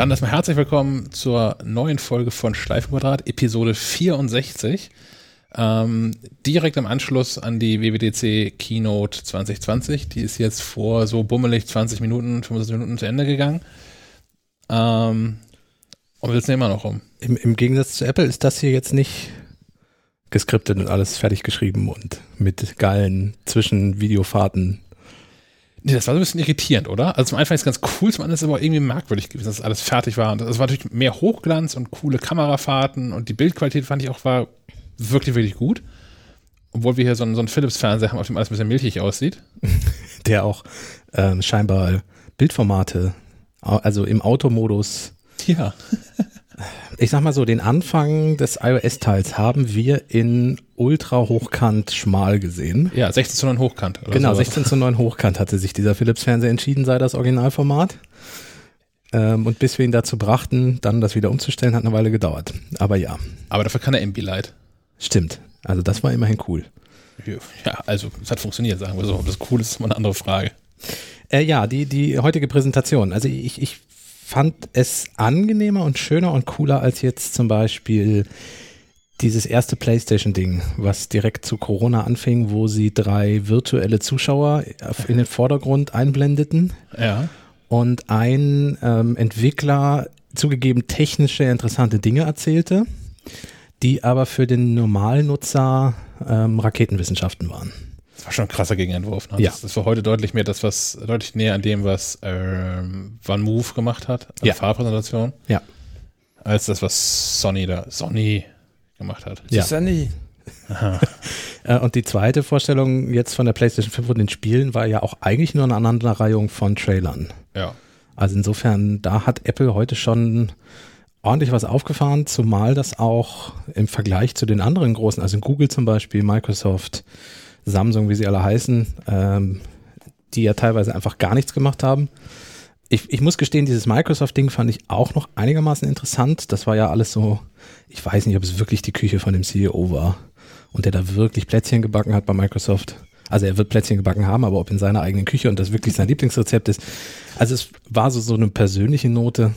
Dann erstmal herzlich willkommen zur neuen Folge von Schleifenquadrat, Episode 64. Ähm, direkt im Anschluss an die WWDC Keynote 2020. Die ist jetzt vor so bummelig 20 Minuten, 25 Minuten zu Ende gegangen. Ähm, und wir sitzen immer noch rum. Im, Im Gegensatz zu Apple ist das hier jetzt nicht geskriptet und alles fertig geschrieben und mit geilen Zwischenvideofahrten. Nee, das war so ein bisschen irritierend, oder? Also zum Anfang ist es ganz cool, zum anderen ist es aber irgendwie merkwürdig gewesen, dass alles fertig war. Und es war natürlich mehr Hochglanz und coole Kamerafahrten und die Bildqualität fand ich auch war wirklich, wirklich gut. Obwohl wir hier so einen, so einen Philips-Fernseher haben, auf dem alles ein bisschen milchig aussieht. Der auch ähm, scheinbar Bildformate, also im Automodus. Ja. Ich sag mal so, den Anfang des iOS-Teils haben wir in ultra hochkant schmal gesehen. Ja, 16 zu 9 hochkant. genau, sowas. 16 zu 9 hochkant hatte sich dieser Philips-Fernseher entschieden, sei das Originalformat. Ähm, und bis wir ihn dazu brachten, dann das wieder umzustellen, hat eine Weile gedauert. Aber ja. Aber dafür kann er MB-Light. Stimmt. Also das war immerhin cool. Ja, also es hat funktioniert, sagen wir so. Ob das cool ist, ist mal eine andere Frage. Äh, ja, die, die heutige Präsentation. Also ich, ich fand es angenehmer und schöner und cooler als jetzt zum Beispiel dieses erste PlayStation-Ding, was direkt zu Corona anfing, wo sie drei virtuelle Zuschauer in den Vordergrund einblendeten. Ja. Und ein ähm, Entwickler zugegeben technische, interessante Dinge erzählte, die aber für den Normalnutzer ähm, Raketenwissenschaften waren. Das war schon ein krasser Gegenentwurf. Ne? Ja. Das, das, war heute deutlich mehr das, was deutlich näher an dem, was ähm, Van Move gemacht hat, an ja. Fahrpräsentation. Ja. Als das, was Sony da, Sony gemacht hat. Ja. Sony. Äh, und die zweite Vorstellung jetzt von der PlayStation 5 und den Spielen war ja auch eigentlich nur eine Aneinanderreihung von Trailern. Ja. Also insofern, da hat Apple heute schon ordentlich was aufgefahren, zumal das auch im Vergleich zu den anderen großen, also Google zum Beispiel, Microsoft, Samsung, wie sie alle heißen, ähm, die ja teilweise einfach gar nichts gemacht haben. Ich, ich muss gestehen, dieses Microsoft-Ding fand ich auch noch einigermaßen interessant. Das war ja alles so, ich weiß nicht, ob es wirklich die Küche von dem CEO war und der da wirklich Plätzchen gebacken hat bei Microsoft. Also er wird Plätzchen gebacken haben, aber ob in seiner eigenen Küche und das wirklich sein Lieblingsrezept ist. Also es war so, so eine persönliche Note,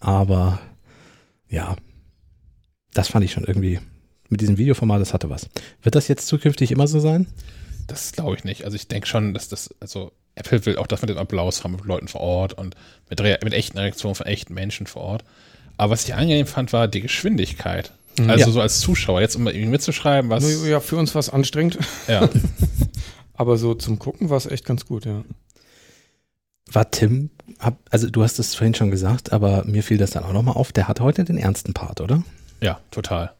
aber ja, das fand ich schon irgendwie mit diesem Videoformat, das hatte was. Wird das jetzt zukünftig immer so sein? Das glaube ich nicht. Also ich denke schon, dass das, also Apple will auch das mit dem Applaus haben mit Leuten vor Ort und mit, mit echten Reaktionen von echten Menschen vor Ort. Aber was ich angenehm fand, war die Geschwindigkeit. Mhm. Also Ja. so als Zuschauer, jetzt um irgendwie mitzuschreiben, was. Ja, für uns war es anstrengend. Ja. Aber so zum Gucken war es echt ganz gut, ja. War Tim, hab, also du hast es vorhin schon gesagt, aber mir fiel das dann auch nochmal auf, der hat heute den ernsten Part, oder? ja, total.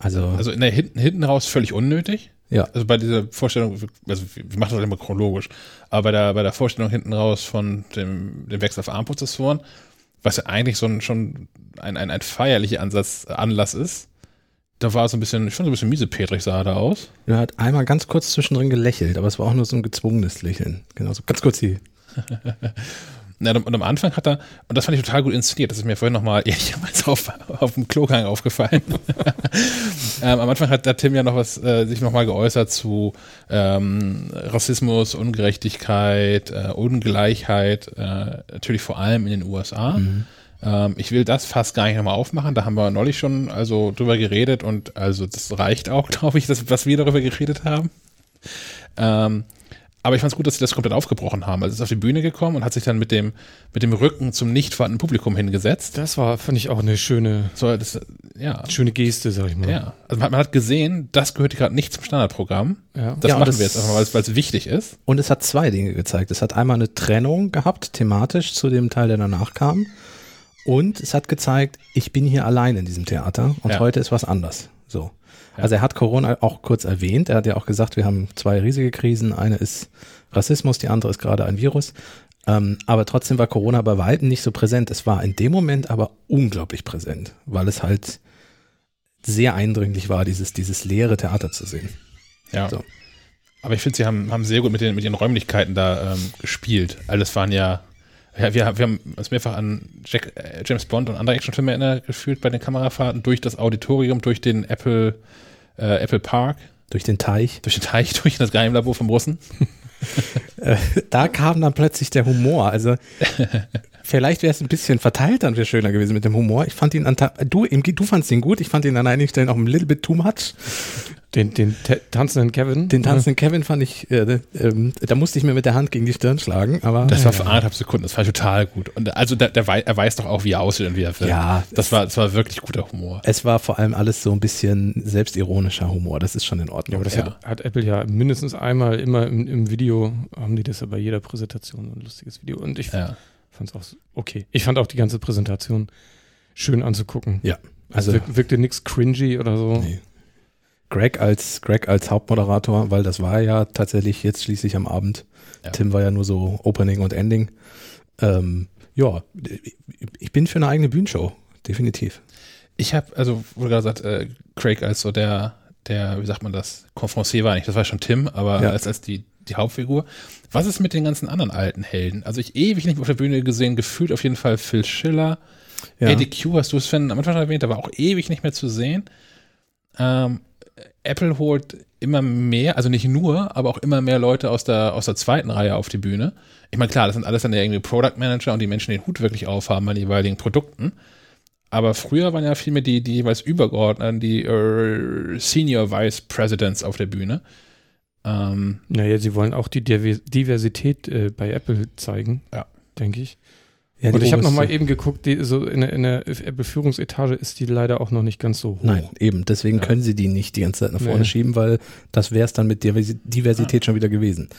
Also, Also in der hinten, hinten raus völlig unnötig. ja, Also bei dieser Vorstellung, also wir machen das immer chronologisch, aber bei der, bei der Vorstellung hinten raus von dem, dem Wechsel auf ARM-Prozessoren, was ja eigentlich so ein, schon ein, ein, ein feierlicher Ansatz, Anlass ist, da war es ein bisschen, ich fand so ein bisschen miesepetrig sah er da aus. er hat einmal ganz kurz zwischendrin gelächelt, aber es war auch nur so ein gezwungenes Lächeln. Genau, so ganz kurz die. Ja, und am Anfang hat er, und das fand ich total gut inszeniert, das ist mir vorhin nochmal ehrlicherweise auf, auf dem Klogang aufgefallen. ähm, am Anfang hat der Tim ja noch was, äh, sich nochmal geäußert zu ähm, Rassismus, Ungerechtigkeit, äh, Ungleichheit, äh, natürlich vor allem in den USA. Ähm, ich will das fast gar nicht nochmal aufmachen, da haben wir neulich schon also drüber geredet und also das reicht auch, glaube ich, das, was wir darüber geredet haben. Ähm, aber ich fand es gut, dass sie das komplett aufgebrochen haben. Also ist auf die Bühne gekommen und hat sich dann mit dem, mit dem Rücken zum nicht vorhandenen Publikum hingesetzt. Das war, fand ich auch eine schöne, So, das, ja. schöne Geste, sag ich mal. Ja. Also man, man hat gesehen, das gehört gerade nicht zum Standardprogramm. Ja. Das Ja, machen das- wir jetzt einfach mal, weil es- weil es wichtig ist. Und es hat zwei Dinge gezeigt. Es hat einmal eine Trennung gehabt, thematisch zu dem Teil, der danach kam. Und es hat gezeigt, ich bin hier allein in diesem Theater und Ja. heute ist was anders. So. Ja. Also er hat Corona auch kurz erwähnt. Er hat ja auch gesagt, wir haben zwei riesige Krisen. Eine ist Rassismus, die andere ist gerade ein Virus. Ähm, aber trotzdem war Corona bei weitem nicht so präsent. Es war in dem Moment aber unglaublich präsent, weil es halt sehr eindringlich war, dieses, dieses leere Theater zu sehen. Ja. So. Aber ich finde, sie haben, haben sehr gut mit den, mit den Räumlichkeiten da ähm, gespielt. All das waren ja, ja wir, wir haben uns mehrfach an Jack, äh, James Bond und andere Actionfilme erinnert gefühlt bei den Kamerafahrten durch das Auditorium, durch den Apple, äh, Apple Park, Durch den Teich. durch den Teich, durch das Geheimlabor vom Russen. Äh, da kam dann plötzlich der Humor. Also vielleicht wäre es ein bisschen verteilt, dann wäre schöner gewesen mit dem Humor. Ich fand ihn an, du, du fandst ihn gut, ich fand ihn an einigen Stellen auch ein little bit too much. Den, den tanzenden Kevin? Den tanzenden Kevin fand ich, äh, äh, da musste ich mir mit der Hand gegen die Stirn schlagen, aber. Das war für anderthalb Sekunden, das war total gut. Und also der, der, er weiß doch auch, wie er aussieht und wie er wird. Ja. Das war, das war wirklich guter Humor. Es war vor allem alles so ein bisschen selbstironischer Humor, das ist schon in Ordnung. Ja, aber das ja. Hat, hat, Apple ja mindestens einmal immer im, im, Video, haben die das ja bei jeder Präsentation, ein lustiges Video. Und ich ja. fand es auch okay. Ich fand auch die ganze Präsentation schön anzugucken. Ja. Also, also wirkte nichts cringy oder so. Nee. Greg als Greg als Hauptmoderator, weil das war ja tatsächlich jetzt schließlich am Abend. Ja. Tim war ja nur so Opening und Ending. Ähm, ja, ich bin für eine eigene Bühnenshow, definitiv. Ich habe, also wurde gerade gesagt, äh, Craig als so der, der, wie sagt man das, Confrancier war nicht, das war schon Tim, aber ja. als, als die, die Hauptfigur. Was ist mit den ganzen anderen alten Helden? Also ich ewig nicht auf der Bühne gesehen, gefühlt auf jeden Fall Phil Schiller. Ja. Eddie Q hast du es, Sven, am Anfang schon erwähnt, aber auch ewig nicht mehr zu sehen. Ähm, Apple holt immer mehr, also nicht nur, aber auch immer mehr Leute aus der, aus der zweiten Reihe auf die Bühne. Ich meine, klar, das sind alles dann ja irgendwie Product Manager und die Menschen, die den Hut wirklich aufhaben bei den jeweiligen Produkten. Aber früher waren ja vielmehr die, die jeweils übergeordneten, die uh, Senior Vice Presidents auf der Bühne. Ähm, naja, sie wollen auch die Diversität äh, bei Apple zeigen, ja. denke ich. Ja, und ich habe nochmal eben geguckt, die, so in der, in der Apple-Führungsetage ist die leider auch noch nicht ganz so hoch. Nein, eben. Deswegen ja. können sie die nicht die ganze Zeit nach vorne nee. schieben, weil das wäre es dann mit Diversität ja. schon wieder gewesen.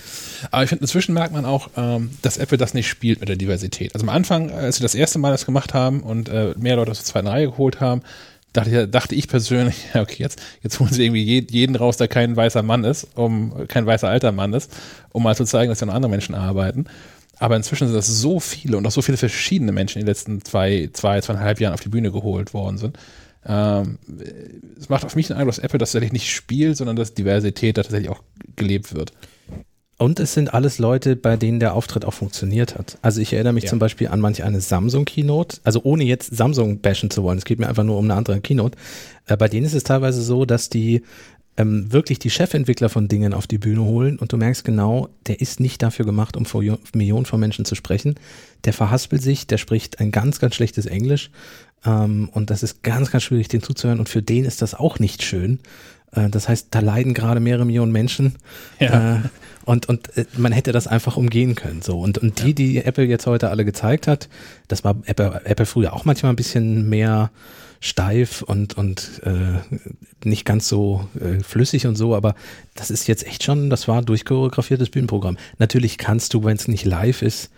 Aber ich finde, inzwischen merkt man auch, ähm, dass Apple das nicht spielt mit der Diversität. Also am Anfang, als sie das erste Mal das gemacht haben und äh, mehr Leute aus der zweiten Reihe geholt haben, dachte, dachte ich persönlich, ja, okay, jetzt, jetzt holen sie irgendwie jeden raus, der kein weißer Mann ist, um kein weißer alter Mann ist, um mal zu zeigen, dass ja noch andere Menschen arbeiten. Aber inzwischen sind das so viele und auch so viele verschiedene Menschen in den letzten zwei, zwei, zweieinhalb Jahren auf die Bühne geholt worden sind. Ähm, es macht auf mich den Eindruck, dass Apple das tatsächlich nicht spielt, sondern dass Diversität da tatsächlich auch gelebt wird. Und es sind alles Leute, bei denen der Auftritt auch funktioniert hat. Also ich erinnere mich ja. zum Beispiel an manch eine Samsung-Keynote, also ohne jetzt Samsung bashen zu wollen, es geht mir einfach nur um eine andere Keynote. Äh, bei denen ist es teilweise so, dass die ähm, wirklich die Chefentwickler von Dingen auf die Bühne holen und du merkst genau, der ist nicht dafür gemacht, um vor Millionen von Menschen zu sprechen. Der verhaspelt sich, der spricht ein ganz, ganz schlechtes Englisch ähm, und das ist ganz, ganz schwierig, den zuzuhören und für den ist das auch nicht schön. Äh, das heißt, da leiden gerade mehrere Millionen Menschen. Ja. Äh, und, und äh, man hätte das einfach umgehen können. So. Und, und die, die Apple jetzt heute alle gezeigt hat, das war Apple, Apple früher auch manchmal ein bisschen mehr steif und, und äh, nicht ganz so äh, flüssig und so, aber das ist jetzt echt schon, das war durchchoreografiertes Bühnenprogramm. Natürlich kannst du, wenn es nicht live ist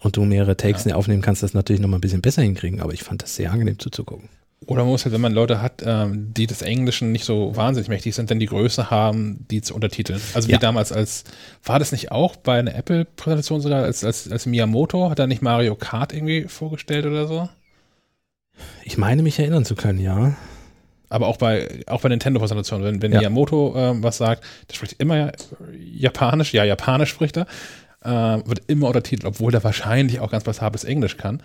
und du mehrere Takes ja. aufnehmen kannst, das natürlich nochmal ein bisschen besser hinkriegen, aber ich fand das sehr angenehm zuzugucken. Oder man muss halt, wenn man Leute hat, ähm, die des Englischen nicht so wahnsinnig mächtig sind, dann die Größe haben, die zu untertiteln. Also wie ja. damals als, war das nicht auch bei einer Apple-Präsentation sogar, als, als, als Miyamoto, hat er nicht Mario Kart irgendwie vorgestellt oder so? Ich meine mich erinnern zu können, ja. Aber auch bei, auch bei Nintendo-Präsentationen, wenn, wenn ja. Miyamoto ähm, was sagt, der spricht immer Japanisch, ja, Japanisch spricht er, äh, wird immer untertitelt, obwohl der wahrscheinlich auch ganz passables Englisch kann.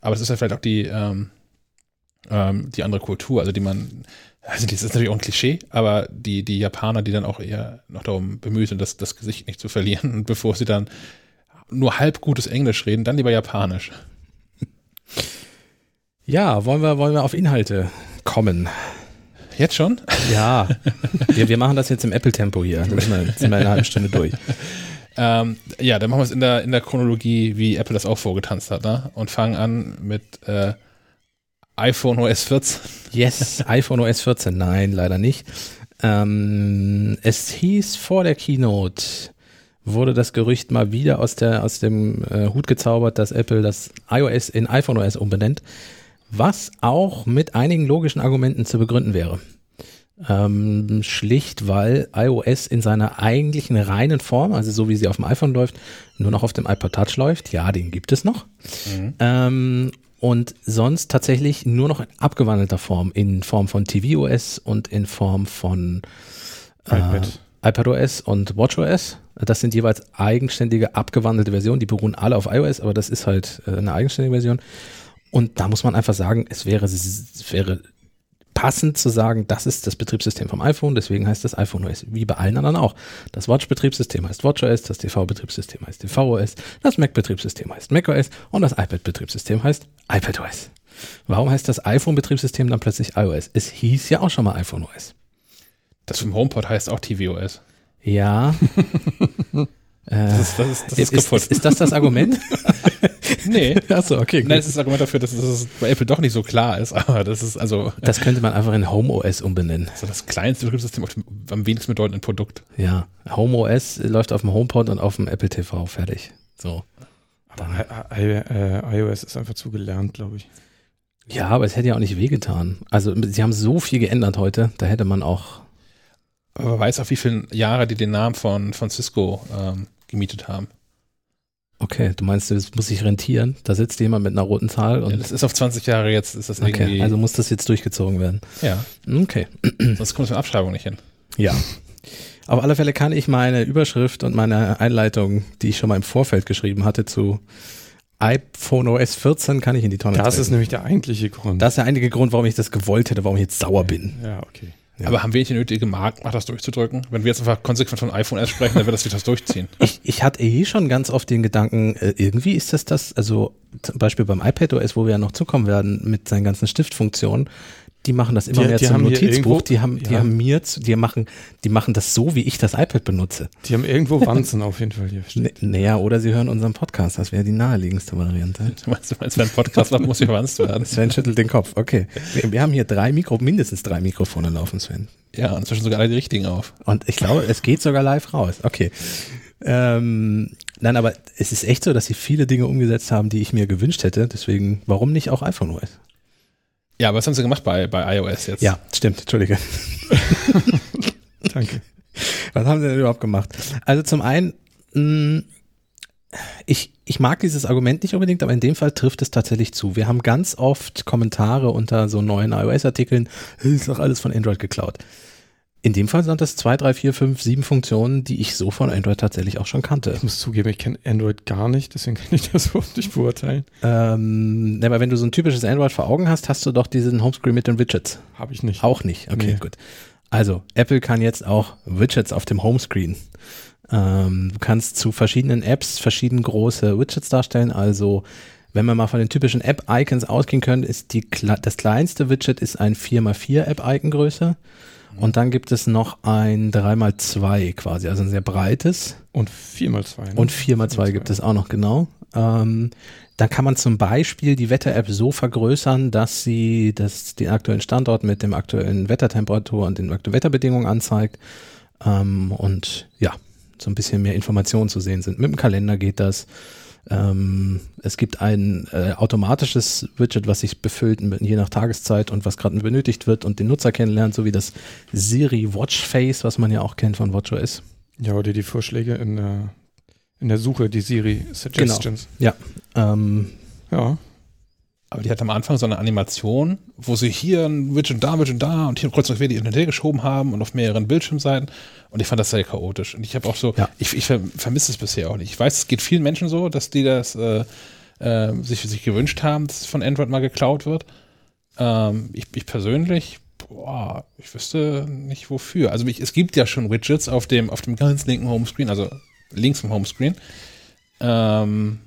Aber es ist ja vielleicht auch die, ähm, ähm, die andere Kultur, also die man, also das ist natürlich auch ein Klischee, aber die, die Japaner, die dann auch eher noch darum bemüht sind, das, das Gesicht nicht zu verlieren, bevor sie dann nur halb gutes Englisch reden, dann lieber Japanisch. Ja, wollen wir, wollen wir auf Inhalte kommen? Jetzt schon? Ja. wir, wir machen das jetzt im Apple-Tempo hier. Dann sind wir, sind wir eine halbe Stunde durch. Ähm, ja, dann machen wir es in der, in der Chronologie, wie Apple das auch vorgetanzt hat, ne? Und fangen an mit äh, iPhone OS 14. Yes, iPhone OS 14. Nein, leider nicht. Ähm, es hieß vor der Keynote, wurde das Gerücht mal wieder aus, der, aus dem äh, Hut gezaubert, dass Apple das iOS in iPhone OS umbenennt was auch mit einigen logischen Argumenten zu begründen wäre. Ähm, schlicht, weil iOS in seiner eigentlichen reinen Form, also so wie sie auf dem iPhone läuft, nur noch auf dem iPod Touch läuft. Ja, den gibt es noch. Mhm. Ähm, und sonst tatsächlich nur noch in abgewandelter Form, in Form von tvOS und in Form von äh, iPad. iPadOS und WatchOS. Das sind jeweils eigenständige, abgewandelte Versionen. Die beruhen alle auf iOS, aber das ist halt äh, eine eigenständige Version. Und da muss man einfach sagen, es wäre, es wäre passend zu sagen, das ist das Betriebssystem vom iPhone, deswegen heißt das iPhone OS, wie bei allen anderen auch. Das Watch-Betriebssystem heißt WatchOS, das TV-Betriebssystem heißt tvOS, das Mac-Betriebssystem heißt macOS und das iPad-Betriebssystem heißt iPadOS. Warum heißt das iPhone-Betriebssystem dann plötzlich iOS? Es hieß ja auch schon mal iPhone OS. Das vom HomePod heißt auch tvOS. Ja. das ist, das ist, das ist, ist, ist, ist das das Argument? nee. Achso, okay. Gut. Nein, das ist das Argument dafür, dass es bei Apple doch nicht so klar ist, aber das ist also. Das könnte man einfach in Home OS umbenennen. Also das kleinste Betriebssystem auf dem am wenigsten bedeutenden Produkt. Ja. Home OS läuft auf dem HomePod und auf dem Apple TV fertig. So. Aber äh, iOS ist einfach zu gelernt, glaube ich. Ja, aber es hätte ja auch nicht wehgetan. Also, sie haben so viel geändert heute, da hätte man auch. Aber man weiß auch, wie viele Jahre die den Namen von, von Cisco ähm, gemietet haben. Okay, du meinst, das muss sich rentieren? Da sitzt jemand mit einer roten Zahl und. Ja, das ist auf 20 Jahre jetzt, ist das okay, irgendwie. Also muss das jetzt durchgezogen werden. Ja. Okay. Sonst kommt es mit Abschreibung nicht hin. Ja. Auf alle Fälle kann ich meine Überschrift und meine Einleitung, die ich schon mal im Vorfeld geschrieben hatte, zu iPhone OS 14 kann ich in die Tonne Das treten. ist nämlich der eigentliche Grund. Das ist der einzige Grund, warum ich das gewollt hätte, warum ich jetzt sauer bin. Ja, okay. Ja. Aber haben wir nicht die nötige Marktmacht, das durchzudrücken? Wenn wir jetzt einfach konsequent von iPhone S sprechen, dann wird das wieder das durchziehen. Ich, ich hatte eh schon ganz oft den Gedanken, äh, irgendwie ist das das, also zum Beispiel beim iPad OS, wo wir ja noch zukommen werden mit seinen ganzen Stiftfunktionen, die machen das immer die, mehr die zum Notizbuch. Irgendwo, die haben, die haben mir, zu, die machen, die machen das so, wie ich das iPad benutze. Die haben irgendwo Wanzen auf jeden Fall hier. Naja, oder sie hören unseren Podcast. Das wäre die naheliegendste Variante. Du meinst, du meinst wenn ein Podcast macht, muss verwanzt werden. Sven schüttelt den Kopf. Okay. Wir, wir haben hier drei Mikro, mindestens drei Mikrofone laufen, Sven. Ja, und inzwischen sogar alle die richtigen auf. Und ich glaube, es geht sogar live raus. Okay. Ähm, nein, aber es ist echt so, dass sie viele Dinge umgesetzt haben, die ich mir gewünscht hätte. Deswegen, warum nicht auch iPhone OS? Ja, aber was haben sie gemacht bei, bei iOS jetzt? Ja, stimmt, Entschuldige. Danke. Was haben sie denn überhaupt gemacht? Also zum einen, mh, mm, ich, ich mag dieses Argument nicht unbedingt, aber in dem Fall trifft es tatsächlich zu. Wir haben ganz oft Kommentare unter so neuen iOS-Artikeln, ist doch alles von Android geklaut. In dem Fall sind das zwei, drei, vier, fünf, sieben Funktionen, die ich so von Android tatsächlich auch schon kannte. Ich muss zugeben, ich kenne Android gar nicht, deswegen kann ich das überhaupt nicht beurteilen. Ähm, aber wenn du so ein typisches Android vor Augen hast, hast du doch diesen Homescreen mit den Widgets. Habe ich nicht. Auch nicht. Okay, nee. gut. Also, Apple kann jetzt auch Widgets auf dem Homescreen. Ähm, du kannst zu verschiedenen Apps verschieden große Widgets darstellen. Also, wenn wir mal von den typischen App-Icons ausgehen können, ist die, das kleinste Widget ist ein 4x4 App-Icon-Größe. Und dann gibt es noch ein 3x2 quasi, also ein sehr breites. Und 4x2. Ne? Und 4x2 gibt es auch noch, genau. Ähm, dann kann man zum Beispiel die Wetter-App so vergrößern, dass sie das, den aktuellen Standort mit dem aktuellen Wettertemperatur und den aktuellen Wetterbedingungen anzeigt. Ähm, und ja, so ein bisschen mehr Informationen zu sehen sind. Mit dem Kalender geht das. Ähm, es gibt ein äh, automatisches Widget, was sich befüllt je nach Tageszeit und was gerade benötigt wird und den Nutzer kennenlernt, so wie das Siri Watch Face, was man ja auch kennt von WatchOS. Ja, oder die Vorschläge in der, in der Suche, die Siri Suggestions. Genau. Ja. Ähm, ja. Aber die hat am Anfang so eine Animation, wo sie hier ein Widget da, Widget da und hier kurz noch wieder die hin geschoben haben und auf mehreren Bildschirmseiten. Und ich fand das sehr chaotisch. Und ich habe auch so, ja. ich, ich vermisse es bisher auch nicht. Ich weiß, es geht vielen Menschen so, dass die das äh, äh, sich, sich gewünscht haben, dass von Android mal geklaut wird. Ähm, ich, ich persönlich, boah, ich wüsste nicht wofür. Also ich, es gibt ja schon Widgets auf dem, auf dem ganz linken Homescreen, also links vom Homescreen. Ähm,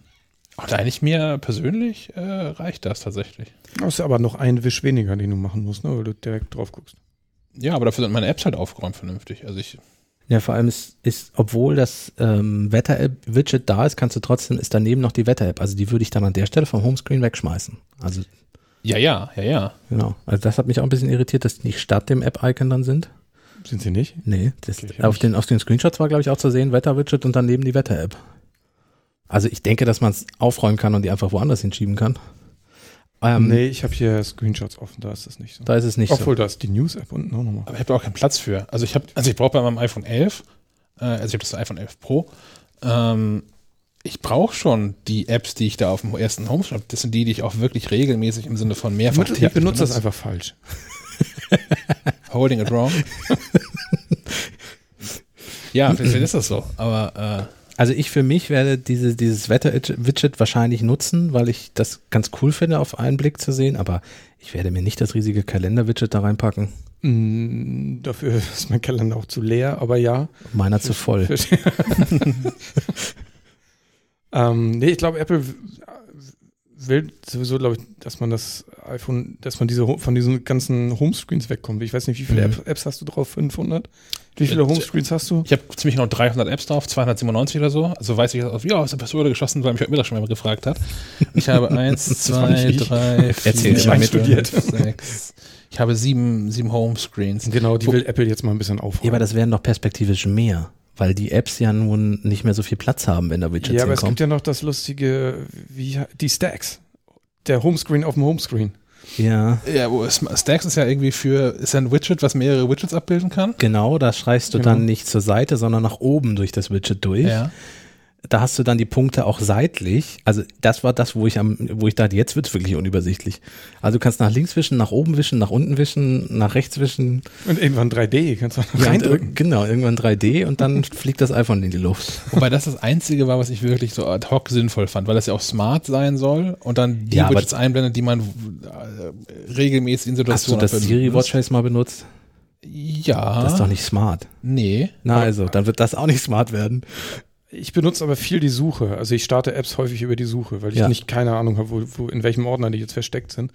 und eigentlich mir persönlich äh, reicht das tatsächlich. Das ist aber noch ein Wisch weniger, den du machen musst, ne, weil du direkt drauf guckst. Ja, aber dafür sind meine Apps halt aufgeräumt vernünftig. Also ich. Ja, vor allem ist, ist obwohl das ähm, Wetter-App-Widget da ist, kannst du trotzdem, ist daneben noch die Wetter-App. Also die würde ich dann an der Stelle vom Homescreen wegschmeißen. Also. Ja, ja, ja, ja. Genau. Also das hat mich auch ein bisschen irritiert, dass die nicht statt dem App-Icon dann sind. Sind sie nicht? Nee, das, okay, auf, den, auf den Screenshots war, glaube ich, auch zu sehen, Wetter-Widget und daneben die Wetter-App. Also ich denke, dass man es aufräumen kann und die einfach woanders hinschieben kann. Ähm, nee, ich habe hier Screenshots offen, da ist es nicht so. Da ist es nicht Obwohl, so. Obwohl, da ist die News-App unten auch nochmal. Aber ich habe auch keinen Platz für. Also ich habe, also ich brauche bei meinem iPhone 11, äh, also ich habe das iPhone 11 Pro, ähm, ich brauche schon die Apps, die ich da auf dem ersten Home habe. Das sind die, die ich auch wirklich regelmäßig im Sinne von mehrfach Ich benutze das einfach falsch. Holding it wrong. ja, vielleicht ist das so. Aber äh, Also ich für mich werde diese, dieses Wetter-Widget wahrscheinlich nutzen, weil ich das ganz cool finde, auf einen Blick zu sehen, aber ich werde mir nicht das riesige Kalender-Widget da reinpacken. Mm, dafür ist mein Kalender auch zu leer, aber ja. Meiner zu voll. ähm, nee, ich glaube, Apple will sowieso, glaube ich, dass man das iPhone, dass man diese von diesen ganzen Homescreens wegkommt. Ich weiß nicht, wie viele mhm. Apps hast du drauf? 500? Wie viele Homescreens hast du? Ich habe ziemlich genau 300 Apps drauf, 297 oder so. Also weiß ich, ja, aus der Pistole geschossen, weil mich heute Mittag schon mal gefragt hat. Ich habe eins, zwei, drei, vier, fünf, studiert. sechs. Ich habe sieben, sieben Homescreens. Genau, die will Apple jetzt mal ein bisschen aufräumen. Ja, aber das wären doch perspektivisch mehr weil die Apps ja nun nicht mehr so viel Platz haben, wenn da Widgets Ja, aber hinkommen. es gibt ja noch das lustige, wie die Stacks. Der Homescreen auf dem Homescreen. Ja. Ja, wo ist, Stacks ist ja irgendwie für, ist ja ein Widget, was mehrere Widgets abbilden kann. Genau, da schreist du genau. dann nicht zur Seite, sondern nach oben durch das Widget durch. Ja da hast du dann die Punkte auch seitlich. Also das war das, wo ich am, wo ich dachte, jetzt wird's wirklich unübersichtlich. Also du kannst nach links wischen, nach oben wischen, nach unten wischen, nach rechts wischen. Und irgendwann 3D, kannst du noch ja, reindrücken. Genau, irgendwann 3D und dann fliegt das iPhone in die Luft. Wobei das das Einzige war, was ich wirklich so ad hoc sinnvoll fand, weil das ja auch smart sein soll und dann die ja, Widgets einblendet, die man äh, regelmäßig in Situationen Hast du das Siri Watchface mal benutzt? Ja. Das ist doch nicht smart. Nee. Na also, dann wird das auch nicht smart werden. Ich benutze aber viel die Suche. Also ich starte Apps häufig über die Suche, weil ich ja. nicht keine Ahnung habe, wo, wo, in welchem Ordner die jetzt versteckt sind.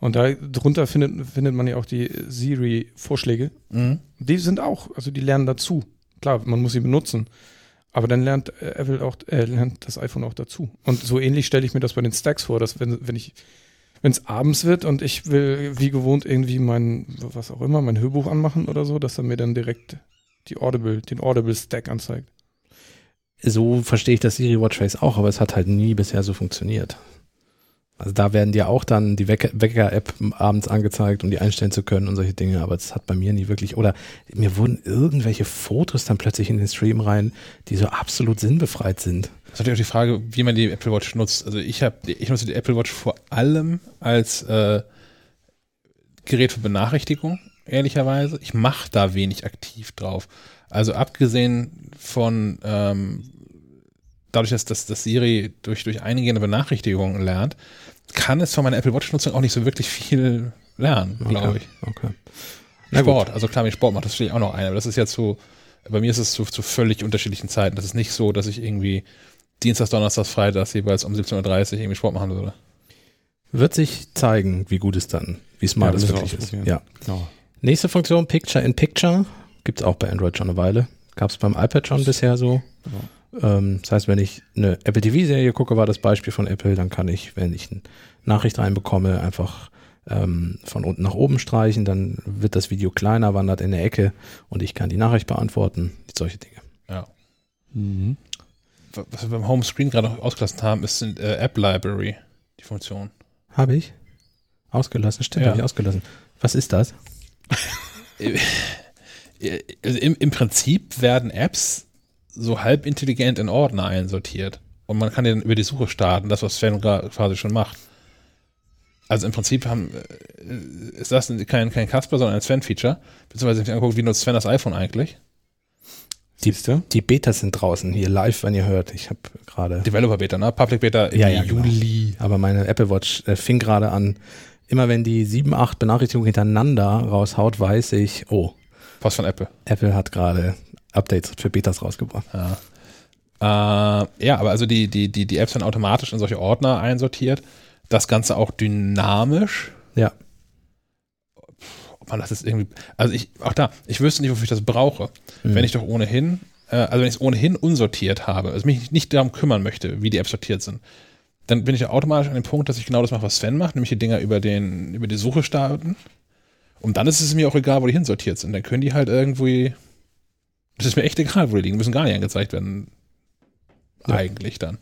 Und da drunter findet, findet man ja auch die Siri-Vorschläge. Mhm. Die sind auch, also die lernen dazu. Klar, man muss sie benutzen. Aber dann lernt äh, Apple auch, äh, lernt das iPhone auch dazu. Und so ähnlich stelle ich mir das bei den Stacks vor, dass wenn, wenn ich, wenn es abends wird und ich will wie gewohnt irgendwie mein, was auch immer, mein Hörbuch anmachen oder so, dass er mir dann direkt die Audible, den Audible Stack anzeigt so verstehe ich das Siri Watchface auch, aber es hat halt nie bisher so funktioniert. Also da werden dir auch dann die Wecker-App abends angezeigt, um die einstellen zu können und solche Dinge, aber es hat bei mir nie wirklich, oder mir wurden irgendwelche Fotos dann plötzlich in den Stream rein, die so absolut sinnbefreit sind. Das ist natürlich auch die Frage, wie man die Apple Watch nutzt. Also ich habe, ich nutze die Apple Watch vor allem als äh, Gerät für Benachrichtigung, ehrlicherweise. Ich mache da wenig aktiv drauf. Also abgesehen von ähm, dadurch, dass, dass, dass Siri durch, durch eingehende Benachrichtigungen lernt, kann es von meiner Apple Watch-Nutzung auch nicht so wirklich viel lernen, glaube okay. ich. Okay. Sport, also klar, ich Sport mache, das stehe ich auch noch ein, aber das ist jetzt so, bei mir ist es zu, zu völlig unterschiedlichen Zeiten. Das ist nicht so, dass ich irgendwie Dienstag, Donnerstag, Freitag jeweils um 17.30 Uhr irgendwie Sport machen würde. Wird sich zeigen, wie gut es dann, wie smart ja, es wirklich ist. Ja. Genau. Nächste Funktion, Picture in Picture. Gibt es auch bei Android schon eine Weile. Gab es beim iPad schon bisher so. Ja. Ähm, das heißt, wenn ich eine Apple TV-Serie gucke, war das Beispiel von Apple, dann kann ich, wenn ich eine Nachricht reinbekomme, einfach ähm, von unten nach oben streichen, dann wird das Video kleiner, wandert in der Ecke und ich kann die Nachricht beantworten, solche Dinge. Ja. Mhm. Was wir beim Homescreen gerade noch ausgelassen haben, ist äh, App Library, die Funktion. Habe ich? Ausgelassen, stimmt, ja. habe ich ausgelassen. Was ist das? also im, im Prinzip werden Apps so halb intelligent in Ordner einsortiert. Und man kann dann über die Suche starten, das, was Sven quasi schon macht. Also im Prinzip haben, äh, ist das kein, kein Casper, sondern ein Sven-Feature. Beziehungsweise ich angeguckt, wie nutzt Sven das iPhone eigentlich? Die, die Betas sind draußen, hier live, wenn ihr hört. Ich habe gerade. Developer-Beta, ne? Public Beta im ja, ja, genau. Juli. Genau. Aber meine Apple Watch äh, fing gerade an. Immer wenn die sieben, acht Benachrichtigungen hintereinander raushaut, weiß ich, oh, Post von Apple. Apple hat gerade Updates für Betas rausgebracht. Ja. Äh, ja, aber also die, die, die, die Apps sind automatisch in solche Ordner einsortiert. Das Ganze auch dynamisch. Ja. Ob man das ist irgendwie, also ich, auch da, ich wüsste nicht, wofür ich das brauche. Mhm. Wenn ich doch ohnehin, äh, also wenn ich es ohnehin unsortiert habe, also mich nicht darum kümmern möchte, wie die Apps sortiert sind, dann bin ich automatisch an dem Punkt, dass ich genau das mache, was Sven macht, nämlich die Dinger über den, über die Suche starten und dann ist es mir auch egal, wo die hinsortiert sind. Dann können die halt irgendwie. Das ist mir echt egal, wo die liegen. Die müssen gar nicht angezeigt werden. Ja. Eigentlich dann.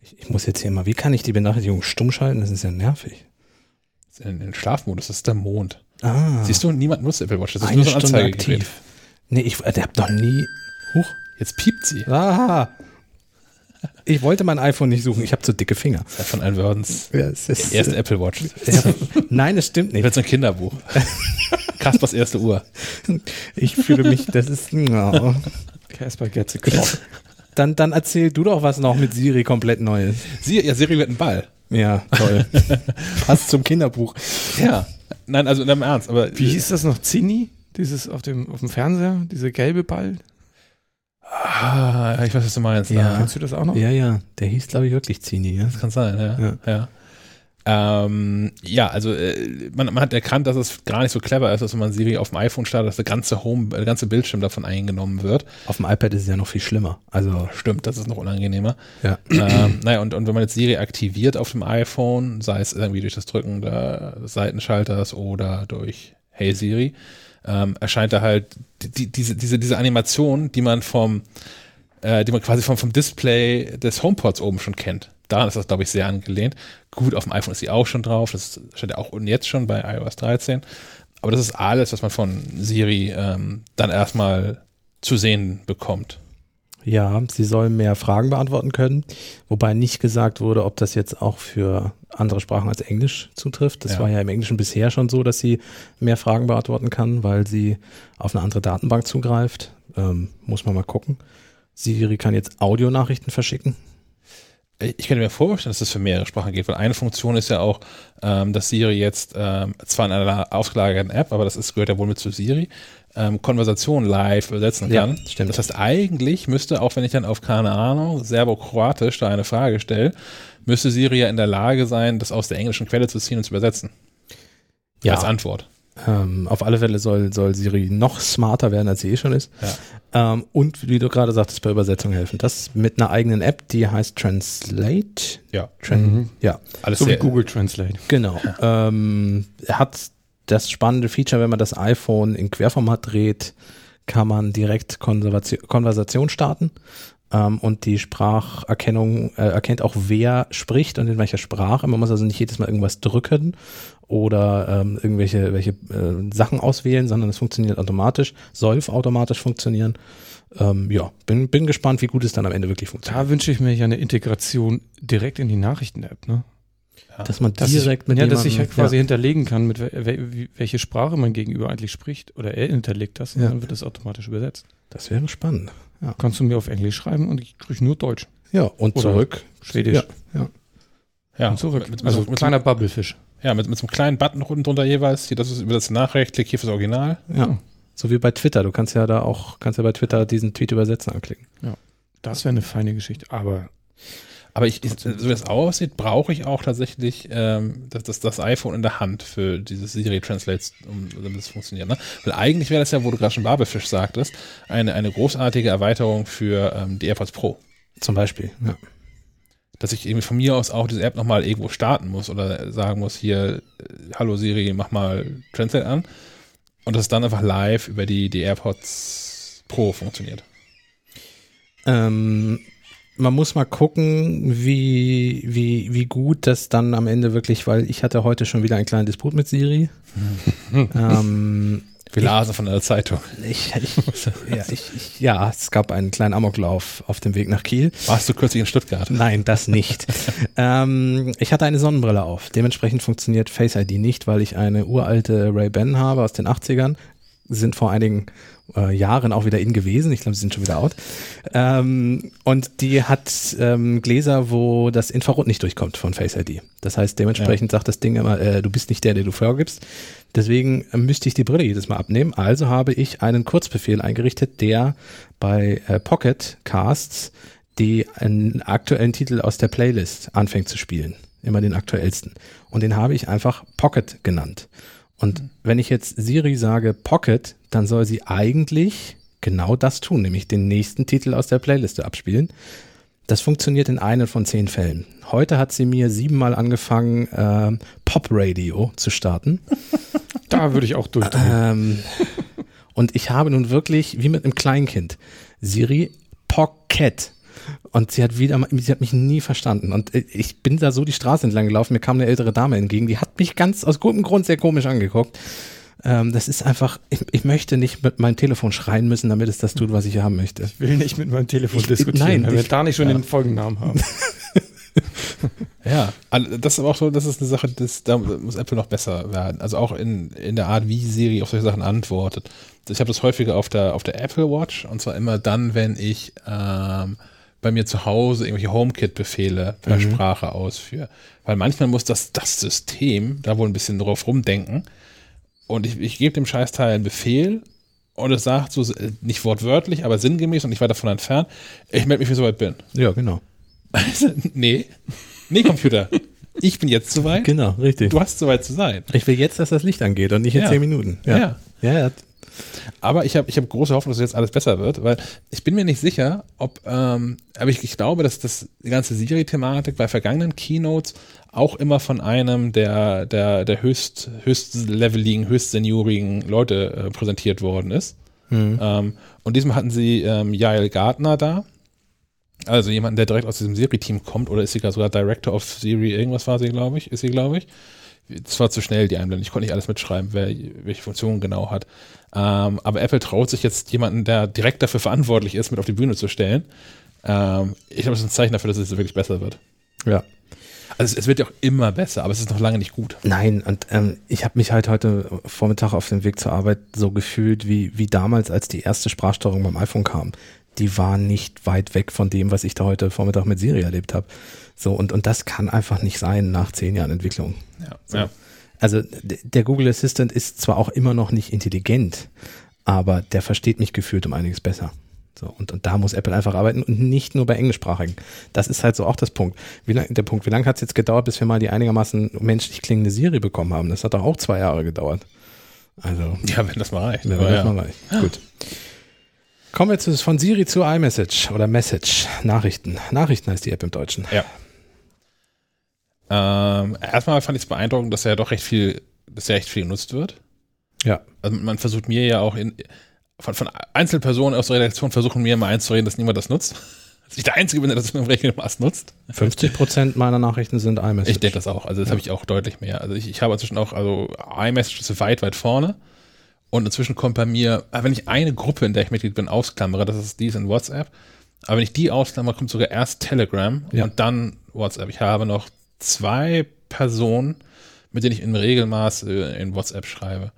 Ich, ich, muss jetzt hier mal, wie kann ich die Benachrichtigung stumm schalten? Das ist ja nervig. In den Schlafmodus, das ist der Mond. Ah. Siehst du, niemand nutzt Apple Watch. Das ist Eine nur so ein aktiv. Nee, ich, der hat doch nie. Huch. Jetzt piept sie. Aha. Ich wollte mein iPhone nicht suchen, ich habe zu dicke Finger. Das ist von Allen Wordens. Ja, erste Apple Watch. Ja, nein, es stimmt nicht. Das ist ein Kinderbuch. Kaspers erste Uhr. Ich fühle mich, das ist. Oh. Casper gets a clock. Dann, dann erzähl du doch was noch mit Siri komplett Neues. Siri, ja, Siri wird ein Ball. Ja, toll. Passt zum Kinderbuch. Ja. Nein, also im Ernst. Aber Wie hieß das noch? Zini? Dieses auf dem, auf dem Fernseher? Diese gelbe Ball? Ah, ich weiß, was du meinst. Ja. Ah. Kennst du das auch noch? Ja, ja. Der hieß, glaube ich, wirklich Zini. Ja? Das kann sein, ja. ja. ja. Ähm, ja, also äh, man, man, hat erkannt, dass es gar nicht so clever ist, dass wenn man Siri auf dem iPhone startet, dass der ganze Home, der ganze Bildschirm davon eingenommen wird. Auf dem iPad ist es ja noch viel schlimmer. Also stimmt, das ist noch unangenehmer. Ja. Ähm, naja, und, und wenn man jetzt Siri aktiviert auf dem iPhone, sei es irgendwie durch das Drücken des Seitenschalters oder durch Hey Siri, ähm, erscheint da halt die, diese, diese, diese Animation, die man vom, äh, die man quasi vom, vom Display des HomePods oben schon kennt daran ist das, glaube ich, sehr angelehnt. Gut, auf dem iPhone ist sie auch schon drauf. Das steht ja auch jetzt schon bei iOS 13. Aber das ist alles, was man von Siri ähm, dann erstmal zu sehen bekommt. Ja, sie soll mehr Fragen beantworten können, wobei nicht gesagt wurde, ob das jetzt auch für andere Sprachen als Englisch zutrifft. Das ja. war ja im Englischen bisher schon so, dass sie mehr Fragen beantworten kann, weil sie auf eine andere Datenbank zugreift. Ähm, muss man mal gucken. Siri kann jetzt Audionachrichten verschicken ich könnte mir vorstellen, dass das für mehrere Sprachen geht, weil eine Funktion ist ja auch, ähm, dass Siri jetzt ähm, zwar in einer ausgelagerten App, aber das ist, gehört ja wohl mit zu Siri, ähm, Konversationen live übersetzen kann. Ja, stimmt. Das heißt, eigentlich müsste, auch wenn ich dann auf, keine Ahnung, Serbo-Kroatisch da eine Frage stelle, müsste Siri ja in der Lage sein, das aus der englischen Quelle zu ziehen und zu übersetzen. Ja. Als Antwort. Ähm, auf alle Fälle soll, soll Siri noch smarter werden, als sie eh schon ist. Ja. Ähm, und wie du gerade sagtest, bei Übersetzung helfen. Das mit einer eigenen App, die heißt Translate. Ja. Tran mhm. Ja. Alles so wie Google Translate. Genau. Ja. Ähm, hat das spannende Feature, wenn man das iPhone in Querformat dreht, kann man direkt Konversation starten ähm, und die Spracherkennung äh, erkennt auch, wer spricht und in welcher Sprache. Man muss also nicht jedes Mal irgendwas drücken oder ähm, irgendwelche welche, äh, Sachen auswählen, sondern es funktioniert automatisch, soll automatisch funktionieren. Ähm, ja, bin, bin gespannt, wie gut es dann am Ende wirklich funktioniert. Da wünsche ich mir ja eine Integration direkt in die Nachrichten-App, ne? Ja. Dass man dass direkt ich, mit Ja, dass ich halt quasi ja. hinterlegen kann, mit we welche Sprache mein Gegenüber eigentlich spricht oder er hinterlegt das und ja. dann wird das automatisch übersetzt. Das wäre spannend. Ja. Kannst du mir auf Englisch schreiben und ich kriege nur Deutsch. Ja, und Oder zurück. Schwedisch. Ja, ja. ja. Und zurück. Mit, mit, also mit, kleiner Bubblefisch. Ja, mit, mit so einem kleinen Button unten drunter jeweils. Hier, das ist über das Nachrecht, hier fürs Original. Ja. So wie bei Twitter. Du kannst ja da auch, kannst ja bei Twitter diesen Tweet übersetzen anklicken. Ja. Das wäre eine feine Geschichte. Aber aber ich, so wie das aussieht, brauche ich auch tatsächlich ähm, das, das, das iPhone in der Hand für dieses Siri Translates, um, damit es funktioniert. Ne? Weil eigentlich wäre das ja, wo du gerade schon Barbefisch sagtest, eine, eine großartige Erweiterung für ähm, die AirPods Pro. Zum Beispiel, ja. Dass ich irgendwie von mir aus auch diese App nochmal irgendwo starten muss oder sagen muss, hier, äh, hallo Siri, mach mal Translate an. Und dass es dann einfach live über die, die AirPods Pro funktioniert. Ähm, man muss mal gucken, wie, wie, wie gut das dann am Ende wirklich, weil ich hatte heute schon wieder einen kleinen Disput mit Siri. ähm, wir lasen von der Zeitung. Ich, ich, ja, ich, ja, es gab einen kleinen Amoklauf auf dem Weg nach Kiel. Warst du kürzlich in Stuttgart? Nein, das nicht. ähm, ich hatte eine Sonnenbrille auf. Dementsprechend funktioniert Face ID nicht, weil ich eine uralte Ray-Ban habe aus den 80ern. Sind vor einigen äh, Jahren auch wieder in gewesen. Ich glaube, sie sind schon wieder out. Ähm, und die hat ähm, Gläser, wo das Infrarot nicht durchkommt von Face ID. Das heißt, dementsprechend ja. sagt das Ding immer, äh, du bist nicht der, der du vorgibst. Deswegen äh, müsste ich die Brille jedes Mal abnehmen. Also habe ich einen Kurzbefehl eingerichtet, der bei äh, Pocket Casts die einen aktuellen Titel aus der Playlist anfängt zu spielen. Immer den aktuellsten. Und den habe ich einfach Pocket genannt. Und mhm. wenn ich jetzt Siri sage Pocket, dann soll sie eigentlich genau das tun, nämlich den nächsten Titel aus der Playliste abspielen. Das funktioniert in einem von zehn Fällen. Heute hat sie mir siebenmal angefangen, äh, Pop Radio zu starten. Da würde ich auch durch. Ähm, und ich habe nun wirklich, wie mit einem Kleinkind, Siri Pocket und sie hat wieder, sie hat mich nie verstanden. Und ich bin da so die Straße entlang gelaufen, mir kam eine ältere Dame entgegen, die hat mich ganz aus gutem Grund sehr komisch angeguckt. Ähm, das ist einfach, ich, ich, möchte nicht mit meinem Telefon schreien müssen, damit es das tut, was ich haben möchte. Ich will nicht mit meinem Telefon ich, diskutieren, nein, wenn wir da nicht schon ja. den Folgennamen haben. ja, das ist aber auch so, das ist eine Sache, das, da muss Apple noch besser werden. Also auch in, in der Art, wie Siri auf solche Sachen antwortet. Ich habe das häufiger auf der, auf der Apple Watch und zwar immer dann, wenn ich ähm, bei mir zu Hause irgendwelche HomeKit-Befehle per mhm. Sprache ausführe. Weil manchmal muss das, das System da wohl ein bisschen drauf rumdenken. Und ich, ich gebe dem Scheißteil einen Befehl und es sagt so, nicht wortwörtlich, aber sinngemäß und nicht weit davon entfernt, ich melde mich, wie ich soweit bin. Ja, genau. Also, nee, nee, Computer. Ich bin jetzt soweit. Genau, richtig. Du hast soweit zu sein. Ich will jetzt, dass das Licht angeht und nicht in ja. zehn Minuten. Ja. Ja, ja. Aber ich habe ich hab große Hoffnung, dass jetzt alles besser wird, weil ich bin mir nicht sicher, ob, ähm, aber ich, ich glaube, dass das die ganze Siri-Thematik bei vergangenen Keynotes auch immer von einem der, der, der höchst, höchstleveligen, höchstseniorigen Leute äh, präsentiert worden ist. Mhm. Ähm, und diesmal hatten sie ähm, Yael Gardner da. Also jemanden, der direkt aus diesem Siri-Team kommt, oder ist sie sogar Director of Siri, irgendwas war sie, glaube ich, ist sie, glaube ich. Das war zu schnell, die Einblendung. Ich konnte nicht alles mitschreiben, wer welche Funktionen genau hat. Ähm, aber Apple traut sich jetzt jemanden, der direkt dafür verantwortlich ist, mit auf die Bühne zu stellen. Ähm, ich glaube, das ist ein Zeichen dafür, dass es wirklich besser wird. Ja. Also es wird ja auch immer besser, aber es ist noch lange nicht gut. Nein, und ähm, ich habe mich halt heute Vormittag auf dem Weg zur Arbeit so gefühlt wie, wie damals, als die erste Sprachsteuerung beim iPhone kam. Die war nicht weit weg von dem, was ich da heute Vormittag mit Siri erlebt habe. So, und, und das kann einfach nicht sein nach zehn Jahren Entwicklung. Ja, so. ja. Also der Google Assistant ist zwar auch immer noch nicht intelligent, aber der versteht mich gefühlt um einiges besser. So, und, und da muss Apple einfach arbeiten und nicht nur bei englischsprachigen. Das ist halt so auch das Punkt. Wie lang, der Punkt, wie lange hat es jetzt gedauert, bis wir mal die einigermaßen menschlich klingende Siri bekommen haben? Das hat doch auch zwei Jahre gedauert. Also. Ja, wenn das mal reicht. Wenn das ja. mal reicht. Gut. Kommen wir jetzt von Siri zu iMessage oder Message. Nachrichten. Nachrichten heißt die App im Deutschen. Ja. Ähm, erstmal fand ich es beeindruckend, dass er doch recht viel, dass er recht viel genutzt wird. Ja. Also man versucht mir ja auch in, von, von Einzelpersonen aus der Redaktion versuchen mir immer einzureden, dass niemand das nutzt. Dass ich der Einzige bin, der das im Regelmaß nutzt. 50 Prozent meiner Nachrichten sind iMessage. Ich denke das auch. Also das ja. habe ich auch deutlich mehr. Also ich, ich habe inzwischen auch, also iMessage ist weit, weit vorne. Und inzwischen kommt bei mir, ah, wenn ich eine Gruppe, in der ich Mitglied bin, ausklammere, das ist dies in WhatsApp. Aber wenn ich die ausklammere, kommt sogar erst Telegram ja. und dann WhatsApp. Ich habe noch zwei Personen, mit denen ich in Regelmaß äh, in WhatsApp schreibe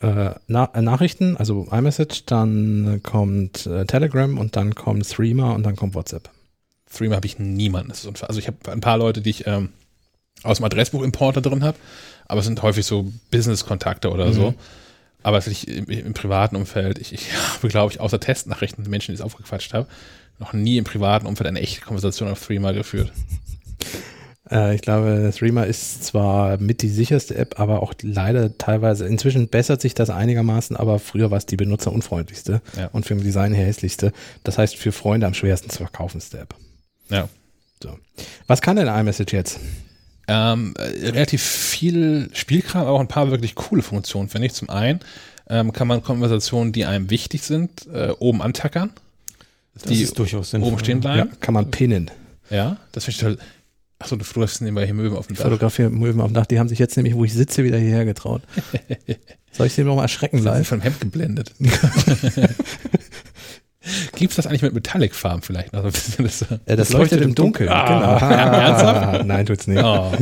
äh, Na äh, Nachrichten, also iMessage, dann kommt äh, Telegram und dann kommt Threema und dann kommt WhatsApp. Threema habe ich niemanden. also ich habe ein paar Leute, die ich ähm, aus dem Adressbuch-Importer drin habe, aber es sind häufig so Business-Kontakte oder mhm. so. Aber ich, im, im, privaten Umfeld, ich, ich habe, glaube ich, außer Testnachrichten, Menschen, die es aufgequatscht habe, noch nie im privaten Umfeld eine echte Konversation auf Threema geführt. Äh, ich glaube, Threema ist zwar mit die sicherste App, aber auch leider teilweise, inzwischen bessert sich das einigermaßen, aber früher war es die benutzerunfreundlichste ja. und vom Design her hässlichste. Das heißt, für Freunde am schwersten zu verkaufendste App. Ja. So. Was kann denn iMessage jetzt? Ähm, äh, relativ viel Spielkram, aber auch ein paar wirklich coole Funktionen, finde ich. Zum einen ähm, kann man Konversationen, die einem wichtig sind, äh, oben antackern. Das die ist durchaus sinnvoll. Oben stehen bleiben. Ja, kann man pinnen. Ja, das finde ich toll. Achso, du fotografierst nebenbei hier Möwen auf dem Dach. Fotografiere Möwen auf dem Dach. Die haben sich jetzt nämlich, wo ich sitze, wieder hierher getraut. Soll ich sie nochmal erschrecken live? Sind vom Hemd geblendet. Gibt es das eigentlich mit Metallic-Farben vielleicht noch? Das, äh, das leuchtet im Dunkeln. Ah, genau. Ernsthaft? Nein, tut's nicht. Oh.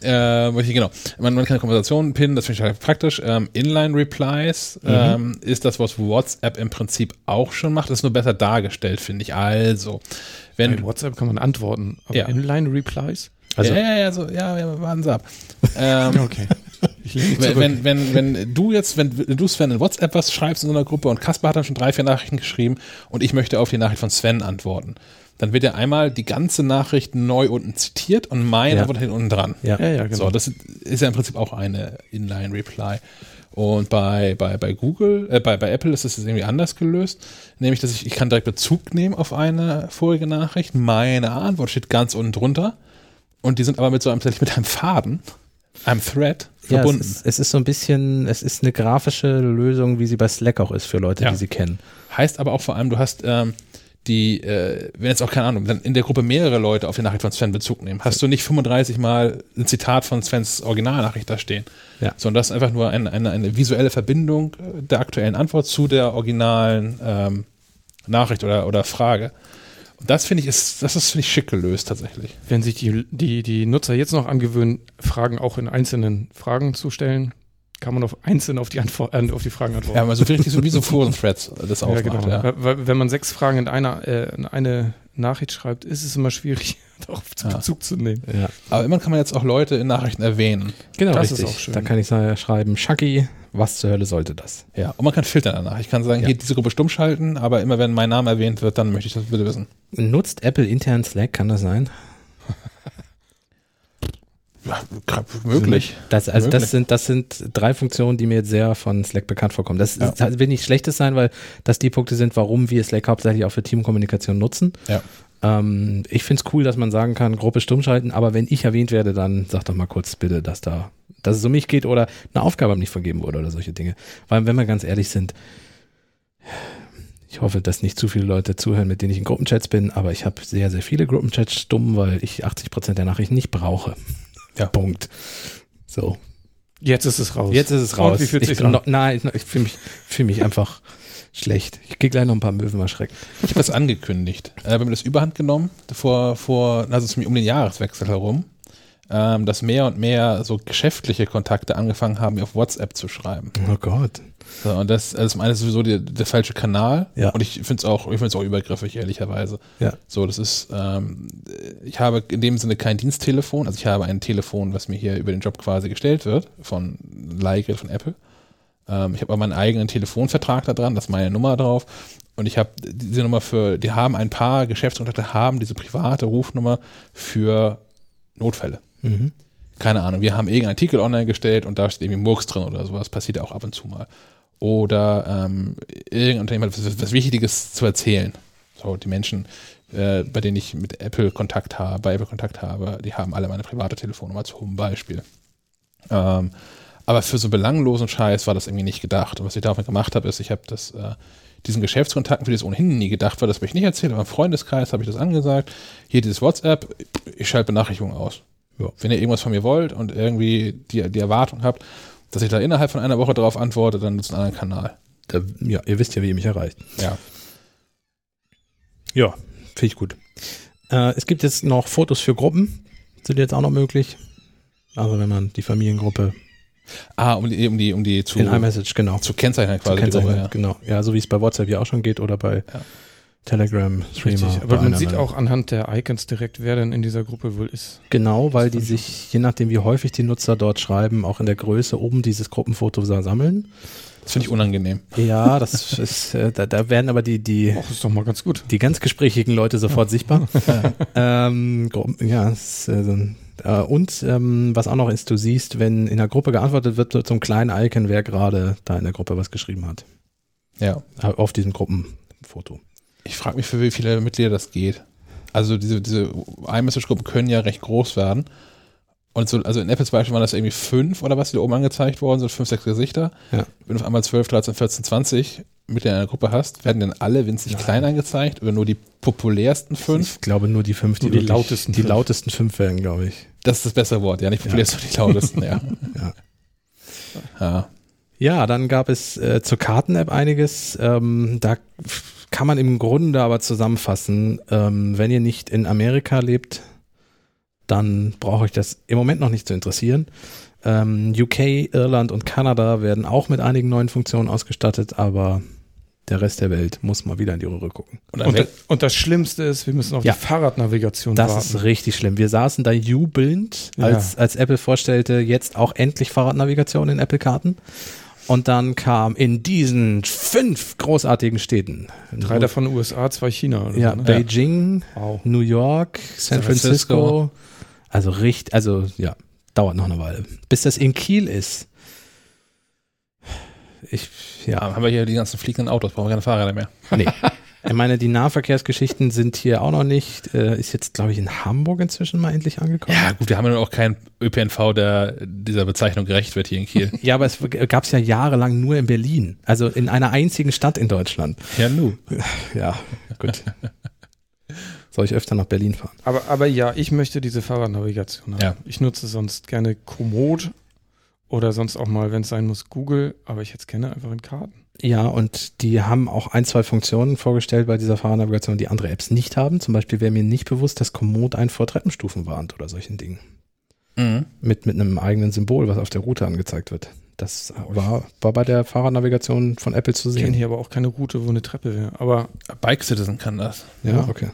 Äh, genau. Man, man kann Konversationen pinnen, das finde ich halt praktisch. Ähm, Inline-Replies mhm. ähm, ist das, was WhatsApp im Prinzip auch schon macht. Das ist nur besser dargestellt, finde ich. Also, wenn. Bei WhatsApp kann man antworten, aber ja. Inline-Replies? Also, ja, ja, ja, so, ja, ja, warten Sie ab. ähm, okay. Wenn, wenn, wenn, wenn du jetzt, wenn du Sven in WhatsApp was schreibst in so einer Gruppe und Kasper hat dann schon drei, vier Nachrichten geschrieben und ich möchte auf die Nachricht von Sven antworten dann wird ja einmal die ganze Nachricht neu unten zitiert und meine ja. wird hinten unten dran. Ja, ja, ja genau. So, das ist ja im Prinzip auch eine Inline-Reply. Und bei, bei, bei Google, äh, bei, bei Apple ist es irgendwie anders gelöst, nämlich, dass ich, ich kann direkt Bezug nehmen auf eine vorige Nachricht. Meine Antwort steht ganz unten drunter und die sind aber mit so einem, mit einem Faden, einem Thread verbunden. Ja, es, ist, es ist so ein bisschen, es ist eine grafische Lösung, wie sie bei Slack auch ist für Leute, ja. die sie kennen. Heißt aber auch vor allem, du hast ähm, die, äh, wenn jetzt auch keine Ahnung, dann in der Gruppe mehrere Leute auf die Nachricht von Sven Bezug nehmen, hast du nicht 35 Mal ein Zitat von Svens Originalnachricht da stehen, ja. sondern das ist einfach nur eine, eine, eine visuelle Verbindung der aktuellen Antwort zu der originalen ähm, Nachricht oder, oder Frage. Und das finde ich ist, das ist finde ich schick gelöst tatsächlich. Wenn sich die, die, die Nutzer jetzt noch angewöhnen, Fragen auch in einzelnen Fragen zu stellen, kann man auf einzeln auf die, Antwort, äh, auf die Fragen antworten. Ja, also richtig so wie so Foren-Threads das aufmacht. Ja, genau. Ja. Weil, wenn man sechs Fragen in einer äh, in eine Nachricht schreibt, ist es immer schwierig, darauf ja. Bezug zu nehmen. Ja. Aber immer kann man jetzt auch Leute in Nachrichten erwähnen. Genau, das richtig. ist auch schön. Da kann ich schreiben, Shaggy, was zur Hölle sollte das? Ja, und man kann filtern danach. Ich kann sagen, hier diese Gruppe stumm schalten, aber immer wenn mein Name erwähnt wird, dann möchte ich das bitte wissen. Nutzt Apple intern Slack, kann das sein? Ja, möglich. Das, also möglich. das sind das sind drei Funktionen, die mir jetzt sehr von Slack bekannt vorkommen. Das, ja. das will nicht Schlechtes sein, weil das die Punkte sind, warum wir Slack hauptsächlich auch für Teamkommunikation nutzen. Ja. Ähm, ich finde es cool, dass man sagen kann, Gruppe stumm schalten, aber wenn ich erwähnt werde, dann sag doch mal kurz bitte, dass da, dass es um mich geht oder eine Aufgabe nicht vergeben wurde oder solche Dinge. Weil wenn wir ganz ehrlich sind, ich hoffe, dass nicht zu viele Leute zuhören, mit denen ich in Gruppenchats bin, aber ich habe sehr, sehr viele Gruppenchats stumm, weil ich 80 Prozent der Nachrichten nicht brauche. Ja. Punkt. So. Jetzt ist es raus. Jetzt ist es raus. Und wie fühlt sich noch, Nein, ich fühle mich, fühl mich einfach schlecht. Ich gehe gleich noch ein paar Möwen mal schrecken. Ich habe das angekündigt. Äh, wir haben das überhand genommen, vor, vor also um den Jahreswechsel herum, ähm, dass mehr und mehr so geschäftliche Kontakte angefangen haben, mir auf WhatsApp zu schreiben. Oh Gott. So, und das, also zum einen ist sowieso die, der falsche Kanal. Ja. Und ich finde es auch, ich auch übergriffig, ehrlicherweise. Ja. So, das ist, ähm, ich habe in dem Sinne kein Diensttelefon. Also ich habe ein Telefon, was mir hier über den Job quasi gestellt wird, von Leihgerät von Apple. Ähm, ich habe aber meinen eigenen Telefonvertrag da dran, da ist meine Nummer drauf. Und ich habe diese Nummer für, die haben ein paar Geschäftskontakte, haben diese private Rufnummer für Notfälle. Mhm. Keine Ahnung, wir haben irgendeinen Artikel online gestellt und da steht irgendwie Murks drin oder sowas, passiert ja auch ab und zu mal. Oder ähm, irgendein Unternehmen hat was, was Wichtiges zu erzählen. So, die Menschen, äh, bei denen ich mit Apple Kontakt habe, bei Apple Kontakt habe, die haben alle meine private Telefonnummer zum Beispiel. Ähm, aber für so belanglosen Scheiß war das irgendwie nicht gedacht. Und was ich daraufhin gemacht habe, ist, ich habe das, äh, diesen Geschäftskontakten, für die es ohnehin nie gedacht war, das habe ich nicht erzählt, aber im Freundeskreis habe ich das angesagt. Hier dieses WhatsApp, ich schalte Benachrichtigungen aus. Ja. Wenn ihr irgendwas von mir wollt und irgendwie die, die Erwartung habt, dass ich da innerhalb von einer Woche darauf antworte, dann nutzt einen anderen Kanal. Da, ja, ihr wisst ja, wie ihr mich erreicht. Ja. Ja, finde ich gut. Äh, es gibt jetzt noch Fotos für Gruppen. Sind jetzt auch noch möglich. Also wenn man die Familiengruppe Ah, um die, um die, um die zu, In iMessage, genau. zu kennzeichnen quasi. Zu kennzeichnen, Gruppe, ja. genau. Ja, so wie es bei WhatsApp ja auch schon geht oder bei ja. Telegram, Streamer. Aber man sieht auch anhand der Icons direkt, wer denn in dieser Gruppe wohl ist. Genau, weil die sich, je nachdem wie häufig die Nutzer dort schreiben, auch in der Größe oben dieses Gruppenfoto sammeln. Das finde ich unangenehm. Ja, das ist, äh, da, da werden aber die, die, Och, ist doch mal ganz gut. Die ganz gesprächigen Leute sofort sichtbar. ähm, ja, ist, äh, so ein äh, und ähm, was auch noch ist, du siehst, wenn in der Gruppe geantwortet wird, so ein kleinen Icon, wer gerade da in der Gruppe was geschrieben hat. Ja. Äh, auf diesem Gruppenfoto. Ich frage mich, für wie viele Mitglieder das geht. Also diese, diese iMessage-Gruppen können ja recht groß werden. Und so, also in Apples Beispiel waren das irgendwie fünf oder was, die da oben angezeigt worden sind, fünf, sechs Gesichter. Ja. Wenn du auf einmal 12, 13, 14, 20 Mitglieder in einer Gruppe hast, werden dann alle winzig Nein. klein angezeigt oder nur die populärsten fünf? Ich glaube nur die fünf, die, die lautesten. Die fünf. lautesten fünf werden, glaube ich. Das ist das bessere Wort, ja, nicht populärsten, ja. die lautesten, ja. ja. ja. Ja, dann gab es äh, zur Karten-App einiges. Ähm, da kann man im Grunde aber zusammenfassen, ähm, wenn ihr nicht in Amerika lebt, dann brauche ich das im Moment noch nicht zu interessieren. Ähm, UK, Irland und Kanada werden auch mit einigen neuen Funktionen ausgestattet, aber der Rest der Welt muss mal wieder in die Röhre gucken. Und, und, und das Schlimmste ist, wir müssen auf ja, die Fahrradnavigation das warten. Das ist richtig schlimm. Wir saßen da jubelnd, als, ja. als Apple vorstellte, jetzt auch endlich Fahrradnavigation in Apple-Karten. Und dann kam in diesen fünf großartigen Städten. Drei davon USA, zwei China. ja, so, ne? Beijing, wow. New York, San, San Francisco. Francisco. Also richtig, also ja, dauert noch eine Weile. Bis das in Kiel ist. Ich, ja. Haben wir hier die ganzen fliegenden Autos, brauchen wir keine Fahrräder mehr. Nee. Ich meine, die Nahverkehrsgeschichten sind hier auch noch nicht. Äh, ist jetzt, glaube ich, in Hamburg inzwischen mal endlich angekommen. Ja, gut, wir haben ja auch keinen ÖPNV, der dieser Bezeichnung gerecht wird hier in Kiel. ja, aber es gab es ja jahrelang nur in Berlin. Also in einer einzigen Stadt in Deutschland. Ja, nu. Ja, gut. Soll ich öfter nach Berlin fahren? Aber, aber ja, ich möchte diese Fahrradnavigation haben. Ja. Ich nutze sonst gerne Komoot oder sonst auch mal, wenn es sein muss, Google, aber ich es gerne einfach in Karten. Ja, und die haben auch ein, zwei Funktionen vorgestellt bei dieser Fahrradnavigation, die andere Apps nicht haben. Zum Beispiel wäre mir nicht bewusst, dass Komoot ein vor Treppenstufen warnt oder solchen Dingen. Mhm. Mit, mit einem eigenen Symbol, was auf der Route angezeigt wird. Das war, war bei der Fahrradnavigation von Apple zu sehen. Ich kenne hier aber auch keine Route, wo eine Treppe wäre. Aber Bike Citizen kann das. Ja, okay.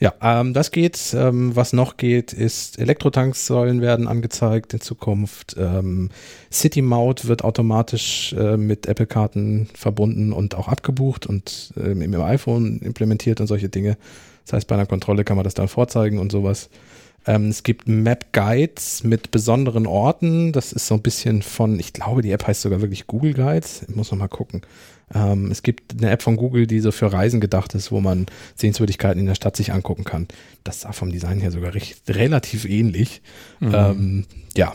Ja, ähm, das geht. Ähm, was noch geht, ist Elektrotanks sollen werden angezeigt in Zukunft. Ähm, City Maut wird automatisch äh, mit Apple-Karten verbunden und auch abgebucht und äh, im iPhone implementiert und solche Dinge. Das heißt, bei einer Kontrolle kann man das dann vorzeigen und sowas. Ähm, es gibt Map Guides mit besonderen Orten. Das ist so ein bisschen von, ich glaube, die App heißt sogar wirklich Google Guides. Ich muss noch mal gucken. Ähm, es gibt eine App von Google, die so für Reisen gedacht ist, wo man Sehenswürdigkeiten in der Stadt sich angucken kann. Das sah vom Design her sogar recht, relativ ähnlich. Mhm. Ähm, ja,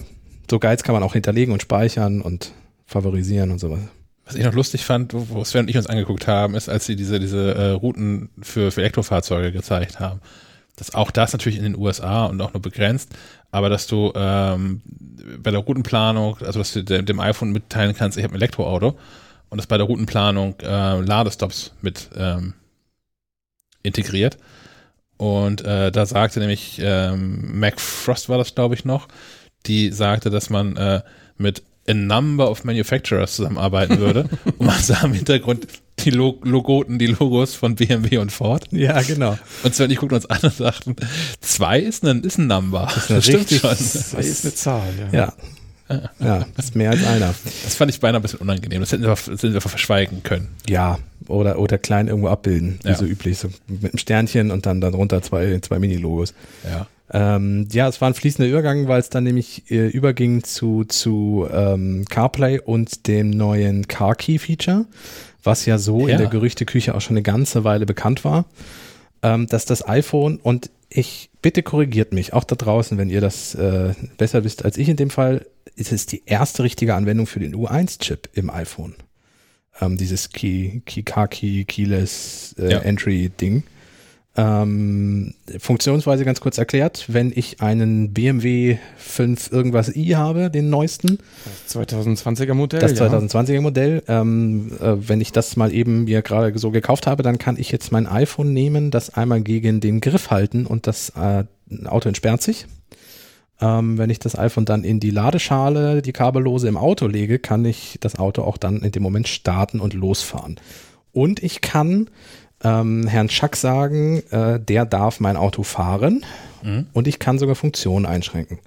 so Guides kann man auch hinterlegen und speichern und favorisieren und sowas. Was ich noch lustig fand, wo Sven und ich uns angeguckt haben, ist, als sie diese, diese äh, Routen für, für Elektrofahrzeuge gezeigt haben dass auch das natürlich in den USA und auch nur begrenzt, aber dass du ähm, bei der Routenplanung, also dass du dem, dem iPhone mitteilen kannst, ich habe ein Elektroauto und das bei der Routenplanung äh, Ladestops mit ähm, integriert. Und äh, da sagte nämlich ähm, Mac Frost war das, glaube ich, noch, die sagte, dass man äh, mit a number of manufacturers zusammenarbeiten würde. und man sah im Hintergrund die Logoten, die Logos von BMW und Ford. Ja, genau. Und Sven und ich guckten uns an und dachten, zwei ist ein, ist ein Number. Das, ist das stimmt schon. Zwei ist eine Zahl, ja. Ja. Ja, das ist mehr als einer. Das fand ich beinahe ein bisschen unangenehm. Das hätten wir, das hätten wir verschweigen können. Ja, oder, oder klein irgendwo abbilden, wie ja. so üblich. So mit einem Sternchen und dann darunter zwei, zwei Mini-Logos. Ja. Ähm, ja, es war ein fließender Übergang, weil es dann nämlich äh, überging zu, zu ähm, CarPlay und dem neuen Car Key Feature was ja so ja. in der Gerüchteküche auch schon eine ganze Weile bekannt war, ähm, dass das iPhone und ich bitte korrigiert mich, auch da draußen, wenn ihr das äh, besser wisst als ich in dem Fall, ist es die erste richtige Anwendung für den U1-Chip im iPhone. Ähm, dieses Key, Key, Car Key, Keyless äh, ja. Entry Ding. Ähm, Funktionsweise ganz kurz erklärt, wenn ich einen BMW 5 irgendwas i habe, den neuesten. Das 2020er Modell. Das 2020er ja. Modell. Ähm, äh, wenn ich das mal eben mir gerade so gekauft habe, dann kann ich jetzt mein iPhone nehmen, das einmal gegen den Griff halten und das äh, Auto entsperrt sich. Ähm, wenn ich das iPhone dann in die Ladeschale, die kabellose im Auto lege, kann ich das Auto auch dann in dem Moment starten und losfahren. Und ich kann ähm, Herrn Schack sagen, äh, der darf mein Auto fahren mhm. und ich kann sogar Funktionen einschränken.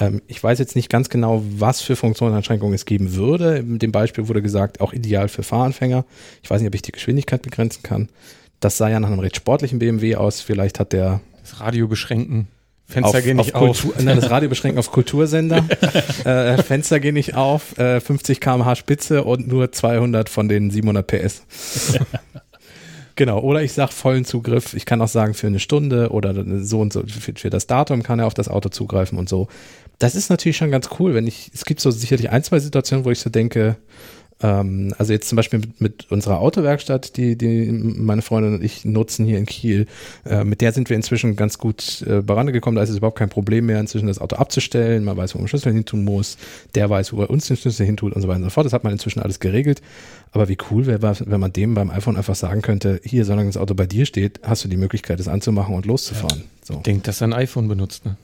Ähm, ich weiß jetzt nicht ganz genau, was für Funktionseinschränkungen es geben würde. In dem Beispiel wurde gesagt, auch ideal für Fahranfänger. Ich weiß nicht, ob ich die Geschwindigkeit begrenzen kann. Das sah ja nach einem recht sportlichen BMW aus. Vielleicht hat der das Radio beschränken. Fenster auf, gehen nicht auf. Auf. Nein, das Radio beschränken auf Kultursender. äh, Fenster gehen nicht auf, äh, 50 km/h Spitze und nur 200 von den 700 PS. Genau, oder ich sage vollen Zugriff. Ich kann auch sagen für eine Stunde oder so und so. Für, für, das Datum kann er auf das Auto zugreifen und so. Das ist natürlich schon ganz cool, wenn ich, es gibt so sicherlich ein, zwei Situationen, wo ich so denke, ähm, also jetzt zum Beispiel mit, mit, unserer Autowerkstatt, die, die meine Freundin und ich nutzen hier in Kiel, äh, mit der sind wir inzwischen ganz gut äh, gekommen. Da ist es überhaupt kein Problem mehr, inzwischen das Auto abzustellen. Man weiß, wo man den Schlüssel hin tun muss. Der weiß, wo er uns den Schlüssel hin tut und so weiter und so fort. Das hat man inzwischen alles geregelt. Aber wie cool wäre, wenn man dem beim iPhone einfach sagen könnte, hier, solange das Auto bei dir steht, hast du die Möglichkeit, es anzumachen und loszufahren. Ja. So. Denkt, dass er ein iPhone benutzt, ne?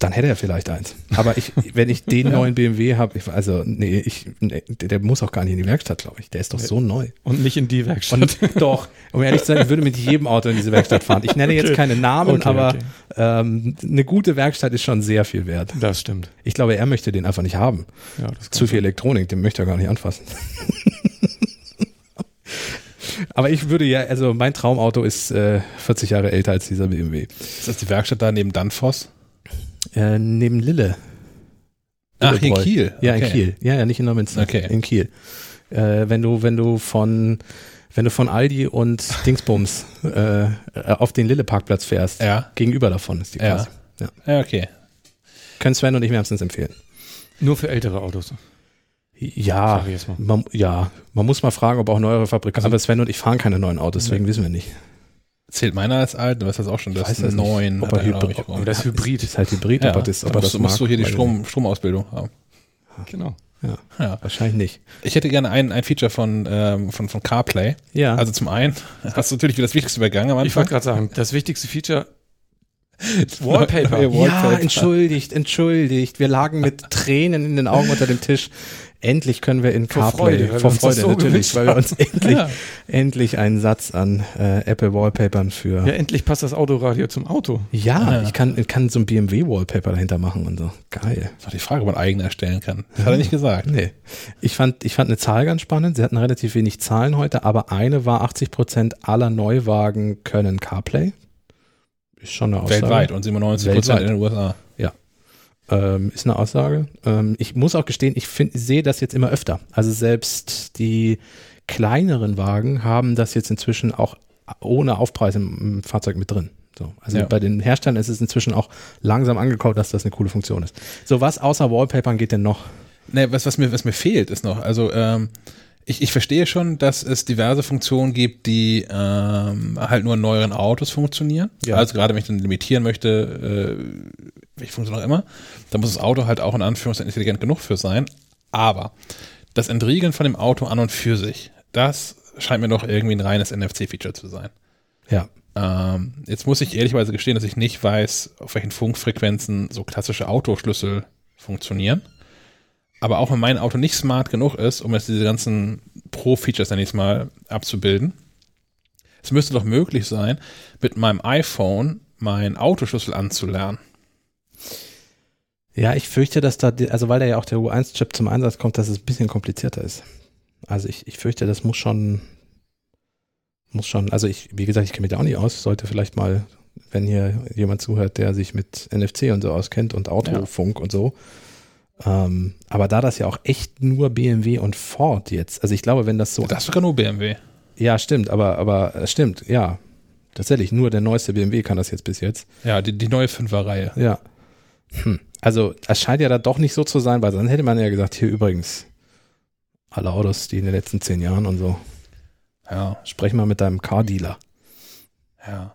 Dann hätte er vielleicht eins. Aber ich, wenn ich den neuen BMW habe, also nee, ich, nee, der muss auch gar nicht in die Werkstatt, glaube ich. Der ist doch so neu. Und nicht in die Werkstatt. Und, doch. Um ehrlich zu sein, ich würde mit jedem Auto in diese Werkstatt fahren. Ich nenne jetzt keine Namen, okay, aber okay. Ähm, eine gute Werkstatt ist schon sehr viel wert. Das stimmt. Ich glaube, er möchte den einfach nicht haben. Ja, Zu viel Elektronik, den möchte er gar nicht anfassen. Aber ich würde ja, also mein Traumauto ist äh, 40 Jahre älter als dieser BMW. Ist das die Werkstatt da neben Danfoss? Äh, neben Lille. Ach, in Kiel. Ja, okay. in Kiel. Ja, ja, nicht in Neumünster. Okay. In Kiel. Äh, wenn du, wenn du von, wenn du von Aldi und Dingsbums äh, auf den Lille-Parkplatz fährst, ja. gegenüber davon ist die quasi. Ja. ja. okay. Können Sven und ich wärmstens empfehlen. Nur für ältere Autos. Ja, man, ja, man muss mal fragen, ob auch neuere Fabrikanten. Also, aber Sven und ich fahren keine neuen Autos, deswegen ja. wissen wir nicht. Zählt meiner als alt? Du weißt das auch schon, das ist neun. Ob er Hybrid, aber das Hybrid. ist halt Hybrid, ja, aber das, aber das musst du hier die Strom, Stromausbildung haben. Genau. Ja, ja, wahrscheinlich nicht. Ich hätte gerne ein, ein Feature von, ähm, von, von CarPlay. Ja. Also zum einen hast du natürlich wieder das Wichtigste übergangen am Anfang. Ich wollte gerade sagen, das wichtigste Feature Wallpaper. Ja, entschuldigt, entschuldigt. Wir lagen mit Tränen in den Augen unter dem Tisch. Endlich können wir in CarPlay, vor Freude, vor Freude so natürlich, weil wir uns endlich, ja. endlich einen Satz an äh, Apple Wallpapern für. Ja, endlich passt das Autoradio zum Auto. Ja, ja. ich kann, kann so ein BMW Wallpaper dahinter machen und so. Geil. Das ist die Frage, ob man eigene erstellen kann. Das hat er nicht gesagt. Nee. Ich fand, ich fand eine Zahl ganz spannend. Sie hatten relativ wenig Zahlen heute, aber eine war 80 Prozent aller Neuwagen können CarPlay. Ist schon eine Aussage. Weltweit und 97 Prozent in den USA. Ja. Ähm, ist eine Aussage. Ähm, ich muss auch gestehen, ich find, sehe das jetzt immer öfter. Also selbst die kleineren Wagen haben das jetzt inzwischen auch ohne Aufpreis im, im Fahrzeug mit drin. So, also ja. bei den Herstellern ist es inzwischen auch langsam angekommen, dass das eine coole Funktion ist. So, was außer Wallpapern geht denn noch? Ne, was, was, mir, was mir fehlt, ist noch, also ähm, ich, ich verstehe schon, dass es diverse Funktionen gibt, die ähm, halt nur in neueren Autos funktionieren. Ja. Also gerade wenn ich dann limitieren möchte, äh, welche Funktion auch immer, dann muss das Auto halt auch in Anführungszeichen intelligent genug für sein. Aber das Entriegeln von dem Auto an und für sich, das scheint mir doch irgendwie ein reines NFC-Feature zu sein. Ja. Ähm, jetzt muss ich ehrlicherweise gestehen, dass ich nicht weiß, auf welchen Funkfrequenzen so klassische Autoschlüssel funktionieren. Aber auch wenn mein Auto nicht smart genug ist, um jetzt diese ganzen Pro-Features nächstes Mal abzubilden, es müsste doch möglich sein, mit meinem iPhone meinen Autoschlüssel anzulernen. Ja, ich fürchte, dass da, also weil da ja auch der U1-Chip zum Einsatz kommt, dass es ein bisschen komplizierter ist. Also ich, ich fürchte, das muss schon, muss schon, also ich, wie gesagt, ich kenne mich da auch nicht aus, sollte vielleicht mal, wenn hier jemand zuhört, der sich mit NFC und so auskennt und Autofunk ja. und so, ähm, aber da das ja auch echt nur BMW und Ford jetzt, also ich glaube, wenn das so. Das ist sogar nur BMW. Ja, stimmt, aber, aber äh, stimmt, ja. Tatsächlich, nur der neueste BMW kann das jetzt bis jetzt. Ja, die, die neue Fünfer-Reihe. Ja. Hm. Also, es scheint ja da doch nicht so zu sein, weil dann hätte man ja gesagt, hier übrigens, alle Autos, die in den letzten zehn Jahren und so. Ja. Sprech mal mit deinem Car-Dealer. Ja.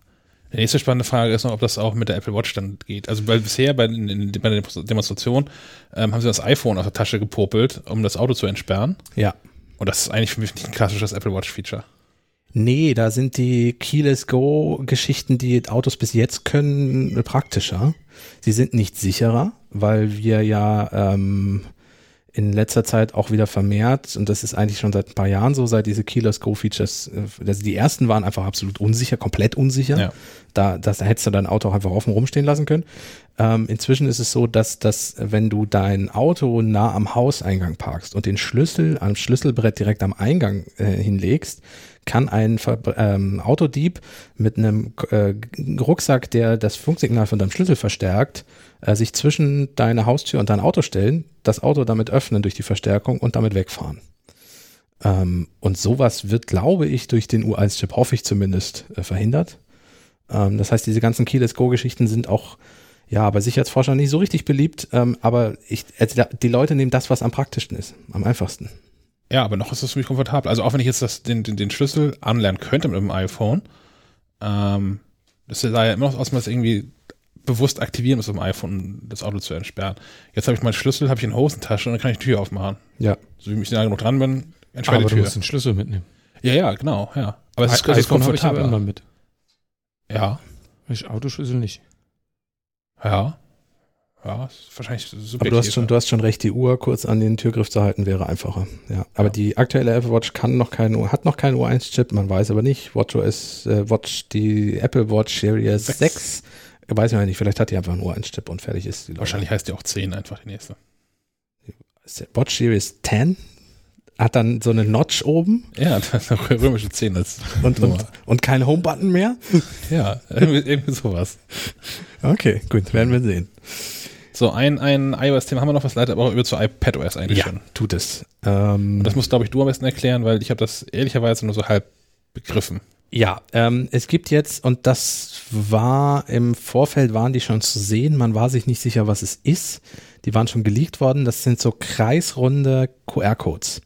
Die nächste spannende Frage ist noch, ob das auch mit der Apple Watch dann geht. Also weil bisher bei, in, bei der Demonstration ähm, haben sie das iPhone aus der Tasche gepopelt, um das Auto zu entsperren. Ja. Und das ist eigentlich für mich nicht ein klassisches Apple Watch-Feature. Nee, da sind die Keyless Go-Geschichten, die Autos bis jetzt können, praktischer. Sie sind nicht sicherer, weil wir ja ähm, in letzter Zeit auch wieder vermehrt, und das ist eigentlich schon seit ein paar Jahren so, seit diese Keyless Go Features, äh, also die ersten waren einfach absolut unsicher, komplett unsicher. Ja. Da, das, da hättest du dein Auto auch einfach offen rumstehen lassen können. Ähm, inzwischen ist es so, dass, dass wenn du dein Auto nah am Hauseingang parkst und den Schlüssel am Schlüsselbrett direkt am Eingang äh, hinlegst, kann ein ähm, Autodieb mit einem äh, Rucksack, der das Funksignal von deinem Schlüssel verstärkt, äh, sich zwischen deine Haustür und dein Auto stellen, das Auto damit öffnen durch die Verstärkung und damit wegfahren. Ähm, und sowas wird, glaube ich, durch den U1-Chip, hoffe ich zumindest, äh, verhindert. Ähm, das heißt, diese ganzen Keyless Go-Geschichten sind auch ja, bei Sicherheitsforschern nicht so richtig beliebt, ähm, aber ich, also die Leute nehmen das, was am praktischsten ist, am einfachsten. Ja, aber noch ist das für mich komfortabel. Also auch wenn ich jetzt das, den, den, den Schlüssel anlernen könnte mit dem iPhone, ähm, das sah ja immer noch aus, dass man das irgendwie bewusst aktivieren muss, um iPhone das Auto zu entsperren. Jetzt habe ich meinen Schlüssel, habe ich in der Hosentasche und dann kann ich die Tür aufmachen. Ja. So wie ich nah genug dran bin, entsperre die Tür. Aber du musst den Schlüssel mitnehmen. Ja, ja, genau, ja. Aber es ist, es ist komfortabel. Ich immer mit. Ja. Ich Autoschlüssel nicht. Ja. Ja, ist wahrscheinlich super. Aber du hast, schon, du hast schon recht, die Uhr kurz an den Türgriff zu halten wäre einfacher. Ja, aber ja. die aktuelle Apple Watch kann noch keinen, hat noch keinen U1-Chip, man weiß aber nicht. WatchOS, äh, Watch, die Apple Watch Series 6, 6 weiß ich nicht, vielleicht hat die einfach einen U1-Chip und fertig ist die. Wahrscheinlich heißt die auch 10 einfach die nächste. Watch Series 10 hat dann so eine Notch oben. Ja, eine römische 10 als und, und, und kein Home-Button mehr. Ja, irgendwie, irgendwie sowas. Okay, gut, werden wir sehen. So, ein, ein iOS-Thema haben wir noch, was leitet aber auch über zu iPadOS eigentlich ja, schon. tut es. Ähm, das musst, glaube ich, du am besten erklären, weil ich habe das ehrlicherweise nur so halb begriffen. Ja, ähm, es gibt jetzt, und das war im Vorfeld, waren die schon zu sehen, man war sich nicht sicher, was es ist. Die waren schon geleakt worden. Das sind so kreisrunde QR-Codes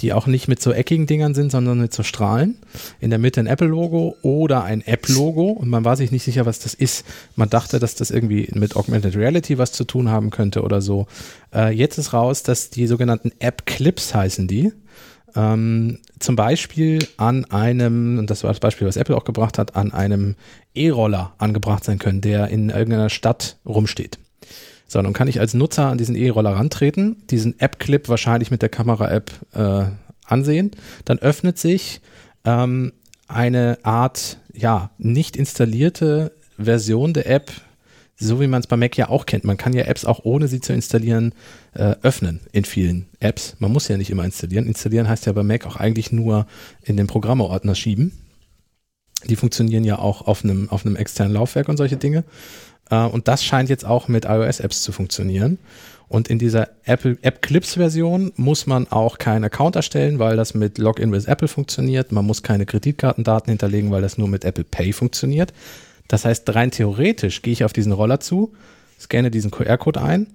die auch nicht mit so eckigen Dingern sind, sondern mit so Strahlen. In der Mitte ein Apple-Logo oder ein App-Logo und man war sich nicht sicher, was das ist. Man dachte, dass das irgendwie mit Augmented Reality was zu tun haben könnte oder so. Äh, jetzt ist raus, dass die sogenannten App-Clips heißen die. Ähm, zum Beispiel an einem, und das war das Beispiel, was Apple auch gebracht hat, an einem E-Roller angebracht sein können, der in irgendeiner Stadt rumsteht. So, dann kann ich als Nutzer an diesen E-Roller rantreten, diesen App-Clip wahrscheinlich mit der Kamera-App äh, ansehen. Dann öffnet sich ähm, eine Art, ja, nicht installierte Version der App, so wie man es bei Mac ja auch kennt. Man kann ja Apps auch ohne sie zu installieren äh, öffnen in vielen Apps. Man muss ja nicht immer installieren. Installieren heißt ja bei Mac auch eigentlich nur in den Programmeordner schieben. Die funktionieren ja auch auf einem, auf einem externen Laufwerk und solche Dinge. Äh, und das scheint jetzt auch mit iOS-Apps zu funktionieren. Und in dieser Apple App Clips Version muss man auch keinen Account erstellen, weil das mit Login with Apple funktioniert. Man muss keine Kreditkartendaten hinterlegen, weil das nur mit Apple Pay funktioniert. Das heißt, rein theoretisch gehe ich auf diesen Roller zu, scanne diesen QR-Code ein,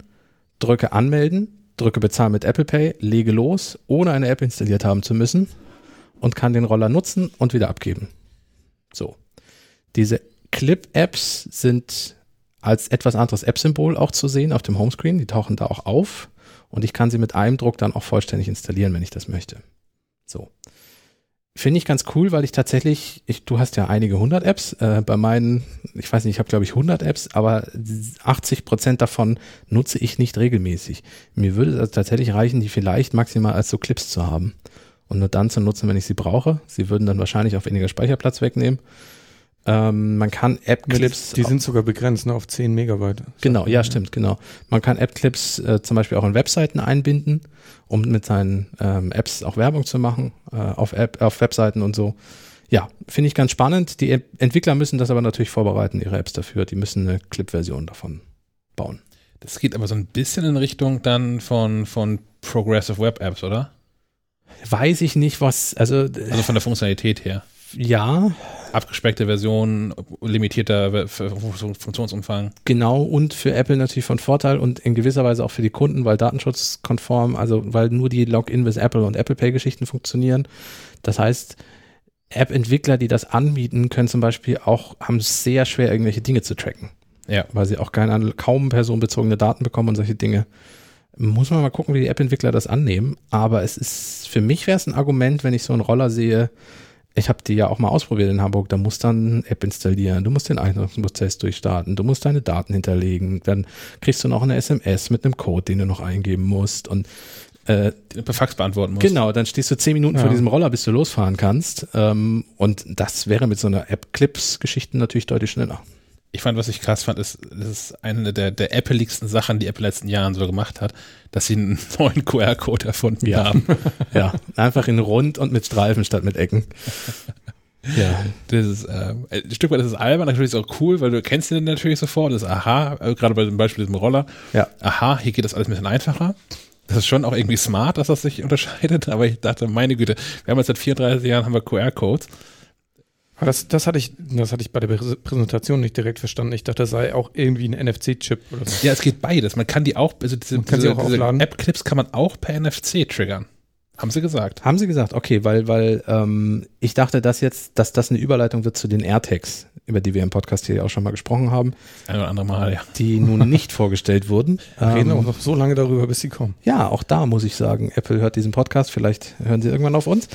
drücke Anmelden, drücke Bezahlen mit Apple Pay, lege los, ohne eine App installiert haben zu müssen und kann den Roller nutzen und wieder abgeben. So. Diese Clip-Apps sind als etwas anderes App-Symbol auch zu sehen auf dem Homescreen. Die tauchen da auch auf und ich kann sie mit einem Druck dann auch vollständig installieren, wenn ich das möchte. So. Finde ich ganz cool, weil ich tatsächlich, ich, du hast ja einige hundert Apps, äh, bei meinen, ich weiß nicht, ich habe glaube ich 100 Apps, aber 80 Prozent davon nutze ich nicht regelmäßig. Mir würde es also tatsächlich reichen, die vielleicht maximal als so Clips zu haben und nur dann zu nutzen, wenn ich sie brauche. Sie würden dann wahrscheinlich auch weniger Speicherplatz wegnehmen ähm, man kann App-Clips. Die sind sogar begrenzt ne, auf 10 Megabyte. Genau, ja, stimmt, genau. Man kann App-Clips äh, zum Beispiel auch in Webseiten einbinden, um mit seinen ähm, Apps auch Werbung zu machen, äh, auf, App, auf Webseiten und so. Ja, finde ich ganz spannend. Die Entwickler müssen das aber natürlich vorbereiten, ihre Apps dafür. Die müssen eine Clip-Version davon bauen. Das geht aber so ein bisschen in Richtung dann von, von Progressive Web Apps, oder? Weiß ich nicht, was, also. Also von der Funktionalität her. Ja, abgespeckte Version, limitierter Funktionsumfang. Genau, und für Apple natürlich von Vorteil und in gewisser Weise auch für die Kunden, weil datenschutzkonform, also weil nur die Login with Apple und Apple Pay Geschichten funktionieren. Das heißt, App-Entwickler, die das anbieten, können zum Beispiel auch, haben es sehr schwer, irgendwelche Dinge zu tracken. Ja. Weil sie auch keine, kaum personenbezogene Daten bekommen und solche Dinge. Muss man mal gucken, wie die App-Entwickler das annehmen. Aber es ist, für mich wäre es ein Argument, wenn ich so einen Roller sehe, ich habe die ja auch mal ausprobiert in Hamburg, da musst du dann eine App installieren, du musst den Einrichtungsprozess durchstarten, du musst deine Daten hinterlegen, dann kriegst du noch eine SMS mit einem Code, den du noch eingeben musst und äh, per Fax beantworten musst. Genau, dann stehst du zehn Minuten ja. vor diesem Roller, bis du losfahren kannst. Ähm, und das wäre mit so einer App-Clips-Geschichte natürlich deutlich schneller ich fand, was ich krass fand, ist, das ist eine der, der Apple-liegsten Sachen, die Apple in den letzten Jahren so gemacht hat, dass sie einen neuen QR-Code erfunden ja. haben. ja, einfach in rund und mit Streifen statt mit Ecken. Ja, das ist, äh, ein Stück weit ist es albern, natürlich ist es auch cool, weil du kennst den natürlich sofort, das ist aha, äh, gerade bei dem Beispiel diesem Roller. Ja. Aha, hier geht das alles ein bisschen einfacher. Das ist schon auch irgendwie smart, dass das sich unterscheidet, aber ich dachte, meine Güte, wir haben jetzt seit 34 Jahren haben wir QR-Codes das, das, hatte ich, das hatte ich bei der Präsentation nicht direkt verstanden. Ich dachte, das sei auch irgendwie ein NFC-Chip oder so. Ja, es geht beides. Man kann die auch, also diese, diese, diese App-Clips kann man auch per NFC triggern. Haben sie gesagt. Haben sie gesagt, okay, weil, weil ähm, ich dachte, dass jetzt, dass das eine Überleitung wird zu den AirTags, über die wir im Podcast hier auch schon mal gesprochen haben. Ein oder andere Mal, ja. Die nun nicht vorgestellt wurden. Wir reden ähm, auch noch so lange darüber, bis sie kommen. Ja, auch da muss ich sagen, Apple hört diesen Podcast, vielleicht hören sie irgendwann auf uns.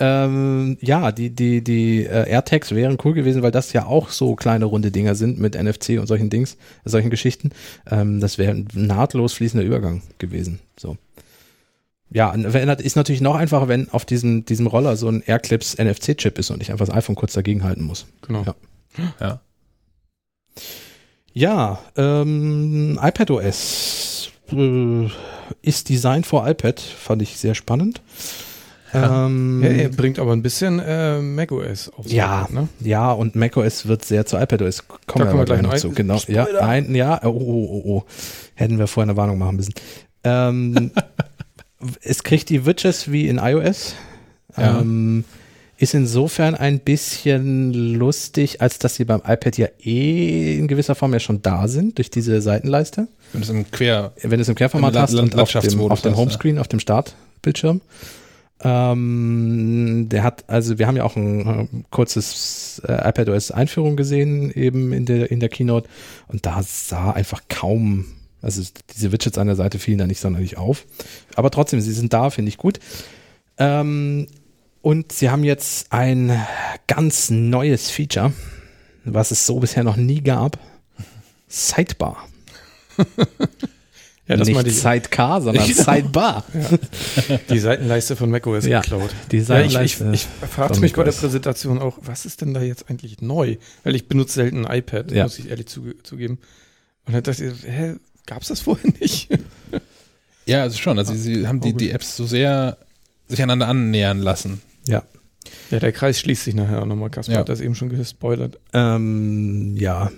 Ähm, ja, die, die, die äh, AirTags wären cool gewesen, weil das ja auch so kleine runde Dinger sind mit NFC und solchen Dings, solchen Geschichten. Ähm, das wäre ein nahtlos fließender Übergang gewesen. So ja, ist natürlich noch einfacher, wenn auf diesem, diesem Roller so ein AirClips NFC-Chip ist und ich einfach das iPhone kurz dagegen halten muss. Genau. Ja. Ja, ja ähm, iPadOS äh, ist Design for iPad, fand ich sehr spannend. Ja. Ähm, ja, er bringt aber ein bisschen äh, macOS auf. Ja, ne? ja, und macOS wird sehr zu iPadOS. Kommen wir, wir gleich noch zu. Genau. Ja, ein, ja, oh, oh, oh, oh. Hätten wir vorher eine Warnung machen müssen. Ähm, es kriegt die Widgets wie in iOS. Ja. Ähm, ist insofern ein bisschen lustig, als dass sie beim iPad ja eh in gewisser Form ja schon da sind, durch diese Seitenleiste. Wenn du es im Quer, wenn du es im Querformat hast und auf dem, auf dem Homescreen, auf dem Startbildschirm. Ähm, der hat, also wir haben ja auch ein, ein äh, kurzes äh, iPadOS Einführung gesehen, eben in der, in der Keynote. Und da sah einfach kaum also diese Widgets an der Seite fielen da nicht sonderlich auf. Aber trotzdem, sie sind da, finde ich gut. Ähm, und sie haben jetzt ein ganz neues Feature, was es so bisher noch nie gab. Sidebar. ja, das Nicht Sidecar, sondern genau. Sidebar. Ja. Die Seitenleiste von macOS ja, geklaut. Die Seitenleiste. Ja, ich, ich, ich fragte mich bei der Präsentation auch, was ist denn da jetzt eigentlich neu? Weil ich benutze selten ein iPad, muss ich ehrlich zugeben. Und dann dachte ich, hä, gab es das vorher nicht? ja, also schon. Also sie haben die, die Apps so sehr sich einander annähern lassen. Ja. Ja, der Kreis schließt sich nachher auch nochmal. Kasper ja. hat das eben schon gespoilert. Ähm, ja.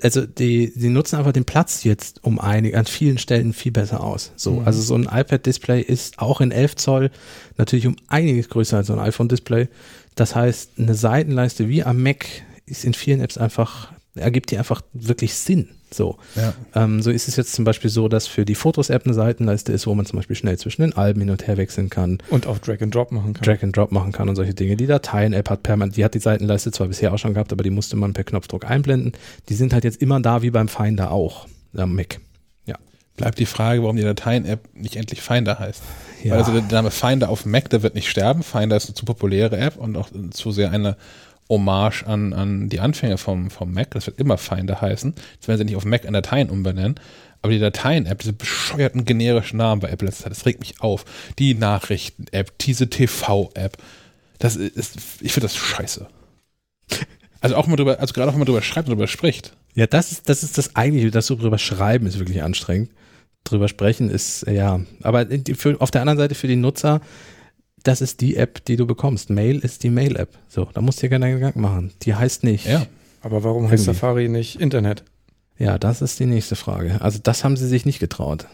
Also die, die nutzen einfach den Platz jetzt um einig, an vielen Stellen viel besser aus. So, mhm. also so ein iPad-Display ist auch in 11 Zoll natürlich um einiges größer als so ein iPhone-Display. Das heißt, eine Seitenleiste wie am Mac ist in vielen Apps einfach, ergibt die einfach wirklich Sinn. So. Ja. Ähm, so ist es jetzt zum Beispiel so, dass für die Fotos-App eine Seitenleiste ist, wo man zum Beispiel schnell zwischen den Alben hin und her wechseln kann. Und auch Drag and Drop machen kann. Drag and Drop machen kann und solche Dinge. Die Dateien-App hat permanent, die hat die Seitenleiste zwar bisher auch schon gehabt, aber die musste man per Knopfdruck einblenden. Die sind halt jetzt immer da wie beim Finder auch, am Mac. Ja. Bleibt die Frage, warum die Dateien-App nicht endlich Finder heißt. Ja. Weil also der Name Finder auf Mac, der wird nicht sterben. Finder ist eine zu populäre App und auch zu sehr eine Hommage an, an die Anfänge vom, vom Mac. Das wird immer Finder heißen. Jetzt werden sie nicht auf Mac in Dateien umbenennen. Aber die Dateien-App, diese bescheuerten generischen Namen bei Apple, das regt mich auf. Die Nachrichten-App, diese TV-App. Das ist, ich finde das scheiße. Also auch mal drüber, also gerade auch wenn man drüber schreibt und drüber spricht. Ja, das ist, das ist das eigentliche, das so drüber schreiben ist wirklich anstrengend. Drüber sprechen ist, ja, aber für, auf der anderen Seite für die Nutzer, das ist die App, die du bekommst. Mail ist die Mail-App. So, da musst du dir keine Gedanken machen. Die heißt nicht. Ja. Aber warum heißt Safari nicht Internet? Ja, das ist die nächste Frage. Also das haben sie sich nicht getraut.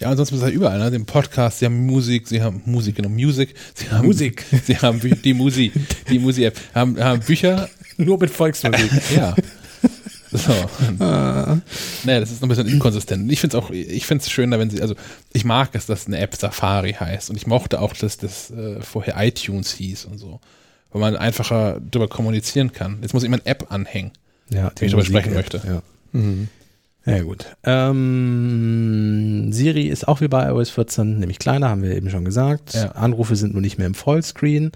Ja, ansonsten ist es ja überall, ne? Den Podcast, sie haben Musik, sie haben Musik, genau, Musik, sie haben Musik, sie haben die Musik, die Musik-App, haben, haben Bücher. Nur mit Volksmusik. ja. So. Ah. Naja, das ist noch ein bisschen inkonsistent. Ich finde es auch, ich finde es schöner, wenn sie, also ich mag es, dass eine App Safari heißt und ich mochte auch, dass das äh, vorher iTunes hieß und so. Weil man einfacher darüber kommunizieren kann. Jetzt muss ich meine App anhängen, ja, die ich darüber sprechen möchte. Ja. Mhm. Ja, gut. Ähm, Siri ist auch wie bei iOS 14, nämlich kleiner, haben wir eben schon gesagt. Ja. Anrufe sind nur nicht mehr im Vollscreen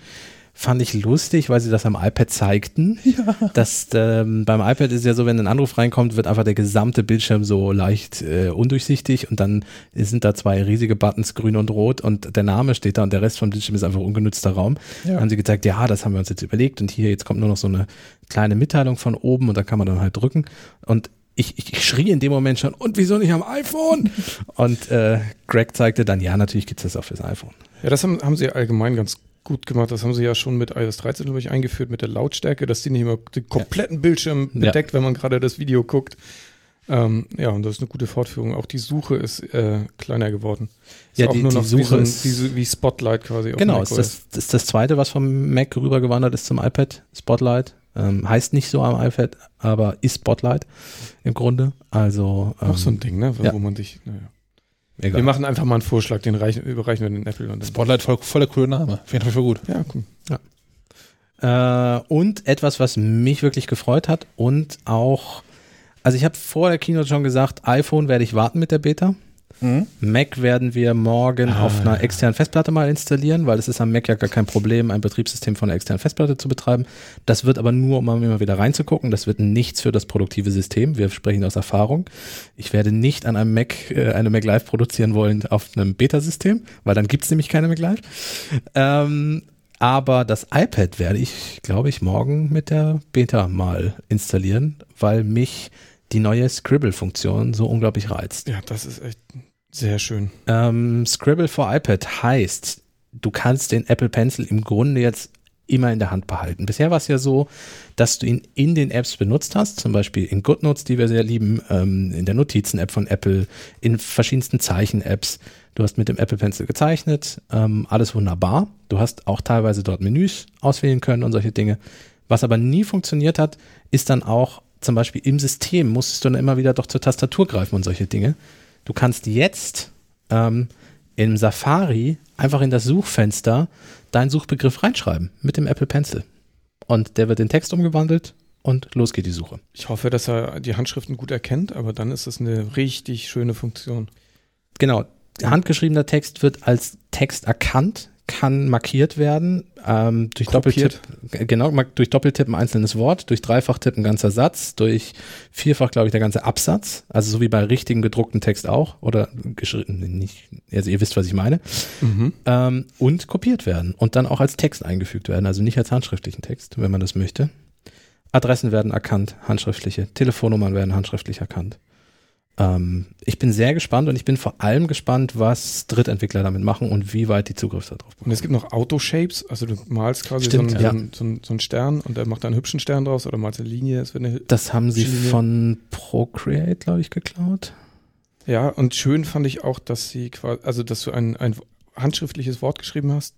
fand ich lustig, weil sie das am iPad zeigten. Ja. Das, ähm, beim iPad ist ja so, wenn ein Anruf reinkommt, wird einfach der gesamte Bildschirm so leicht äh, undurchsichtig und dann sind da zwei riesige Buttons, grün und rot und der Name steht da und der Rest vom Bildschirm ist einfach ungenutzter Raum. Ja. Dann haben sie gezeigt, ja, das haben wir uns jetzt überlegt und hier jetzt kommt nur noch so eine kleine Mitteilung von oben und da kann man dann halt drücken und ich, ich schrie in dem Moment schon, und wieso nicht am iPhone? Und äh, Greg zeigte dann, ja, natürlich gibt es das auch fürs iPhone. Ja, das haben, haben sie allgemein ganz gut gemacht. Das haben sie ja schon mit iOS 13, glaube ich, eingeführt, mit der Lautstärke, dass die nicht immer den kompletten. Bildschirm bedeckt, ja. wenn man gerade das Video guckt. Ähm, ja, und das ist eine gute Fortführung. Auch die Suche ist äh, kleiner geworden. Ist ja, die, nur noch die Suche wie, so ein, wie, wie, Spotlight quasi. Genau, ist das, das, ist das zweite, was vom Mac rübergewandert ist zum iPad. Spotlight. Ähm, heißt nicht so am iPad, aber ist Spotlight im Grunde. Also ähm, auch so ein Ding, ne? Wo, ja. man sich, naja. Egal. Wir machen einfach mal einen Vorschlag, den reichen, überreichen wir den Apple. Und Spotlight, voll, voller cooler Name. Finde ich voll gut. Ja, cool. Ja. Äh, und etwas, was mich wirklich gefreut hat und auch, also ich habe vor der Keynote schon gesagt, iPhone werde ich warten mit der Beta. Mhm. Mac werden wir morgen ah, auf einer externen Festplatte mal installieren, weil es ist am Mac ja gar kein Problem, ein Betriebssystem von einer externen Festplatte zu betreiben. Das wird aber nur, um immer wieder reinzugucken. Das wird nichts für das produktive System. Wir sprechen aus Erfahrung. Ich werde nicht an einem Mac äh, eine Mac Live produzieren wollen auf einem Beta-System, weil dann gibt es nämlich keine Mac Live. Ähm, aber das iPad werde ich, glaube ich, morgen mit der Beta mal installieren, weil mich die neue Scribble-Funktion so unglaublich reizt. Ja, das ist echt sehr schön. Ähm, Scribble for iPad heißt, du kannst den Apple Pencil im Grunde jetzt immer in der Hand behalten. Bisher war es ja so, dass du ihn in den Apps benutzt hast, zum Beispiel in GoodNotes, die wir sehr lieben, ähm, in der Notizen-App von Apple, in verschiedensten Zeichen-Apps. Du hast mit dem Apple Pencil gezeichnet, ähm, alles wunderbar. Du hast auch teilweise dort Menüs auswählen können und solche Dinge. Was aber nie funktioniert hat, ist dann auch zum Beispiel im System musstest du dann immer wieder doch zur Tastatur greifen und solche Dinge. Du kannst jetzt ähm, im Safari einfach in das Suchfenster deinen Suchbegriff reinschreiben mit dem Apple Pencil. Und der wird in Text umgewandelt und los geht die Suche. Ich hoffe, dass er die Handschriften gut erkennt, aber dann ist das eine richtig schöne Funktion. Genau. Handgeschriebener Text wird als Text erkannt, kann markiert werden ähm, durch Kopiert. Doppeltipp, genau, durch Doppeltipp ein einzelnes Wort, durch Dreifachtipp ein ganzer Satz, durch Vierfach, glaube ich, der ganze Absatz, also so wie bei richtigen gedruckten Text auch oder geschrieben, nicht, also ihr wisst, was ich meine, mhm. ähm, und kopiert werden und dann auch als Text eingefügt werden, also nicht als handschriftlichen Text, wenn man das möchte. Adressen werden erkannt, handschriftliche, Telefonnummern werden handschriftlich erkannt. Ähm, ich bin sehr gespannt und ich bin vor allem gespannt, was Drittentwickler damit machen und wie weit die Zugriff darauf bekommen. Und es gibt noch Auto-Shapes, also du malst quasi Stimmt, so, einen, ja. so, einen, so, einen, Stern und der macht da einen hübschen Stern draus oder malst eine Linie. Das, eine das haben sie Linie. von Procreate, glaube ich, geklaut. Ja, und schön fand ich auch, dass sie quasi, also dass du ein, ein handschriftliches Wort geschrieben hast